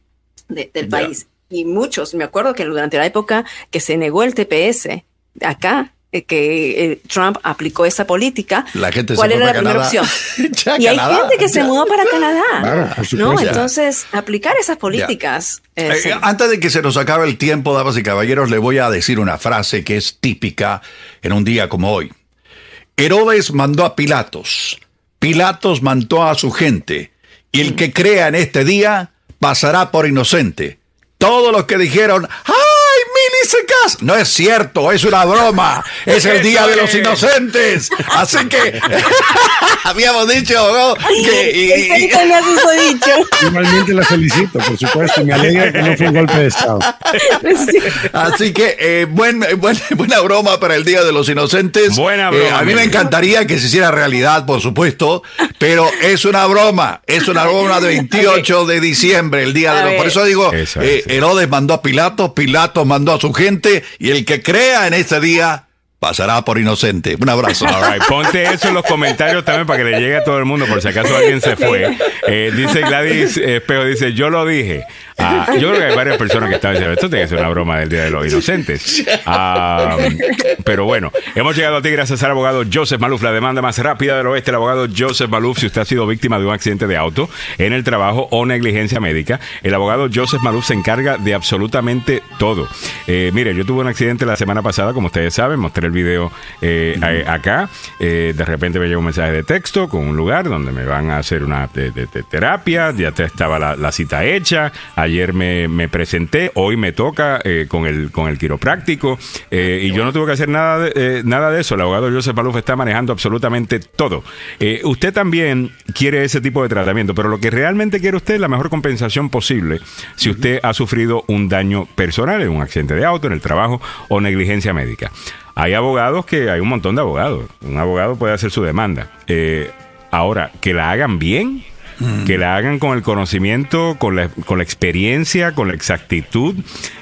de- del país. Y muchos, me acuerdo que durante la época que se negó el TPS acá, que eh, Trump aplicó esa política, La gente se ¿cuál era la primera Canadá. opción? Ya, y hay Canadá, gente que se mudó para Canadá, ¿no? Entonces, aplicar esas políticas. eh, Eh, antes de que se nos acabe el tiempo, damas y caballeros, le voy a decir una frase que es típica en un día como hoy. Herodes mandó a Pilatos, Pilatos mandó a su gente, y el que crea en este día pasará por inocente. Todos los que dijeron, ¡ay, No es cierto, es una broma, es el día de los inocentes. Así que habíamos dicho ¿no? que... y- y- Pensé que me has dicho. Igualmente la felicito, por supuesto. y Me alegra que no fue un golpe de Estado. Sí. Así que eh, buen, buen- buena broma para el Día de los Inocentes. Buena Eh, broma, a mí me encantaría que se hiciera realidad, por supuesto, pero es una broma. Es una broma de 28 de diciembre, el Día de los... Por eso digo, Eso eh. Herodes mandó a Pilatos, Pilatos mandó a su gente, y el que crea en este día pasará por inocente. Un abrazo. All right, ponte eso en los comentarios también para que le llegue a todo el mundo por si acaso alguien se fue. Eh, dice Gladys Espejo, dice, yo lo dije. Ah, yo creo que hay varias personas que están diciendo, esto tiene que ser una broma del Día de los Inocentes. Ah, pero bueno, hemos llegado a ti gracias al abogado Joseph Maluf, la demanda más rápida del oeste. El abogado Joseph Maluf, si usted ha sido víctima de un accidente de auto en el trabajo o negligencia médica, el abogado Joseph Maluf se encarga de absolutamente todo. Eh, mire, yo tuve un accidente la semana pasada, como ustedes saben, mostré el video eh, acá. Eh, de repente me llegó un mensaje de texto con un lugar donde me van a hacer una de- de- de terapia, ya estaba la, la cita hecha, ayer me, me presenté, hoy me toca eh, con, el, con el quiropráctico eh, y yo no tuve que hacer nada de, eh, nada de eso. El abogado Joseph Maluf está manejando absolutamente todo. Usted también quiere ese tipo de tratamiento, pero lo que realmente quiere usted es la mejor compensación posible si usted ha sufrido un daño personal en un accidente de auto, en el trabajo o negligencia médica. Hay abogados que, hay un montón de abogados. Un abogado puede hacer su demanda. Eh, ahora, que la hagan bien, que la hagan con el conocimiento, con la, con la experiencia, con la exactitud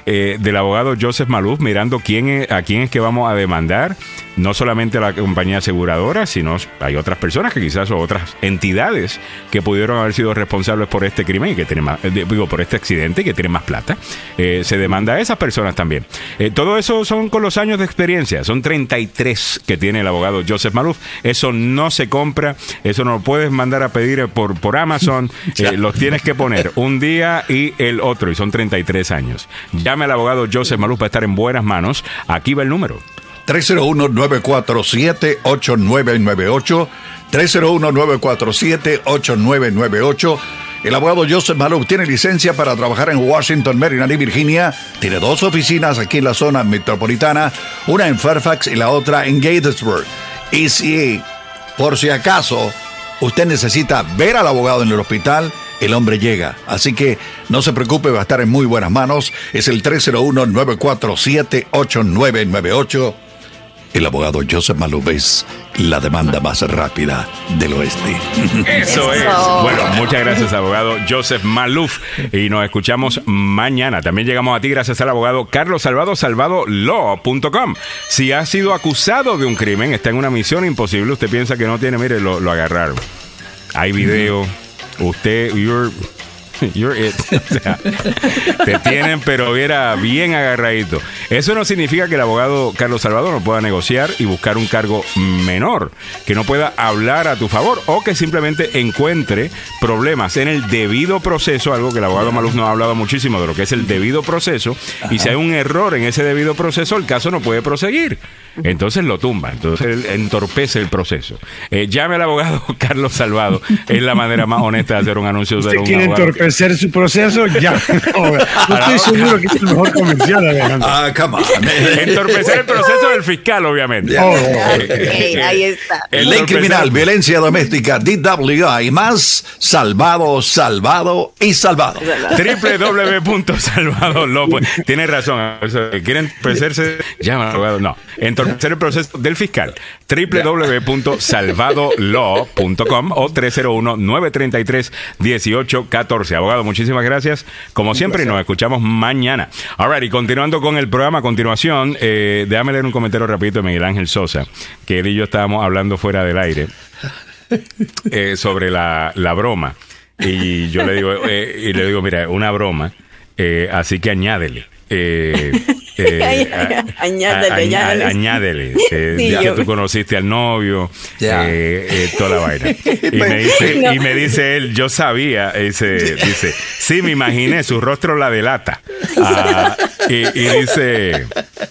eh, del abogado Joseph Maluf, mirando quién es- a quién es que vamos a demandar, no solamente a la compañía aseguradora, sino hay otras personas que quizás o otras entidades que pudieron haber sido responsables por este crimen y que tienen más, eh, digo, por este accidente y que tienen más plata. Eh, se demanda a esas personas también. Eh, todo eso son con los años de experiencia, son 33 que tiene el abogado Joseph Maluf. Eso no se compra, eso no lo puedes mandar a pedir por, por Amazon, Eh, los tienes que poner un día y el otro, y son 33 años. Llame al abogado Joseph Maluf para estar en buenas manos. Aquí va el número. 301-947-8998. 301-947-8998. El abogado Joseph Malou tiene licencia para trabajar en Washington, Maryland y Virginia. Tiene dos oficinas aquí en la zona metropolitana, una en Fairfax y la otra en Gatesburg. Y si, por si acaso, usted necesita ver al abogado en el hospital, el hombre llega. Así que no se preocupe, va a estar en muy buenas manos. Es el 301-947-8998. El abogado Joseph Malou es la demanda más rápida del oeste. Eso es. Bueno, muchas gracias, abogado Joseph Maluf. Y nos escuchamos mañana. También llegamos a ti gracias al abogado Carlos Salvado, salvadolaw.com. Si ha sido acusado de un crimen, está en una misión imposible, usted piensa que no tiene, mire, lo, lo agarraron. Hay video. Usted, you're, you're it. O sea, te tienen, pero era bien agarradito. Eso no significa que el abogado Carlos Salvador no pueda negociar y buscar un cargo menor, que no pueda hablar a tu favor o que simplemente encuentre problemas en el debido proceso, algo que el abogado Maluf nos ha hablado muchísimo de lo que es el debido proceso, y si hay un error en ese debido proceso, el caso no puede proseguir. Entonces lo tumba, entonces él entorpece el proceso. Eh, llame al abogado Carlos Salvado, es la manera más honesta de hacer un anuncio de ¿Usted un abogado. Entorpecer su proceso, ya. No, no estoy seguro que es el mejor comercial, Alejandro. Ah, come on. Entorpecer el proceso del fiscal, obviamente. Oh, Ok, ahí está. Ley criminal, violencia doméstica, DWI y más, salvado, salvado y salvado. www.salvadorlo. Tiene razón. eso, ¿Quieren entorpecerse? Llama al abogado. No. Entorpecer el proceso del fiscal. www.salvadolaw.com o 301-933-1814. Abogado, muchísimas gracias. Como siempre, nos escuchamos mañana. All right, y continuando con el programa, a continuación, eh, déjame leer un comentario rapidito de Miguel Ángel Sosa, que él y yo estábamos hablando fuera del aire eh, sobre la, la broma. Y yo le digo, eh, y le digo, mira, una broma, eh, así que añádele. Eh, eh, a- añádele, a- añádele. añádele, eh, Sí, ya yo- que tú conociste al novio, Ya. eh, eh, toda la vaina. Y me, dice, No. y me dice él, yo sabía, ese, dice, sí, me imaginé, su rostro la delata. Ah, y, y dice,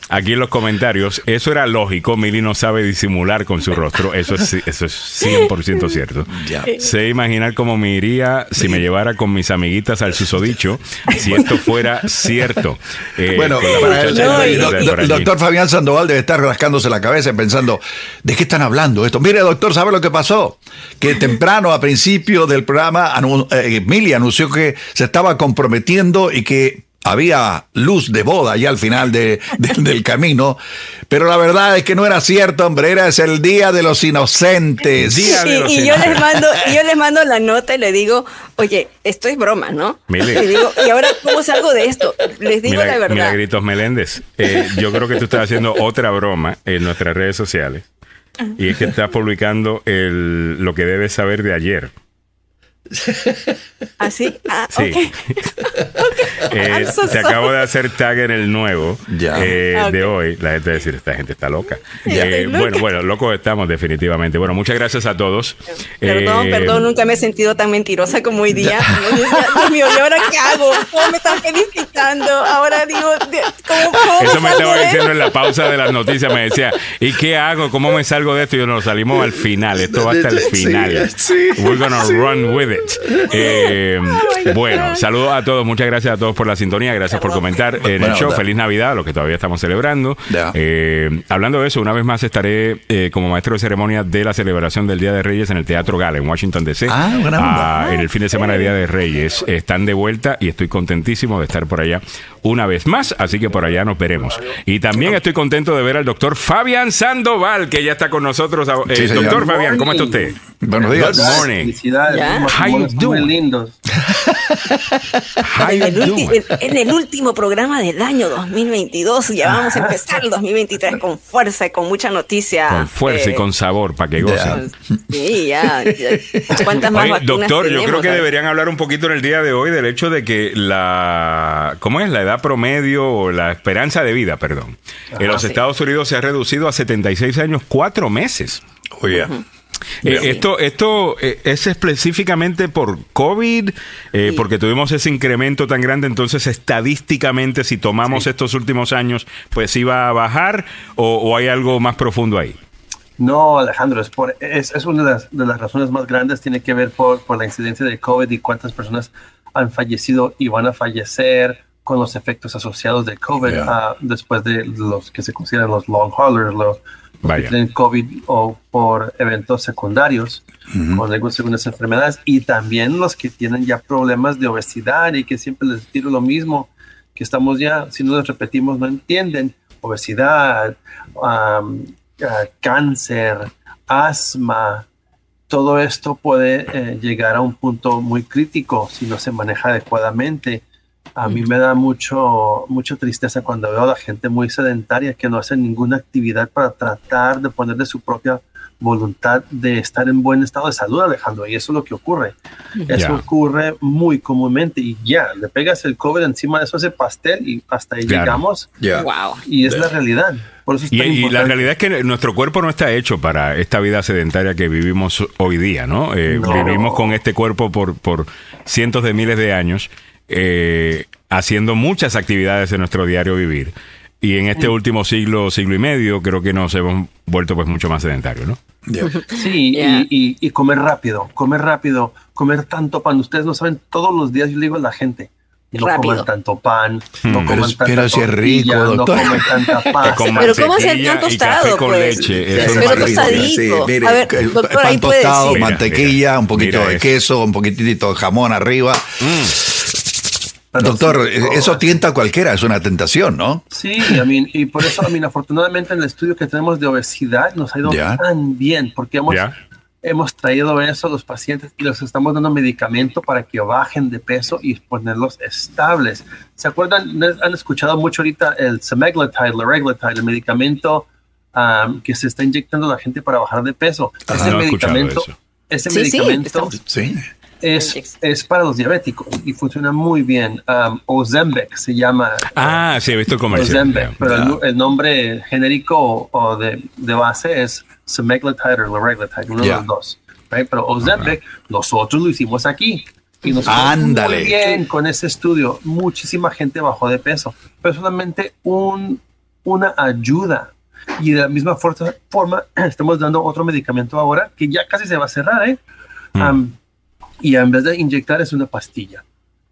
aquí en los comentarios, eso era lógico, Mili no sabe disimular con su rostro, eso es, eso es 100% cierto. Ya. Sé imaginar cómo me iría si me llevara con mis amiguitas al susodicho, si esto fuera cierto. Eh, Bueno, la para el, el- doctor Fabián Sandoval debe estar rascándose la cabeza y pensando, ¿de qué están hablando esto? Mire, doctor, ¿sabe lo que pasó? Que temprano, a principio del programa, anu- eh, Emilia anunció que se estaba comprometiendo y que había luz de boda ya al final de- de- del camino, pero la verdad es que no era cierto, hombre, era es el Día de los Inocentes. Día de los Y, yo les mando, y yo les mando la nota y le digo, oye, esto es broma, ¿no? Mili. Y digo, ¿y ahora cómo salgo de esto? Les digo la verdad. Milagritos Meléndez, eh, yo creo que tú estás haciendo otra broma en nuestras redes sociales. Y es que estás publicando el, lo que debes saber de ayer. ¿Así? Ah, Sí. ok. Eh, I'm so te sorry. acabo de hacer tag en el nuevo Ya. eh, Ah, ok. de hoy. La gente va a decir, esta gente está loca. Ya, Eh, loca. bueno, bueno, locos estamos definitivamente. Bueno, muchas gracias a todos. Perdón, Eh, perdón, nunca me he sentido tan mentirosa como hoy día. Dios mío, ¿y ahora qué hago? ¿Cómo me están felicitando? Ahora digo, ¿cómo, cómo Eso me estaba diciendo en la pausa de las noticias. Me decía, ¿y qué hago? ¿Cómo me salgo de esto? Y yo nos salimos al final. Esto va hasta el Sí, final. sí, We're gonna run with it. Eh, bueno, saludos a todos. Muchas gracias a todos por la sintonía. Gracias por comentar en el Bueno, show. Feliz Navidad, lo que todavía estamos celebrando. Eh, hablando de eso, una vez más estaré eh, como maestro de ceremonia de la celebración del Día de Reyes en el Teatro Gala en Washington DC. Ah. Ah, en el fin de semana de Día de Reyes. Están de vuelta y estoy contentísimo de estar por allá una vez más, así que por allá nos veremos. Y también estoy contento de ver al doctor Fabián Sandoval, que ya está con nosotros. Eh, Sí, doctor Fabián, ¿cómo está usted? Buenos días. Good morning. Felicidades, Ya. How you doing? lindos. How En you el, doing? en- en el último programa del año 2022, ya vamos a empezar el 2023 con fuerza y con mucha noticia. Con fuerza y Eh, con sabor, para que gocen. Sí, ya. ya. ¿Cuántas más Oye, doctor, yo creo que deberían hablar un poquito en el día de hoy del hecho de que la, ¿cómo es? La edad promedio o la esperanza de vida, perdón, en los sí. Estados Unidos se ha reducido a 76 años, cuatro meses. Oye, Eh, esto esto eh, es específicamente por COVID, eh, Sí. porque tuvimos ese incremento tan grande, entonces estadísticamente si tomamos estos últimos años, pues iba a bajar o, o hay algo más profundo ahí. No, Alejandro, es, por, es, es una de las, de las razones más grandes, tiene que ver por, por la incidencia de COVID y cuántas personas han fallecido y van a fallecer con los efectos asociados de COVID Yeah. ah, después de los que se consideran los long haulers, los, Vaya. tienen COVID o por eventos secundarios con algunas segundas enfermedades y también los que tienen ya problemas de obesidad y que siempre les tiro lo mismo, que estamos ya, si no les repetimos, no entienden, obesidad, ah, cáncer, asma, todo esto puede eh, llegar a un punto muy crítico si no se maneja adecuadamente. A mí me da mucho, mucha tristeza cuando veo a la gente muy sedentaria que no hace ninguna actividad para tratar de poner de su propia voluntad de estar en buen estado de salud, Alejandro. Y eso es lo que ocurre. Eso ocurre muy comúnmente y ya, le pegas el COVID encima de eso, ese pastel y hasta ahí Claro. llegamos. Wow. Y es la realidad. Por eso es Y, la realidad es que nuestro cuerpo no está hecho para esta vida sedentaria que vivimos hoy día, ¿no? Eh, No. Vivimos con este cuerpo por, por cientos de miles de años, eh, haciendo muchas actividades en nuestro diario vivir. Y en este último siglo, siglo y medio, creo que nos hemos vuelto pues mucho más sedentarios, ¿no? Sí, Yeah. y, y- y comer rápido, comer rápido, comer tanto pan. Ustedes no saben, todos los días yo le digo a la gente, no Rápido. coman tanto pan, no Pero coman es- tanta pero si es rico, tortilla, no doctor. coman tanta pasta. Pero ¿cómo hacer mantequilla tan tostado, con pues? leche. Sí, Eso es Pero rico. tostadito. mire, A ver, doctor, pan ahí puede tostado, decir. Mira, mantequilla, mira, un poquito mira de eso. queso, un poquitito de jamón arriba. Pero Doctor, sí, eh, eso tienta a cualquiera, es una tentación, ¿no? Sí, I mean, y por eso, I mean, afortunadamente en el estudio que tenemos de obesidad nos ha ido Ya. tan bien, porque hemos, hemos traído eso a los pacientes y les estamos dando medicamento para que bajen de peso y ponerlos estables. ¿Se acuerdan? Han escuchado mucho ahorita el semaglutide, la reglatide, el medicamento um, que se está inyectando a la gente para bajar de peso. Ajá, ese no medicamento, eso. ese Sí, sí, medicamento estamos- Sí. Es, es para los diabéticos y funciona muy bien. Um, Ozempic se llama. Ah, sí, he visto el comercial. Ozempic, pero el, nombre genérico o, de, de base es semaglutide o liraglutide, uno Ya. de los dos. right? Pero Ozempic, nosotros lo hicimos aquí. Y nos fue Ándale. muy bien con ese estudio. Muchísima gente bajó de peso, pero solamente un, una ayuda. Y de la misma forma, forma, estamos dando otro medicamento ahora que ya casi se va a cerrar, ¿eh? Mm. Y en vez de inyectar es una pastilla.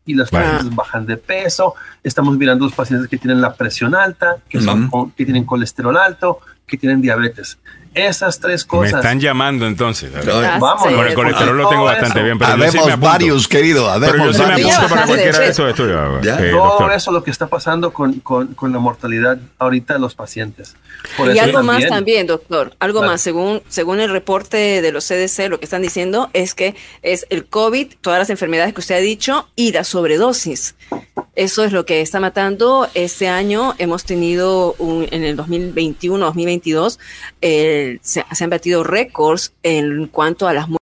Y los Bueno. pacientes bajan de peso. Estamos mirando los pacientes que tienen la presión alta, son, que tienen colesterol alto, que tienen diabetes. Esas tres Me cosas. están llamando entonces. Vamos, sí. Con el colesterol lo tengo bastante bien, pero yo sí Habemos me apunto. varios, querido. Pero yo Habemos sí me apunto para cualquiera de esos estudios, eh, Todo eso lo que está pasando con, con- con la mortalidad ahorita de los pacientes. Por Y algo más también, doctor, algo Claro. más, según, según el reporte de los CDC, lo que están diciendo es que es el COVID, todas las enfermedades que usted ha dicho y la sobredosis. Eso es lo que está matando. Este año hemos tenido, un- en el 2021-2022, se, se han batido récords en cuanto a las muertes